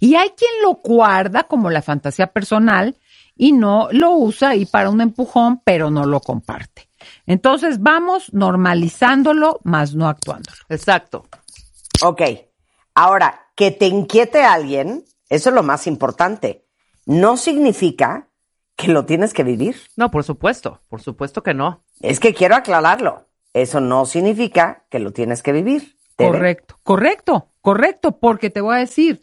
Y hay quien lo guarda como la fantasía personal y no lo usa ahí para un empujón, pero no lo comparte. Entonces vamos normalizándolo, más no actuándolo. Exacto. Ok. Ahora, que te inquiete alguien, eso es lo más importante. No significa que lo tienes que vivir. No, por supuesto, por supuesto que no. Es que quiero aclararlo. Eso no significa que lo tienes que vivir. ¿Te ve? Correcto, correcto, correcto, porque te voy a decir,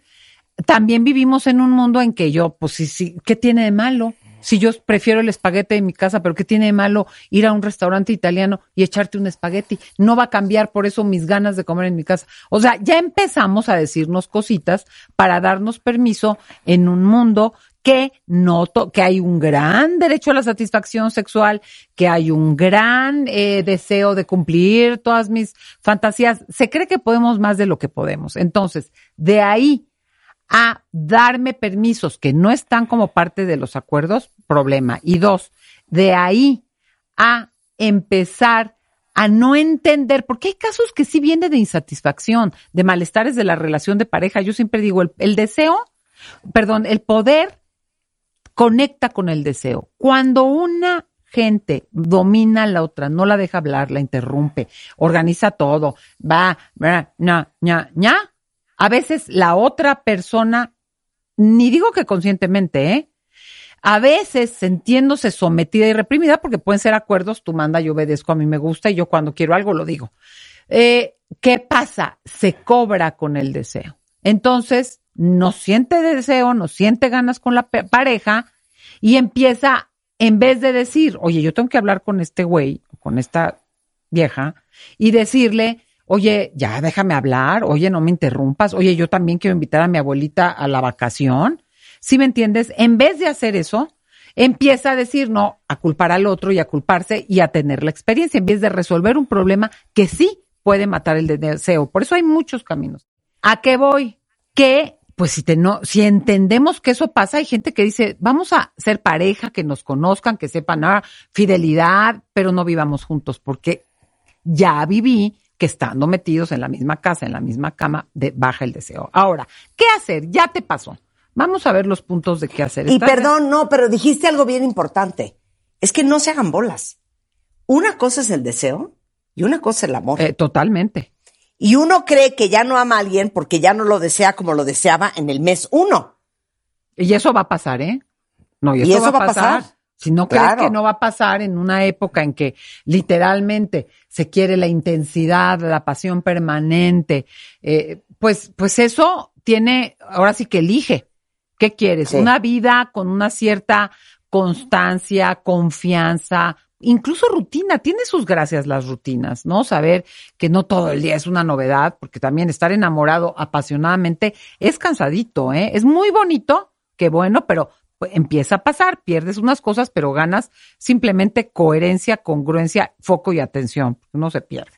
también vivimos en un mundo en que yo, pues sí, sí, ¿qué tiene de malo? Si yo prefiero el espaguete en mi casa, pero ¿qué tiene de malo ir a un restaurante italiano y echarte un espagueti? No va a cambiar por eso mis ganas de comer en mi casa. O sea, ya empezamos a decirnos cositas para darnos permiso en un mundo que noto que hay un gran derecho a la satisfacción sexual, que hay un gran eh, deseo de cumplir todas mis fantasías. Se cree que podemos más de lo que podemos. Entonces, de ahí a darme permisos que no están como parte de los acuerdos, problema. Y dos, de ahí a empezar a no entender, porque hay casos que sí vienen de insatisfacción, de malestares de la relación de pareja. Yo siempre digo, el, el deseo, perdón, el poder conecta con el deseo. Cuando una gente domina a la otra, no la deja hablar, la interrumpe, organiza todo, va, ña, ña, ña, a veces la otra persona, ni digo que conscientemente, ¿eh? A veces sintiéndose sometida y reprimida, porque pueden ser acuerdos, tú manda, yo obedezco, a mí me gusta y yo cuando quiero algo lo digo. Eh, ¿Qué pasa? Se cobra con el deseo. Entonces, no siente deseo, no siente ganas con la pareja y empieza, en vez de decir, oye, yo tengo que hablar con este güey, con esta vieja, y decirle, oye, ya déjame hablar, oye, no me interrumpas, oye, yo también quiero invitar a mi abuelita a la vacación. ¿Sí me entiendes? En vez de hacer eso, empieza a decir no, a culpar al otro y a culparse y a tener la experiencia, en vez de resolver un problema que sí puede matar el deseo. Por eso hay muchos caminos. ¿A qué voy? Que, pues si, te no, si entendemos que eso pasa, hay gente que dice, vamos a ser pareja, que nos conozcan, que sepan, ah, fidelidad, pero no vivamos juntos, porque ya viví que estando metidos en la misma casa, en la misma cama, de, baja el deseo. Ahora, ¿qué hacer? Ya te pasó. Vamos a ver los puntos de qué hacer. Y ¿Estás de- perdón, no, pero dijiste algo bien importante. Es que no se hagan bolas. Una cosa es el deseo y una cosa es el amor. Eh, totalmente. Y uno cree que ya no ama a alguien porque ya no lo desea como lo deseaba en el mes uno. Y eso va a pasar, ¿eh? No, y, Y eso, eso va a pasar. Si no crees que no va a pasar en una época en que literalmente se quiere la intensidad, la pasión permanente, eh, pues, pues eso tiene, ahora sí que elige. ¿Qué quieres? Sí. Una vida con una cierta constancia, confianza, incluso rutina. Tiene sus gracias las rutinas, ¿no? Saber que no todo el día es una novedad, porque también estar enamorado apasionadamente es cansadito, ¿eh? Es muy bonito, qué bueno, pero pues, empieza a pasar, pierdes unas cosas, pero ganas simplemente coherencia, congruencia, foco y atención. No se pierde.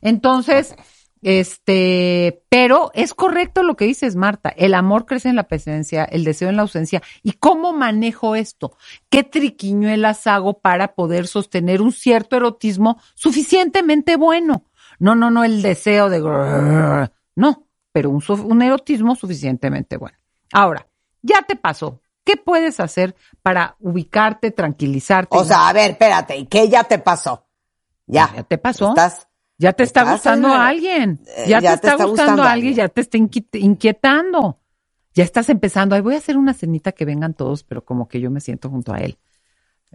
Entonces, este, pero es correcto lo que dices, Marta. El amor crece en la presencia, el deseo en la ausencia. ¿Y cómo manejo esto? ¿Qué triquiñuelas hago para poder sostener un cierto erotismo suficientemente bueno? No, no, no el deseo de... No, pero un, un erotismo suficientemente bueno. Ahora, ya te pasó. ¿Qué puedes hacer para ubicarte, tranquilizarte? O sea, a ver, espérate, ¿y qué ya te pasó? Ya. Ya te pasó. Estás, Ya te está estás gustando la- a alguien. eh, Ya, te, está, gustando, gustando a alguien, ya te está inqui- inquietando. Ya estás empezando. Ay, voy a hacer una cenita que vengan todos, pero como que yo me siento junto a él.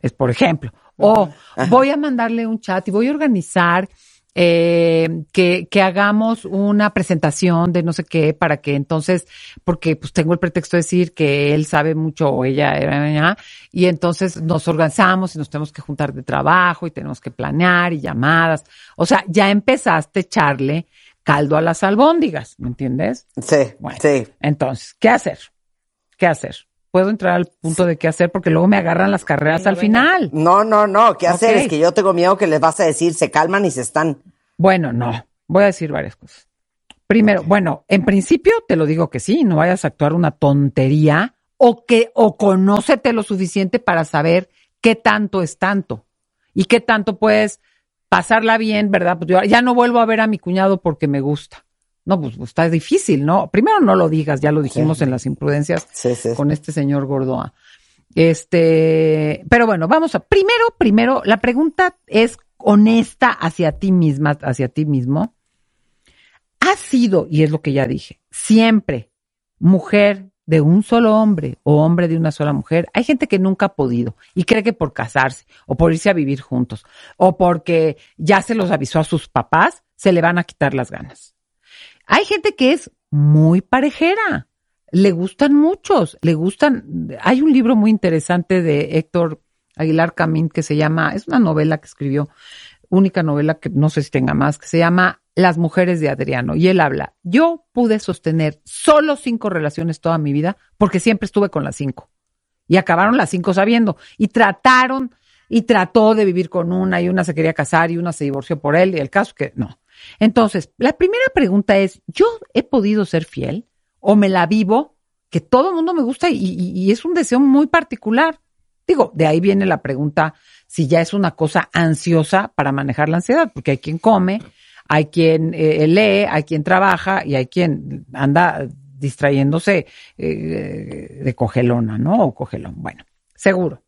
Es por ejemplo. O voy a mandarle un chat y voy a organizar eh, que, que hagamos una presentación de no sé qué para que entonces, porque pues tengo el pretexto de decir que él sabe mucho o ella, y entonces nos organizamos y nos tenemos que juntar de trabajo y tenemos que planear y llamadas. O sea, ya empezaste a echarle caldo a las albóndigas, ¿me entiendes? Sí, sí. Entonces, ¿qué hacer? ¿Qué hacer? Puedo entrar al punto de qué hacer porque luego me agarran las carreras al final. No, no, no. ¿Qué hacer? Es que yo tengo miedo que les vas a decir, se calman y se están. Bueno, no. Voy a decir varias cosas. Primero, bueno, en principio te lo digo que sí, no vayas a actuar una tontería o que o conócete lo suficiente para saber qué tanto es tanto y qué tanto puedes pasarla bien, ¿verdad? Pues yo ya no vuelvo a ver a mi cuñado porque me gusta. No, pues, pues, está difícil, ¿no? Primero no lo digas, ya lo dijimos en las imprudencias con este señor Gordoa. Este, pero bueno, vamos a, primero, primero, la pregunta es honesta hacia ti misma, hacia ti mismo. ¿Has sido, y es lo que ya dije, siempre mujer de un solo hombre o hombre de una sola mujer? Hay gente que nunca ha podido y cree que por casarse o por irse a vivir juntos o porque ya se los avisó a sus papás, se le van a quitar las ganas. Hay gente que es muy parejera, le gustan muchos, le gustan. Hay un libro muy interesante de Héctor Aguilar Camín que se llama, es una novela que escribió, única novela que no sé si tenga más, que se llama Las mujeres de Adriano. Y él habla, yo pude sostener solo cinco relaciones toda mi vida porque siempre estuve con las cinco. Y acabaron las cinco sabiendo. Y trataron, y trató de vivir con una, y una se quería casar, y una se divorció por él, y el caso que no. Entonces, la primera pregunta es, ¿yo he podido ser fiel? ¿O me la vivo? Que todo el mundo me gusta y, es un deseo muy particular. Digo, de ahí viene la pregunta si ya es una cosa ansiosa para manejar la ansiedad, porque hay quien come, hay quien eh, lee, hay quien trabaja y hay quien anda distrayéndose eh, de cogelona, ¿no? O cogelón. Bueno, seguro.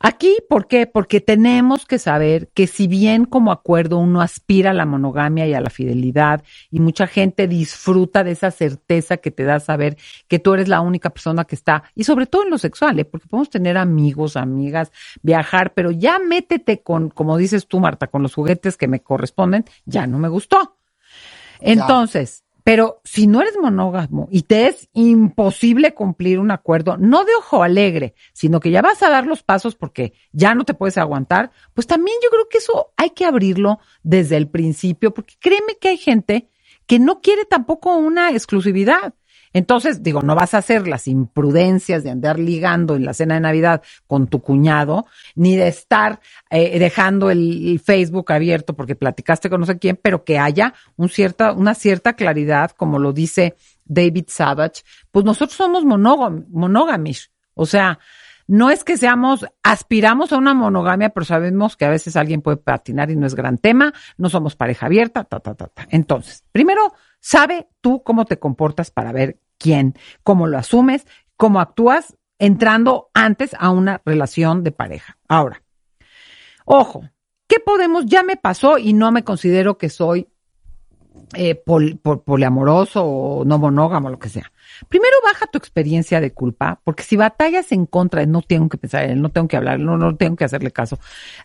Aquí, ¿por qué? Porque tenemos que saber que si bien como acuerdo uno aspira a la monogamia y a la fidelidad y mucha gente disfruta de esa certeza que te da saber que tú eres la única persona que está, y sobre todo en lo sexual, ¿eh? porque podemos tener amigos, amigas, viajar, pero ya métete con, como dices tú, Marta, con los juguetes que me corresponden, ya no me gustó. Entonces, pero si no eres monógamo y te es imposible cumplir un acuerdo, no de ojo alegre, sino que ya vas a dar los pasos porque ya no te puedes aguantar, pues también yo creo que eso hay que abrirlo desde el principio, porque créeme que hay gente que no quiere tampoco una exclusividad. Entonces, digo, no vas a hacer las imprudencias de andar ligando en la cena de Navidad con tu cuñado, ni de estar eh, dejando el, Facebook abierto porque platicaste con no sé quién, pero que haya cierta, una cierta claridad, como lo dice David Savage. Pues nosotros somos monógam- monógamish. O sea, no es que seamos, aspiramos a una monogamia, pero sabemos que a veces alguien puede patinar y no es gran tema, no somos pareja abierta, ta, ta, ta, ta. Entonces, primero, sabe tú cómo te comportas para ver quién, cómo lo asumes, cómo actúas entrando antes a una relación de pareja. Ahora, ojo, ¿qué podemos? Ya me pasó y no me considero que soy eh, pol- pol- poliamoroso o no monógamo, lo que sea. Primero baja tu experiencia de culpa, porque si batallas en contra, no tengo que pensar en él, no tengo que hablar, no, no tengo que hacerle caso,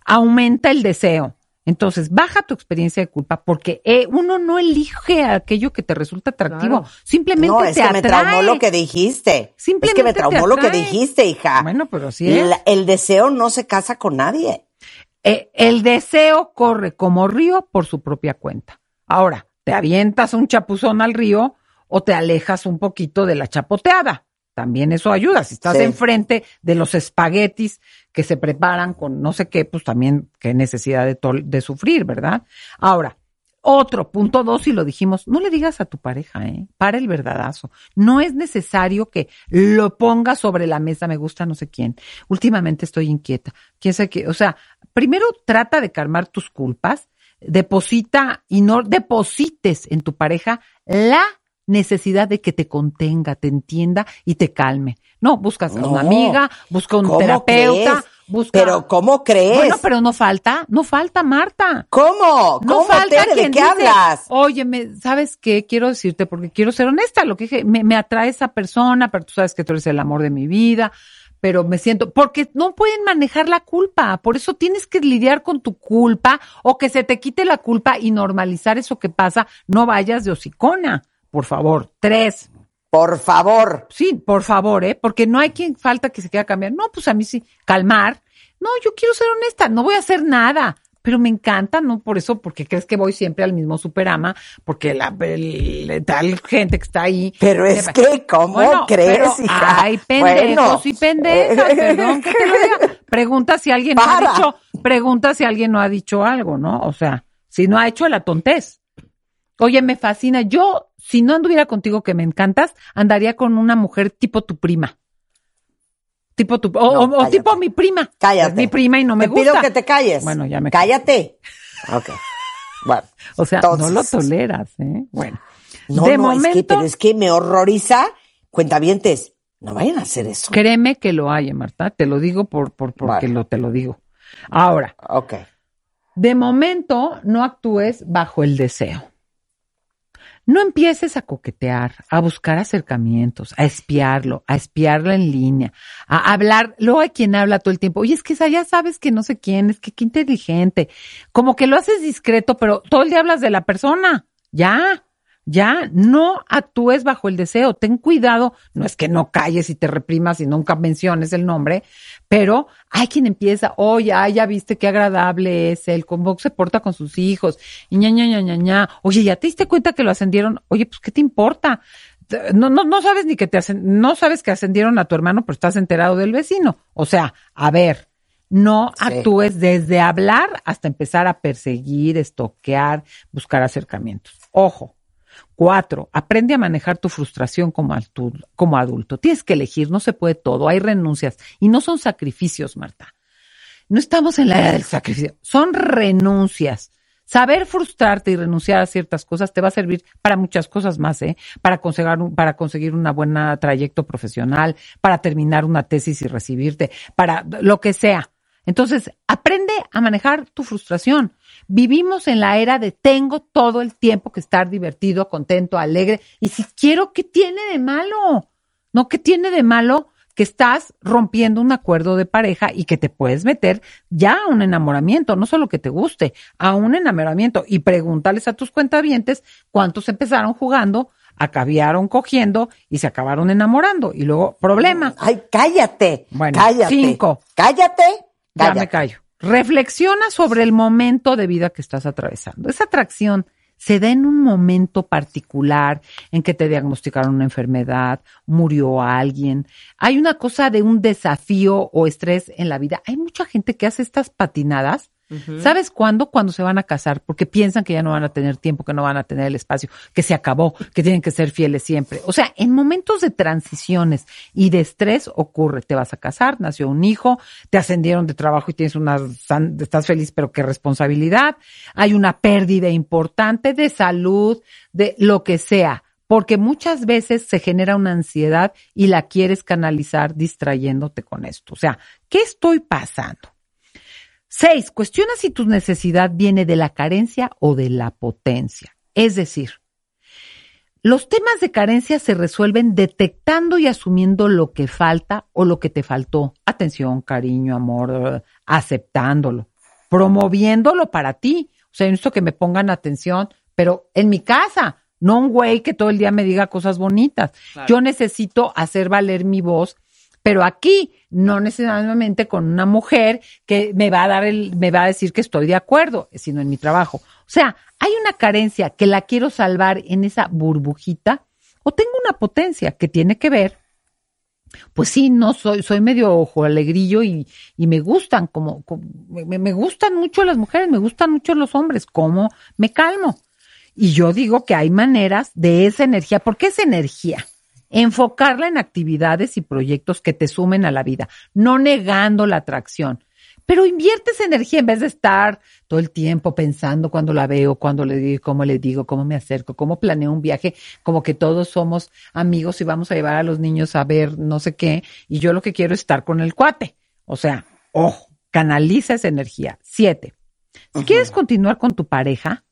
aumenta el deseo. Entonces, baja tu experiencia de culpa porque eh, uno no elige aquello que te resulta atractivo, Claro. simplemente No, es te que atrae. me traumó lo que dijiste. Simplemente es que me traumó lo que dijiste, hija. Bueno, pero así es. El, el deseo no se casa con nadie. Eh, el deseo corre como río por su propia cuenta. Ahora, te avientas un chapuzón al río o te alejas un poquito de la chapoteada. También eso ayuda. Si estás Sí. enfrente de los espaguetis que se preparan con no sé qué, pues también qué necesidad de sufrir, ¿verdad? Ahora, otro, punto dos, y lo dijimos, no le digas a tu pareja, ¿eh? Para el verdadazo. No es necesario que lo pongas sobre la mesa, me gusta no sé quién. Últimamente estoy inquieta. ¿Quién sabe qué? O sea, primero trata de calmar tus culpas, deposita y no deposites en tu pareja la necesidad de que te contenga, te entienda y te calme. No, buscas a No. una amiga, busca un ¿Cómo terapeuta, crees? busca. Pero ¿cómo crees? Bueno, pero no falta, no falta, Marta. ¿Cómo? No ¿Cómo, falta Tere? ¿De quien qué dice, hablas? Oye, ¿sabes qué? Quiero decirte, porque quiero ser honesta, lo que dije, me, me atrae esa persona, pero tú sabes que tú eres el amor de mi vida. pero me siento, porque no pueden manejar la culpa, por eso tienes que lidiar con tu culpa o que se te quite la culpa y normalizar eso que pasa, no vayas de hocicona, por favor. Tres. Por favor. Sí, por favor, ¿eh? Porque no hay quien falta que se quiera cambiar. No, pues a mí sí, calmar. No, yo quiero ser honesta, no voy a hacer nada. Pero me encanta, no por eso, porque crees que voy siempre al mismo superama, porque la el- tal gente que está ahí. Pero es que, ¿cómo Bueno, crees, pero hija? Hay pendejos Bueno. y pendejas, perdón que te lo diga. Pregunta si alguien no ha dicho, pregunta si alguien no ha dicho algo, ¿no? O sea, si no ha hecho la tontez. Oye, me fascina. Yo, si no anduviera contigo que me encantas, andaría con una mujer tipo tu prima. Tipo tu, o, No, o- tipo mi prima. Cállate. Es mi prima y no me Te gusta. pido que te calles. Bueno, ya me Cállate. Ok. Bueno. O sea, no lo toleras, ¿eh? Bueno. No, de no, es que, momento, pero es que me horroriza. Cuentavientes, no vayan a hacer eso. créeme que lo hay, Marta. Te lo digo por, por, porque lo, te lo digo. Ahora. Ok. De momento, no actúes bajo el deseo. No empieces a coquetear, a buscar acercamientos, a espiarlo, a espiarlo en línea, a hablar. Luego hay quien habla todo el tiempo. Oye, es que ya sabes que no sé quién, es que qué inteligente. Como que lo haces discreto, pero todo el día hablas de la persona. Ya, ya, no actúes bajo el deseo. Ten cuidado. No es que no calles y te reprimas y nunca menciones el nombre, pero hay quien empieza, oye, ay, ya viste qué agradable es él, cómo se porta con sus hijos, y ña, ña, ña, ña, ña. Oye, ¿ya te diste cuenta que lo ascendieron? Oye, pues, ¿qué te importa? No, no, no sabes ni que te hacen, no sabes que ascendieron a tu hermano, pero estás enterado del vecino. O sea, a ver, no actúes desde hablar hasta empezar a perseguir, estoquear, buscar acercamientos. Ojo. Cuatro, aprende a manejar tu frustración como, adulto. Tienes que elegir, no se puede todo, hay renuncias y no son sacrificios, Marta. No estamos en la era del sacrificio, son renuncias. Saber frustrarte y renunciar a ciertas cosas te va a servir para muchas cosas más, ¿eh? Para conseguir, para conseguir una buena trayecto profesional, para terminar una tesis y recibirte, para lo que sea. Entonces, aprende a manejar tu frustración. Vivimos en la era de tengo todo el tiempo que estar divertido, contento, alegre. Y si quiero, ¿qué tiene de malo? No, ¿qué tiene de malo que estás rompiendo un acuerdo de pareja y que te puedes meter ya a un enamoramiento, no solo que te guste, a un enamoramiento y pregúntales a tus cuentavientes cuántos empezaron jugando, acabaron cogiendo y se acabaron enamorando y luego problema. Ay, cállate. Bueno, cállate. cinco. Cállate. Ya me callo. Reflexiona sobre el momento de vida que estás atravesando. Esa atracción se da en un momento particular en que te diagnosticaron una enfermedad, murió alguien. Hay una cosa de un desafío o estrés en la vida. Hay mucha gente que hace estas patinadas. ¿Sabes cuándo? Cuando se van a casar, porque piensan que ya no van a tener tiempo, que no van a tener el espacio, que se acabó, que tienen que ser fieles siempre. O sea, en momentos de transiciones y de estrés ocurre, te vas a casar, nació un hijo, te ascendieron de trabajo y tienes una, estás feliz, pero qué responsabilidad. Hay una pérdida importante de salud, de lo que sea. Porque muchas veces se genera una ansiedad y la quieres canalizar distrayéndote con esto. O sea, ¿qué estoy pasando? Seis, cuestiona si tu necesidad viene de la carencia o de la potencia. Es decir, los temas de carencia se resuelven detectando y asumiendo lo que falta o lo que te faltó. Atención, cariño, amor, aceptándolo, promoviéndolo para ti. O sea, necesito que me pongan atención, pero en mi casa, no un güey que todo el día me diga cosas bonitas. Claro. Yo necesito hacer valer mi voz pero aquí no necesariamente con una mujer que me va a dar el, me va a decir que estoy de acuerdo, sino en mi trabajo. O sea, hay una carencia que la quiero salvar en esa burbujita o tengo una potencia que tiene que ver. Pues sí, no soy, soy medio ojo alegrillo y, y me gustan como, como- me, me gustan mucho las mujeres, me gustan mucho los hombres, como me calmo. Y yo digo que hay maneras de esa energía, porque es energía enfocarla en actividades y proyectos que te sumen a la vida, no negando la atracción. Pero inviertes energía en vez de estar todo el tiempo pensando cuando la veo, cuando le digo, cómo le digo, cómo me acerco, cómo planeo un viaje, como que todos somos amigos y vamos a llevar a los niños a ver no sé qué, y yo lo que quiero es estar con el cuate. O sea, ojo, canaliza esa energía. Siete. Si quieres continuar con tu pareja,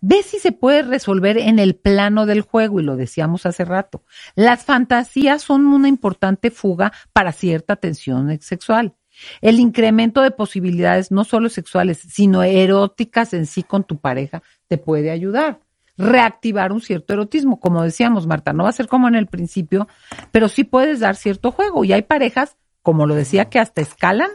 Ve si se puede resolver en el plano del juego, y lo decíamos hace rato. Las fantasías son una importante fuga para cierta tensión sexual. El incremento de posibilidades no solo sexuales, sino eróticas en sí con tu pareja te puede ayudar. Reactivar un cierto erotismo, como decíamos, Marta, no va a ser como en el principio, pero sí puedes dar cierto juego. Y hay parejas, como lo decía, que hasta escalan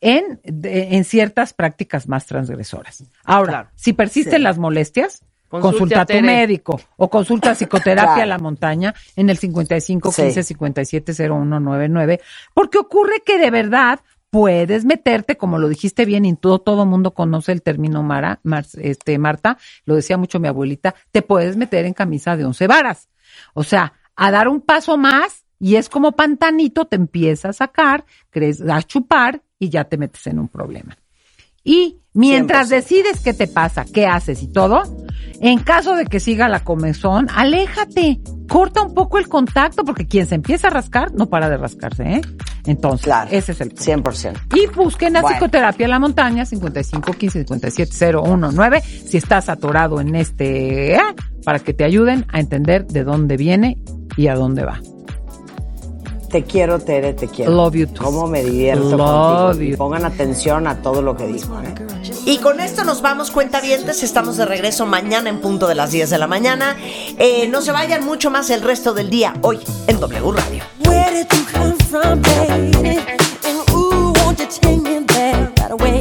en, de- en ciertas prácticas más transgresoras. Ahora, si persisten Sí. las molestias, consulta a a tu Tere. médico o consulta psicoterapia Claro. a la montaña en el 55 Sí. 15 57 0199, porque ocurre que de verdad puedes meterte, como lo dijiste bien, y todo todo mundo conoce el término Mara, Mar- este Marta, lo decía mucho mi abuelita, te puedes meter en camisa de once varas. O sea, a dar un paso más y es como pantanito, te empieza a sacar, crees, a chupar y ya te metes en un problema. Y mientras decides qué te pasa, qué haces y todo, en caso de que siga la comezón, aléjate, corta un poco el contacto, porque quien se empieza a rascar no para de rascarse, ¿eh? Entonces, ese es el punto. 100%. Y busquen la Bueno. psicoterapia en la montaña, 55 15 57 019, si estás atorado en este, ¿eh? para que te ayuden a entender de dónde viene y a dónde va. Te quiero, Tere, te quiero. Love you too. Cómo me divierto Love contigo. Y Pongan atención a todo lo que dijo. ¿eh? Y con esto nos vamos, cuentavientes. Estamos de regreso mañana en punto de las 10 de la mañana. Eh, no se vayan mucho más el resto del día hoy en W Radio. Where did you come from, baby? And ooh, won't you take me there right away?